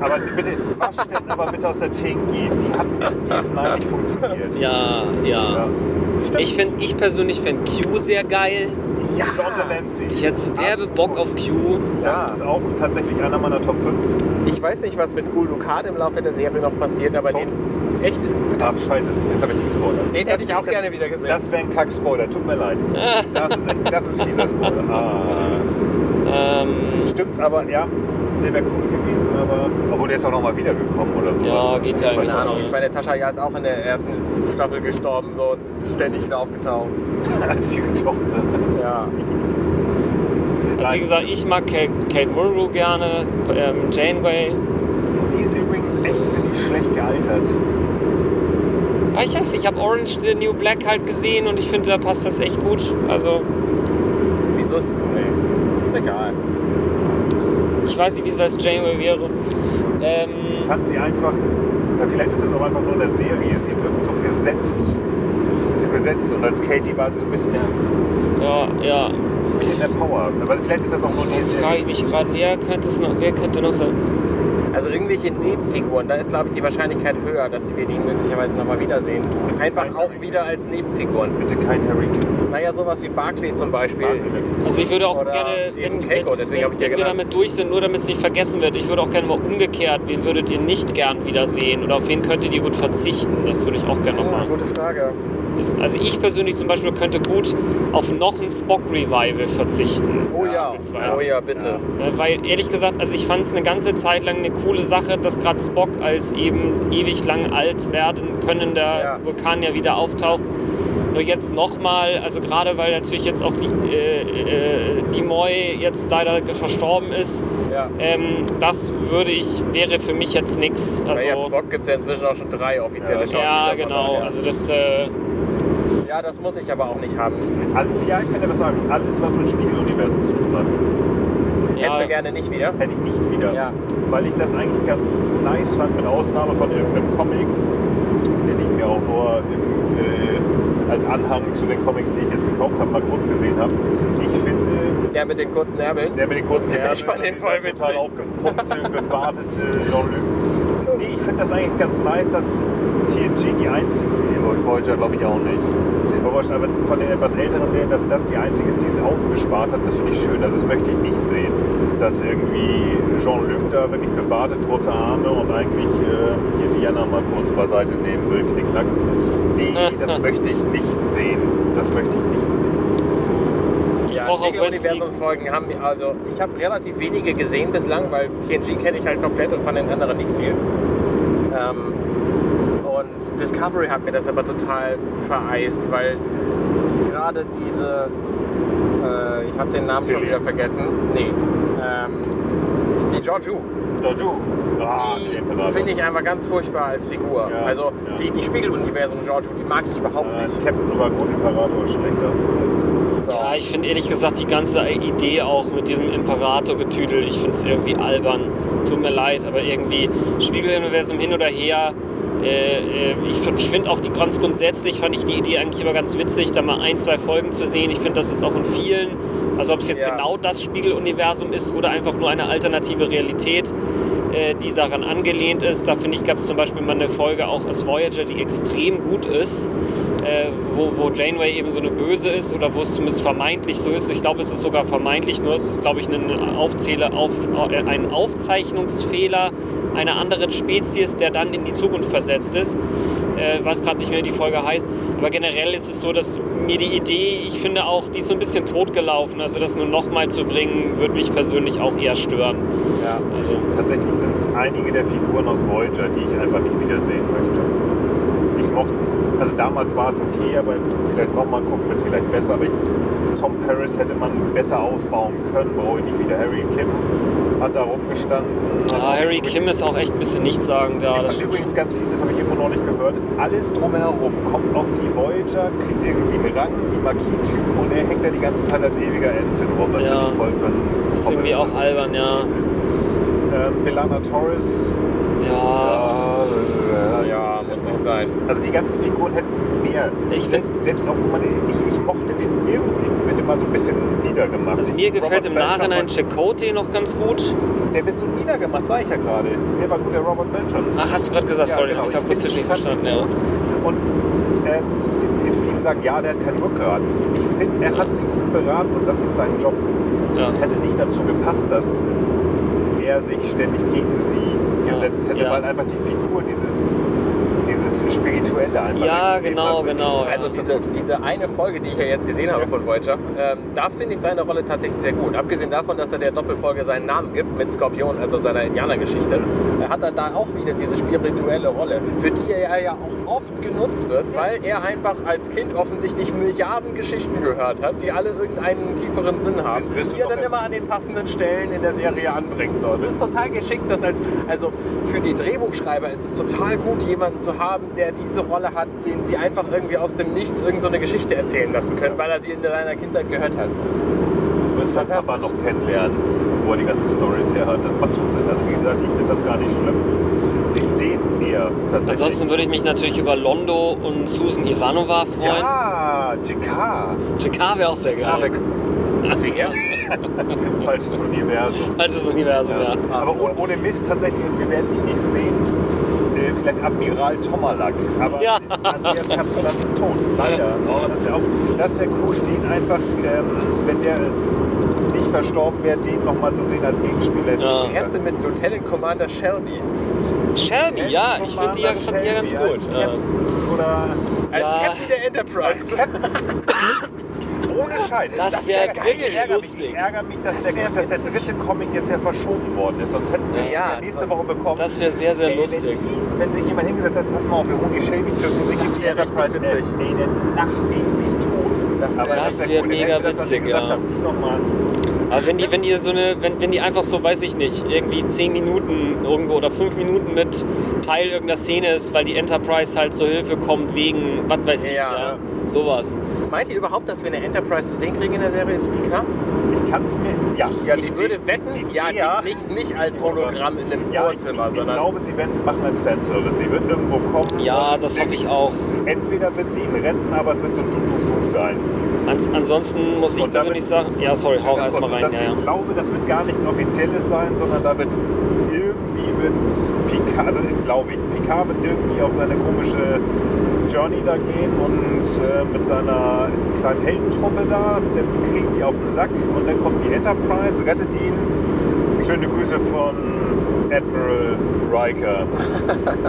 F: Aber bitte, was denn aber bitte aus der TNG? Die hat in DS9 nicht funktioniert.
E: Ja, ja.
F: Ja. Stimmt.
E: Ich, find, ich persönlich finde Q sehr geil.
F: ja. John Delancey.
E: Ich hätte derbe
F: Absolut.
E: Bock auf Q.
F: Das
G: Ja.
F: ist auch tatsächlich einer meiner Top 5.
G: Ich weiß nicht, was mit Gul Dukat im Laufe der Serie noch passiert, aber den. Echt?
F: Ach, scheiße, jetzt habe ich dich gespoilert.
G: Den hätte ich auch
F: Das-
G: gerne wieder gesehen.
F: Das wäre ein Kack-Spoiler, tut mir leid. Das ist echt, das ist ein fieser Spoiler. Ah.
E: Ähm,
F: Stimmt, aber ja, der wäre cool aber. Obwohl der ist auch nochmal wiedergekommen oder so.
E: Ja, geht ja
G: Keine Ahnung. Ich meine, Tascha ja ist auch in der ersten Staffel gestorben, so und ständig wieder aufgetaucht.
F: Als ihre Tochter.
G: Ja.
E: also wie gesagt, ich mag Kate, Kate Mulgrew gerne, ähm, Janeway.
F: Die ist übrigens echt, finde ich, schlecht gealtert.
E: Ah, ich weiß nicht, ich habe Orange the New Black halt gesehen und ich finde, da passt das echt gut. Also,
G: Wieso ist. Nee. Egal.
E: Ich weiß nicht, wie es als Janeway wäre. Ähm,
F: Ich fand sie einfach, ja, vielleicht ist es auch einfach nur in der Serie, sie wirkt so gesetzt. Sie gesetzt und als Katie war sie so ein bisschen mehr,
E: ja, ja.
F: ein bisschen mehr Power. Aber vielleicht ist das auch nur der
E: Jetzt frage ich mich gerade, wer könnte es noch, wer könnte noch sein?
G: Also irgendwelche Nebenfiguren, da ist glaube ich die Wahrscheinlichkeit höher, dass wir die möglicherweise nochmal wiedersehen. Einfach auch wieder als Nebenfiguren.
F: Bitte kein Harry Kim.
G: Naja, sowas wie Barclay zum Beispiel.
E: Also ich würde auch
G: Oder
E: gerne, wenn,
G: Keiko,
E: wenn,
G: deswegen hab ich
E: wenn,
G: ja
E: wenn wir damit durch sind, nur damit es nicht vergessen wird, ich würde auch gerne mal umgekehrt, wen würdet ihr nicht gern wiedersehen oder auf wen könntet ihr gut verzichten? Das würde ich auch gerne
G: Ah,
E: nochmal
G: gute Frage.
E: Also ich persönlich zum Beispiel könnte gut auf noch ein Spock-Revival verzichten.
G: Oh ja, oh ja, bitte.
E: Äh, Weil ehrlich gesagt, also ich fand es eine ganze Zeit lang eine coole Sache, dass gerade Spock als eben ewig lang alt werden könnender
G: Ja.
E: Vulkanier wieder auftaucht. Nur jetzt nochmal, also gerade weil natürlich jetzt auch die, äh, äh, Nimoy jetzt leider verstorben ist,
G: Ja.
E: ähm, das würde ich, wäre für mich jetzt nichts. Also,
G: naja, Spock gibt es ja inzwischen auch schon drei offizielle Schauspieler.
E: ja, genau.
G: daher.
E: Also das, äh,
G: ja, das muss ich aber auch nicht haben.
F: All, ja, ich kann dir was sagen. Alles, was mit Spiegeluniversum zu tun hat,
G: Hättest
E: ja,
G: du gerne nicht wieder?
F: hätte ich nicht wieder.
G: Ja.
F: Weil ich das eigentlich ganz nice fand, mit Ausnahme von irgendeinem Comic, den ich mir auch nur im, als Anhang zu den Comics, die ich jetzt gekauft habe, mal kurz gesehen habe. Ich finde,
G: Der mit den kurzen Ärmeln?
F: der mit den kurzen Ärmeln,
G: Ich fand den voll
F: total
G: witzig.
F: aufgepumpte, gebartete Jean-Luc. Nee, ich finde das eigentlich ganz nice, dass TNG die einzige, nee, Voyager glaube ich auch nicht, aber von den etwas älteren Serien, dass das die einzige ist, die es ausgespart hat, das finde ich schön. Also das möchte ich nicht sehen, dass irgendwie Jean-Luc da wirklich bebartet, kurze Arme und eigentlich äh, hier Diana mal kurz beiseite nehmen will, knickknack. Nee, das möchte ich nicht sehen. Das möchte ich nicht sehen.
G: Ja, Spiegeluniversumsfolgen haben wir- also ich habe relativ wenige gesehen bislang, weil TNG kenne ich halt komplett und von den anderen nicht viel. Ähm, und Discovery hat mir das aber total vereist, weil gerade diese, äh, ich habe den Namen schon
F: Tilly.
G: wieder vergessen, nee, die Georgiou,
F: Jojo. Ah,
G: die finde ich einfach ganz furchtbar als Figur.
F: Ja,
G: also
F: ja.
G: die, die Spiegeluniversum Georgiou, die mag ich überhaupt
F: Äh,
G: nicht.
F: Captain war gut, Imperator schlecht. Das,
G: So.
E: ja, ich finde ehrlich gesagt die ganze Idee auch mit diesem Imperator-Getüdel, ich finde es irgendwie albern. Tut mir leid, aber irgendwie Spiegeluniversum hin oder her. Äh, äh, ich ich finde auch die ganz grundsätzlich fand ich die Idee eigentlich immer ganz witzig, da mal ein, zwei Folgen zu sehen. Ich finde, das ist auch in vielen, also ob es jetzt
G: Ja.
E: genau das Spiegeluniversum ist oder einfach nur eine alternative Realität, äh, die daran angelehnt ist. Da finde ich, gab es zum Beispiel mal eine Folge auch aus Voyager, die extrem gut ist, äh, wo, wo Janeway eben so eine Böse ist oder wo es zumindest vermeintlich so ist. Ich glaube, es ist sogar vermeintlich nur, es ist, glaube ich, ein, Aufzähler, auf, äh, ein Aufzeichnungsfehler einer anderen Spezies, der dann in die Zukunft versetzt ist. Äh, weiß gerade nicht mehr, die Folge heißt. Aber generell ist es so, dass mir die Idee, ich finde auch, die ist so ein bisschen totgelaufen. Also das nur nochmal zu bringen, würde mich persönlich auch eher stören.
G: Ja.
E: Also,
F: Tatsächlich sind es einige der Figuren aus Voyager, die ich einfach nicht wiedersehen möchte. Ich mochte, also damals war es okay, aber vielleicht nochmal gucken wird es vielleicht besser. Aber ich, Tom Paris hätte man besser ausbauen können, brauche ich nicht wieder. Harry Kim hat da rumgestanden.
E: ah, Harry Kim ist auch echt ein bisschen nichtssagend. Ja,
F: ich
E: das
F: übrigens ganz fies, das habe ich immer noch nicht gehört. Alles drumherum kommt auf die Voyager, kriegt irgendwie einen Rang, die Marquis-Typen und er hängt da die ganze Zeit als ewiger Ensign rum. Das
E: Ja.
F: ich voll für einen
E: Ist irgendwie auch albern, ja.
F: Ähm, Belana Torres.
E: Ja,
F: ja,
G: sein.
F: Also die ganzen Figuren hätten mehr.
E: Ich find-
F: selbst auch, wo man, ich, ich mochte den irgendwie, wird immer so ein bisschen niedergemacht.
E: also mir gefällt
F: Robert
E: im Nachhinein Chakotay noch ganz gut.
F: Der wird so niedergemacht, sag ich ja gerade. Der war gut, der Robert Beltran.
E: Ach, hast du gerade gesagt,
F: Ja,
E: sorry,
F: genau.
E: habe ich
F: Ich
E: akustisch nicht verstanden. Ja.
F: Und ähm, viele sagen, ja, der hat kein Rückgrat. Ich finde, er hat sie gut beraten und das ist sein Job.
E: Ja.
F: Es hätte nicht dazu gepasst, dass er sich ständig gegen sie gesetzt hätte,
E: ja.
F: weil einfach die Figur dieses Spirituelle einfach
E: Ja, genau, genau.
G: Also diese, diese eine Folge, die ich ja jetzt gesehen habe von Voyager, ähm, da finde ich seine Rolle tatsächlich sehr gut. Abgesehen davon, dass er der Doppelfolge seinen Namen gibt mit Skorpion, also seiner Indianergeschichte, äh, hat er da auch wieder diese spirituelle Rolle, für die er ja auch oft genutzt wird, weil er einfach als Kind offensichtlich Milliarden Geschichten gehört hat, die alle irgendeinen tieferen Sinn haben, die er dann
F: im-
G: immer an den passenden Stellen in der Serie anbringt. So. Es ist total geschickt, dass als, also für die Drehbuchschreiber ist es total gut, jemanden zu haben, der diese Rolle hat, den sie einfach irgendwie aus dem Nichts irgendeine so eine Geschichte erzählen lassen können, weil er sie in seiner Kindheit gehört hat.
F: wirst deinen Papa noch kennenlernen, wo er die ganzen Storys her hat. Das macht schon Sinn. Also wie gesagt, ich finde das gar nicht schlimm. Den eher tatsächlich.
E: Ansonsten würde ich mich natürlich über Londo und Susan Ivanova freuen.
F: ja, JK.
E: JK wäre auch sehr geil.
F: Kabek.
G: Sehr.
F: Falsches Universum.
E: Falsches Universum, ja.
F: Aber oh- ohne Mist tatsächlich, wir werden ihn nicht sehen. Vielleicht Admiral Tomalak. Aber
E: Ja.
F: Andreas Kapsulas ist tot. Leider. Aber das wäre wäre cool, den einfach, ähm, wenn der nicht verstorben wäre, den nochmal zu sehen als Gegenspieler.
E: Ja.
G: Die erste mit Lieutenant Commander Shelby.
E: Shelby, ja, ich finde die ja, fand die ja ganz
F: Shelby als
E: gut. Ja.
F: Captain Oder
G: Als
E: Ja.
G: Captain der Enterprise.
F: ohne Scheiß.
E: Das wär
F: wär geil.
E: richtig
F: Ich ärgere
E: lustig.
F: Mich, ich ärgere mich, dass,
G: Das
F: der,
G: wär
F: dass der dritte Comic jetzt ja verschoben worden ist. Sonst hätten wir
G: Ja,
F: ja, nächste Woche bekommen.
E: Das wäre sehr, sehr
F: Ey,
E: lustig.
F: Wenn, die, wenn sich jemand hingesetzt hat, pass mal auf, wir holen die Shelby zurück und sich
G: Das
F: die
G: wär
F: Enterprise
G: witzig.
F: Ey, der lacht mich nicht tot.
G: Das
F: Aber
G: wär-
E: Das
F: wär
E: wär
F: cool.
E: mega
F: das,
E: witzig, ja.
F: haben.
E: Aber wenn die, wenn die so eine, wenn, wenn die einfach so, weiß ich nicht, irgendwie 10 Minuten irgendwo oder 5 Minuten mit Teil irgendeiner Szene ist, weil die Enterprise halt zur Hilfe kommt wegen, was weiß ich,
G: Ja.
E: Sowas.
G: Meint ihr überhaupt, dass wir eine Enterprise zu sehen kriegen in der Serie ins PK?
F: Ich kann es mir. Ja, ja,
G: ich
F: die-
G: würde
F: die-
G: wetten,
F: die-
G: ja,
F: ja.
G: Nicht, nicht als Hologramm in einem
F: Ja, ich,
G: Vorzimmer,
F: ich, ich
G: sondern
F: glaube, sie werden es machen als Fanservice. Sie wird irgendwo kommen.
E: Ja, das hoffe ich auch.
F: Entweder wird sie ihn retten, aber es wird so ein Du-Du-Du sein.
E: Ans, ansonsten muss ich
F: Und damit-
E: persönlich sagen, ja, sorry, hau erstmal rein.
F: das,
E: Ja, ja.
F: Ich glaube, das wird gar nichts Offizielles sein, sondern da wird irgendwie wird Picard, also glaube ich, Picard wird irgendwie auf seine komische Journey da gehen und äh, mit seiner kleinen Heldentruppe da, dann kriegen die auf den Sack und dann kommt die Enterprise, rettet ihn. Schöne Grüße von Admiral Riker.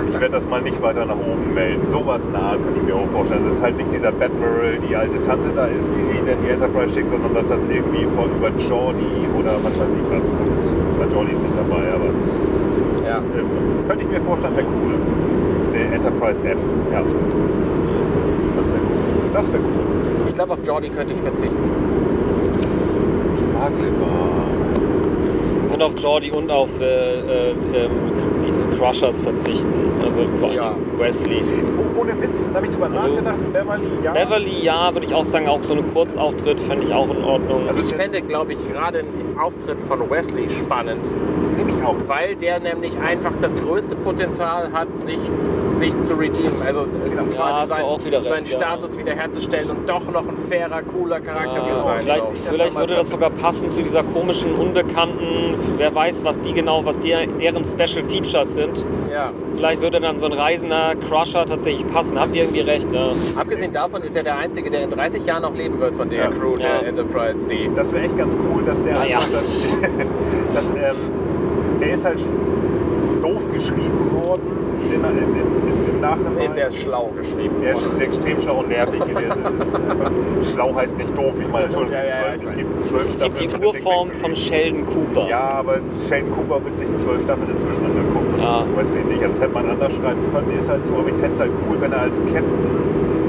F: Ich werde das mal nicht weiter nach oben melden. Sowas in der kann ich mir auch vorstellen. Es ist halt nicht dieser Batmiral, die alte Tante da ist, die sie dann die Enterprise schickt, sondern dass das irgendwie von über Jordi oder was weiß ich was kommt. Na, Jordi ist nicht dabei, aber
G: ja.
F: äh, könnte ich mir vorstellen, wäre cool. Eine Enterprise F, ja. Das wäre cool. Das wäre cool.
G: ich glaube, auf Jordi könnte ich verzichten.
E: Und auf Jordi und auf äh, äh, ähm, die Crushers verzichten. Also vor allem
G: Ja.
E: Wesley.
F: Oh, ohne Witz, da habe ich drüber
E: Also,
F: nachgedacht. Beverly, ja.
E: Beverly, ja, würde ich auch sagen, auch so eine Kurzauftritt fände ich auch in Ordnung.
F: Also
G: Ich fände, glaube ich, gerade einen Auftritt von Wesley spannend,
F: nehme ich auch.
G: weil der nämlich einfach das größte Potenzial hat, sich, sich zu redeemen. Also äh,
F: Genau.
E: Ja,
G: quasi sein,
E: auch wieder
G: seinen
E: recht, ja.
G: Status wiederherzustellen und doch noch ein fairer, cooler Charakter
E: Ja,
G: zu sein.
E: vielleicht
G: so.
E: vielleicht würde das sogar passen zu dieser komischen, unbekannten, wer weiß, was die genau, was die, deren Special Features sind.
G: Ja.
E: Vielleicht würde dann so ein reisender Crusher tatsächlich passen. Habt ihr irgendwie recht, ja.
G: Abgesehen davon ist er der Einzige, der in 30 Jahren noch leben wird von der
F: Ja.
G: Crew
E: Ja.
G: der Enterprise D.
F: Das wäre echt ganz cool, dass der
E: Naja.
F: einfach das, das ähm, er ist halt doof geschrieben worden in, in, in, im Nachhinein.
G: Ist sehr schlau geschrieben
F: Er ist
G: worden.
F: sehr extrem schlau und nervig. Schlau heißt nicht doof. Ich meine, Entschuldigung,
G: Ja, ja, ja,
F: es gibt zwölf
E: Es gibt die
F: Staffeln von
E: Urform von. Sheldon Cooper.
F: Ja, aber Sheldon Cooper wird sich in zwölf Staffeln inzwischen angeguckt.
E: Ja.
F: Wesley nicht. Also das hätte man anders schreiben können. Ist halt so, aber ich fände es halt cool, wenn er als Captain,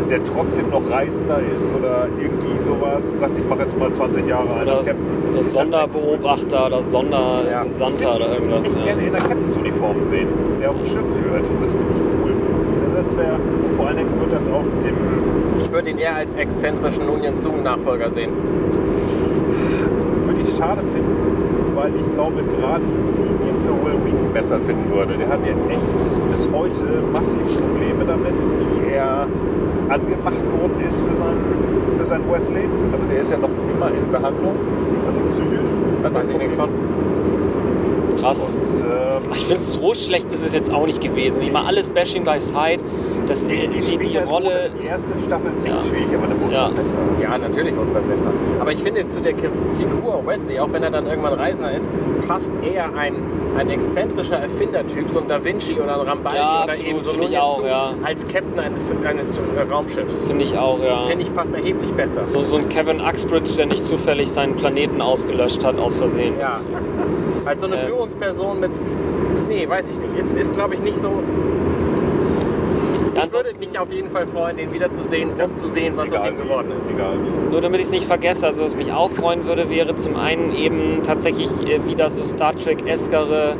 F: der trotzdem noch Reisender ist oder irgendwie sowas, sagt, ich mache jetzt mal 20 Jahre einen
E: Oder,
F: als Captain.
E: oder Sonderbeobachter oder Sondergesandter oder irgendwas.
F: Ich würde
E: Ja.
F: gerne in der Captain's-Uniform sehen, der auch ein Schiff führt. Das finde ich wär, und vor allen Dingen wird das auch dem.
G: Ich würde ihn eher als exzentrischen Nunyan Sung-Nachfolger sehen.
F: Würde ich schade finden, weil ich glaube, gerade Linien für Will Wheaton besser finden würde. Der hat ja echt bis heute massiv Probleme damit, wie er angemacht worden ist für seinen, für seinen Wesley. Also der ist ja noch immer in Behandlung, also psychisch. Hat
G: Weiß ich nichts von.
E: Krass.
F: Und, ähm,
E: Ich finde, so schlecht ist es jetzt auch nicht gewesen. Immer alles Bashing by Side. Das, die, die, die
F: ist
E: Rolle.
F: die erste Staffel ist echt
E: Ja.
F: schwierig, aber dann wurde
E: Ja.
F: es besser.
G: Ja, natürlich wird es dann besser. Aber ich finde, zu der Figur Wesley, auch wenn er dann irgendwann Reisender ist, passt eher ein, ein exzentrischer Erfindertyp, so ein Da Vinci oder ein Rambaldi
E: Ja,
G: oder
E: absolut,
G: eben so
E: finde ich
G: Nunez
E: auch,
G: Sung
E: ja.
G: als Captain eines, eines Raumschiffs.
E: Finde ich auch, ja.
G: Finde ich, passt erheblich besser.
E: So, so ein Kevin Uxbridge, der nicht zufällig seinen Planeten ausgelöscht hat aus Versehen.
G: Ja. Halt so eine
E: Ähm.
G: Führungsperson mit. Nee, weiß ich nicht. Ist, ist glaube ich, nicht so.
E: Ja,
G: Ich würde mich auf jeden Fall freuen, den wiederzusehen, um zu sehen, was aus ihm geworden ist.
F: Egal wie.
E: Nur damit ich es nicht vergesse, also was mich auch freuen würde, wäre zum einen eben tatsächlich äh, wieder so Star Trek-eskere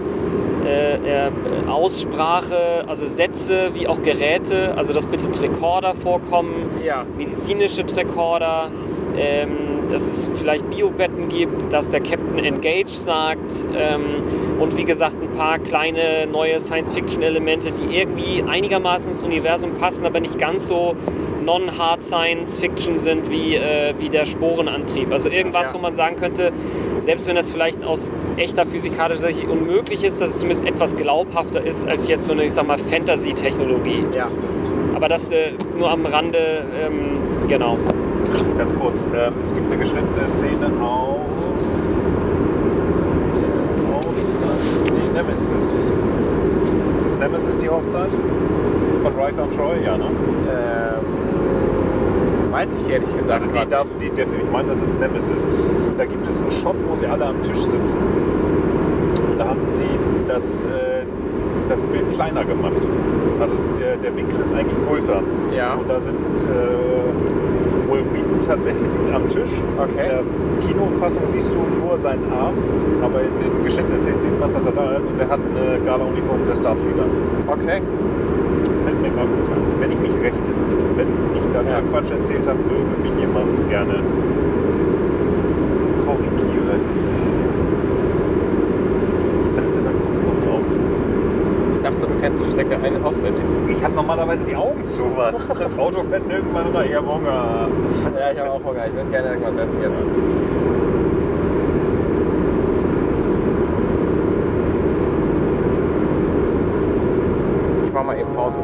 E: äh, äh, Aussprache, also Sätze wie auch Geräte, also dass bitte Tricorder vorkommen,
G: Ja.
E: medizinische Tricorder, ähm, dass es vielleicht Biobetten gibt, dass der Captain Engage sagt ähm, und wie gesagt ein paar kleine neue Science-Fiction-Elemente, die irgendwie einigermaßen ins Universum passen, aber nicht ganz so non-hard Science-Fiction sind wie, äh, wie der Sporenantrieb. Also irgendwas,
G: Ja.
E: wo man sagen könnte, selbst wenn das vielleicht aus echter physikalischer Sicht unmöglich ist, dass es zumindest etwas glaubhafter ist als jetzt so eine, ich sag mal, Fantasy-Technologie.
G: Ja.
E: Aber das äh, nur am Rande, ähm, genau.
F: Ganz kurz, ähm, es gibt eine geschnittene Szene aus der Hochzeit. Nee, Nemesis. Ist Nemesis die Hochzeit? Von Riker und Troy? Ja, ne?
G: Ähm, weiß ich ehrlich gesagt
F: Also die
G: grad
F: darf,
G: nicht.
F: die, der, ich meine, das ist Nemesis. Da gibt es einen Shot, wo sie alle am Tisch sitzen. Und da haben sie das, äh, das Bild kleiner gemacht. Also der, der Winkel ist eigentlich größer.
G: Ja.
F: Und da sitzt äh, tatsächlich mit am Tisch.
G: Okay.
F: In der Kinofassung siehst du nur seinen Arm, aber in, in geschnittenen Szenen sieht man, dass er da ist und er hat eine Gala-Uniform der Starfleater.
G: Okay.
F: Fällt mir gerade nicht ein. Wenn ich mich recht entsinne. Wenn ich da
G: Ja.
F: Quatsch erzählt habe, möge mich jemand gerne korrigieren. Ich dachte, da kommt noch drauf.
G: Ich dachte, du kennst die Strecke ein auswendig.
F: Ich habe normalerweise die Augen zu, Mann. Das Auto fährt irgendwann rein. Ich hab Hunger.
G: Ja, ich habe auch Hunger. Ich würde gerne irgendwas essen jetzt. Ich mach mal eben Pause.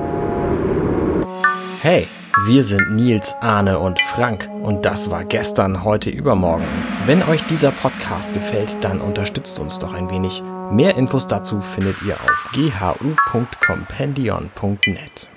D: Hey, wir sind Nils, Arne und Frank und das war gestern, heute, übermorgen. Wenn euch dieser Podcast gefällt, dann unterstützt uns doch ein wenig. Mehr Infos dazu findet ihr auf ghu.compendion.net.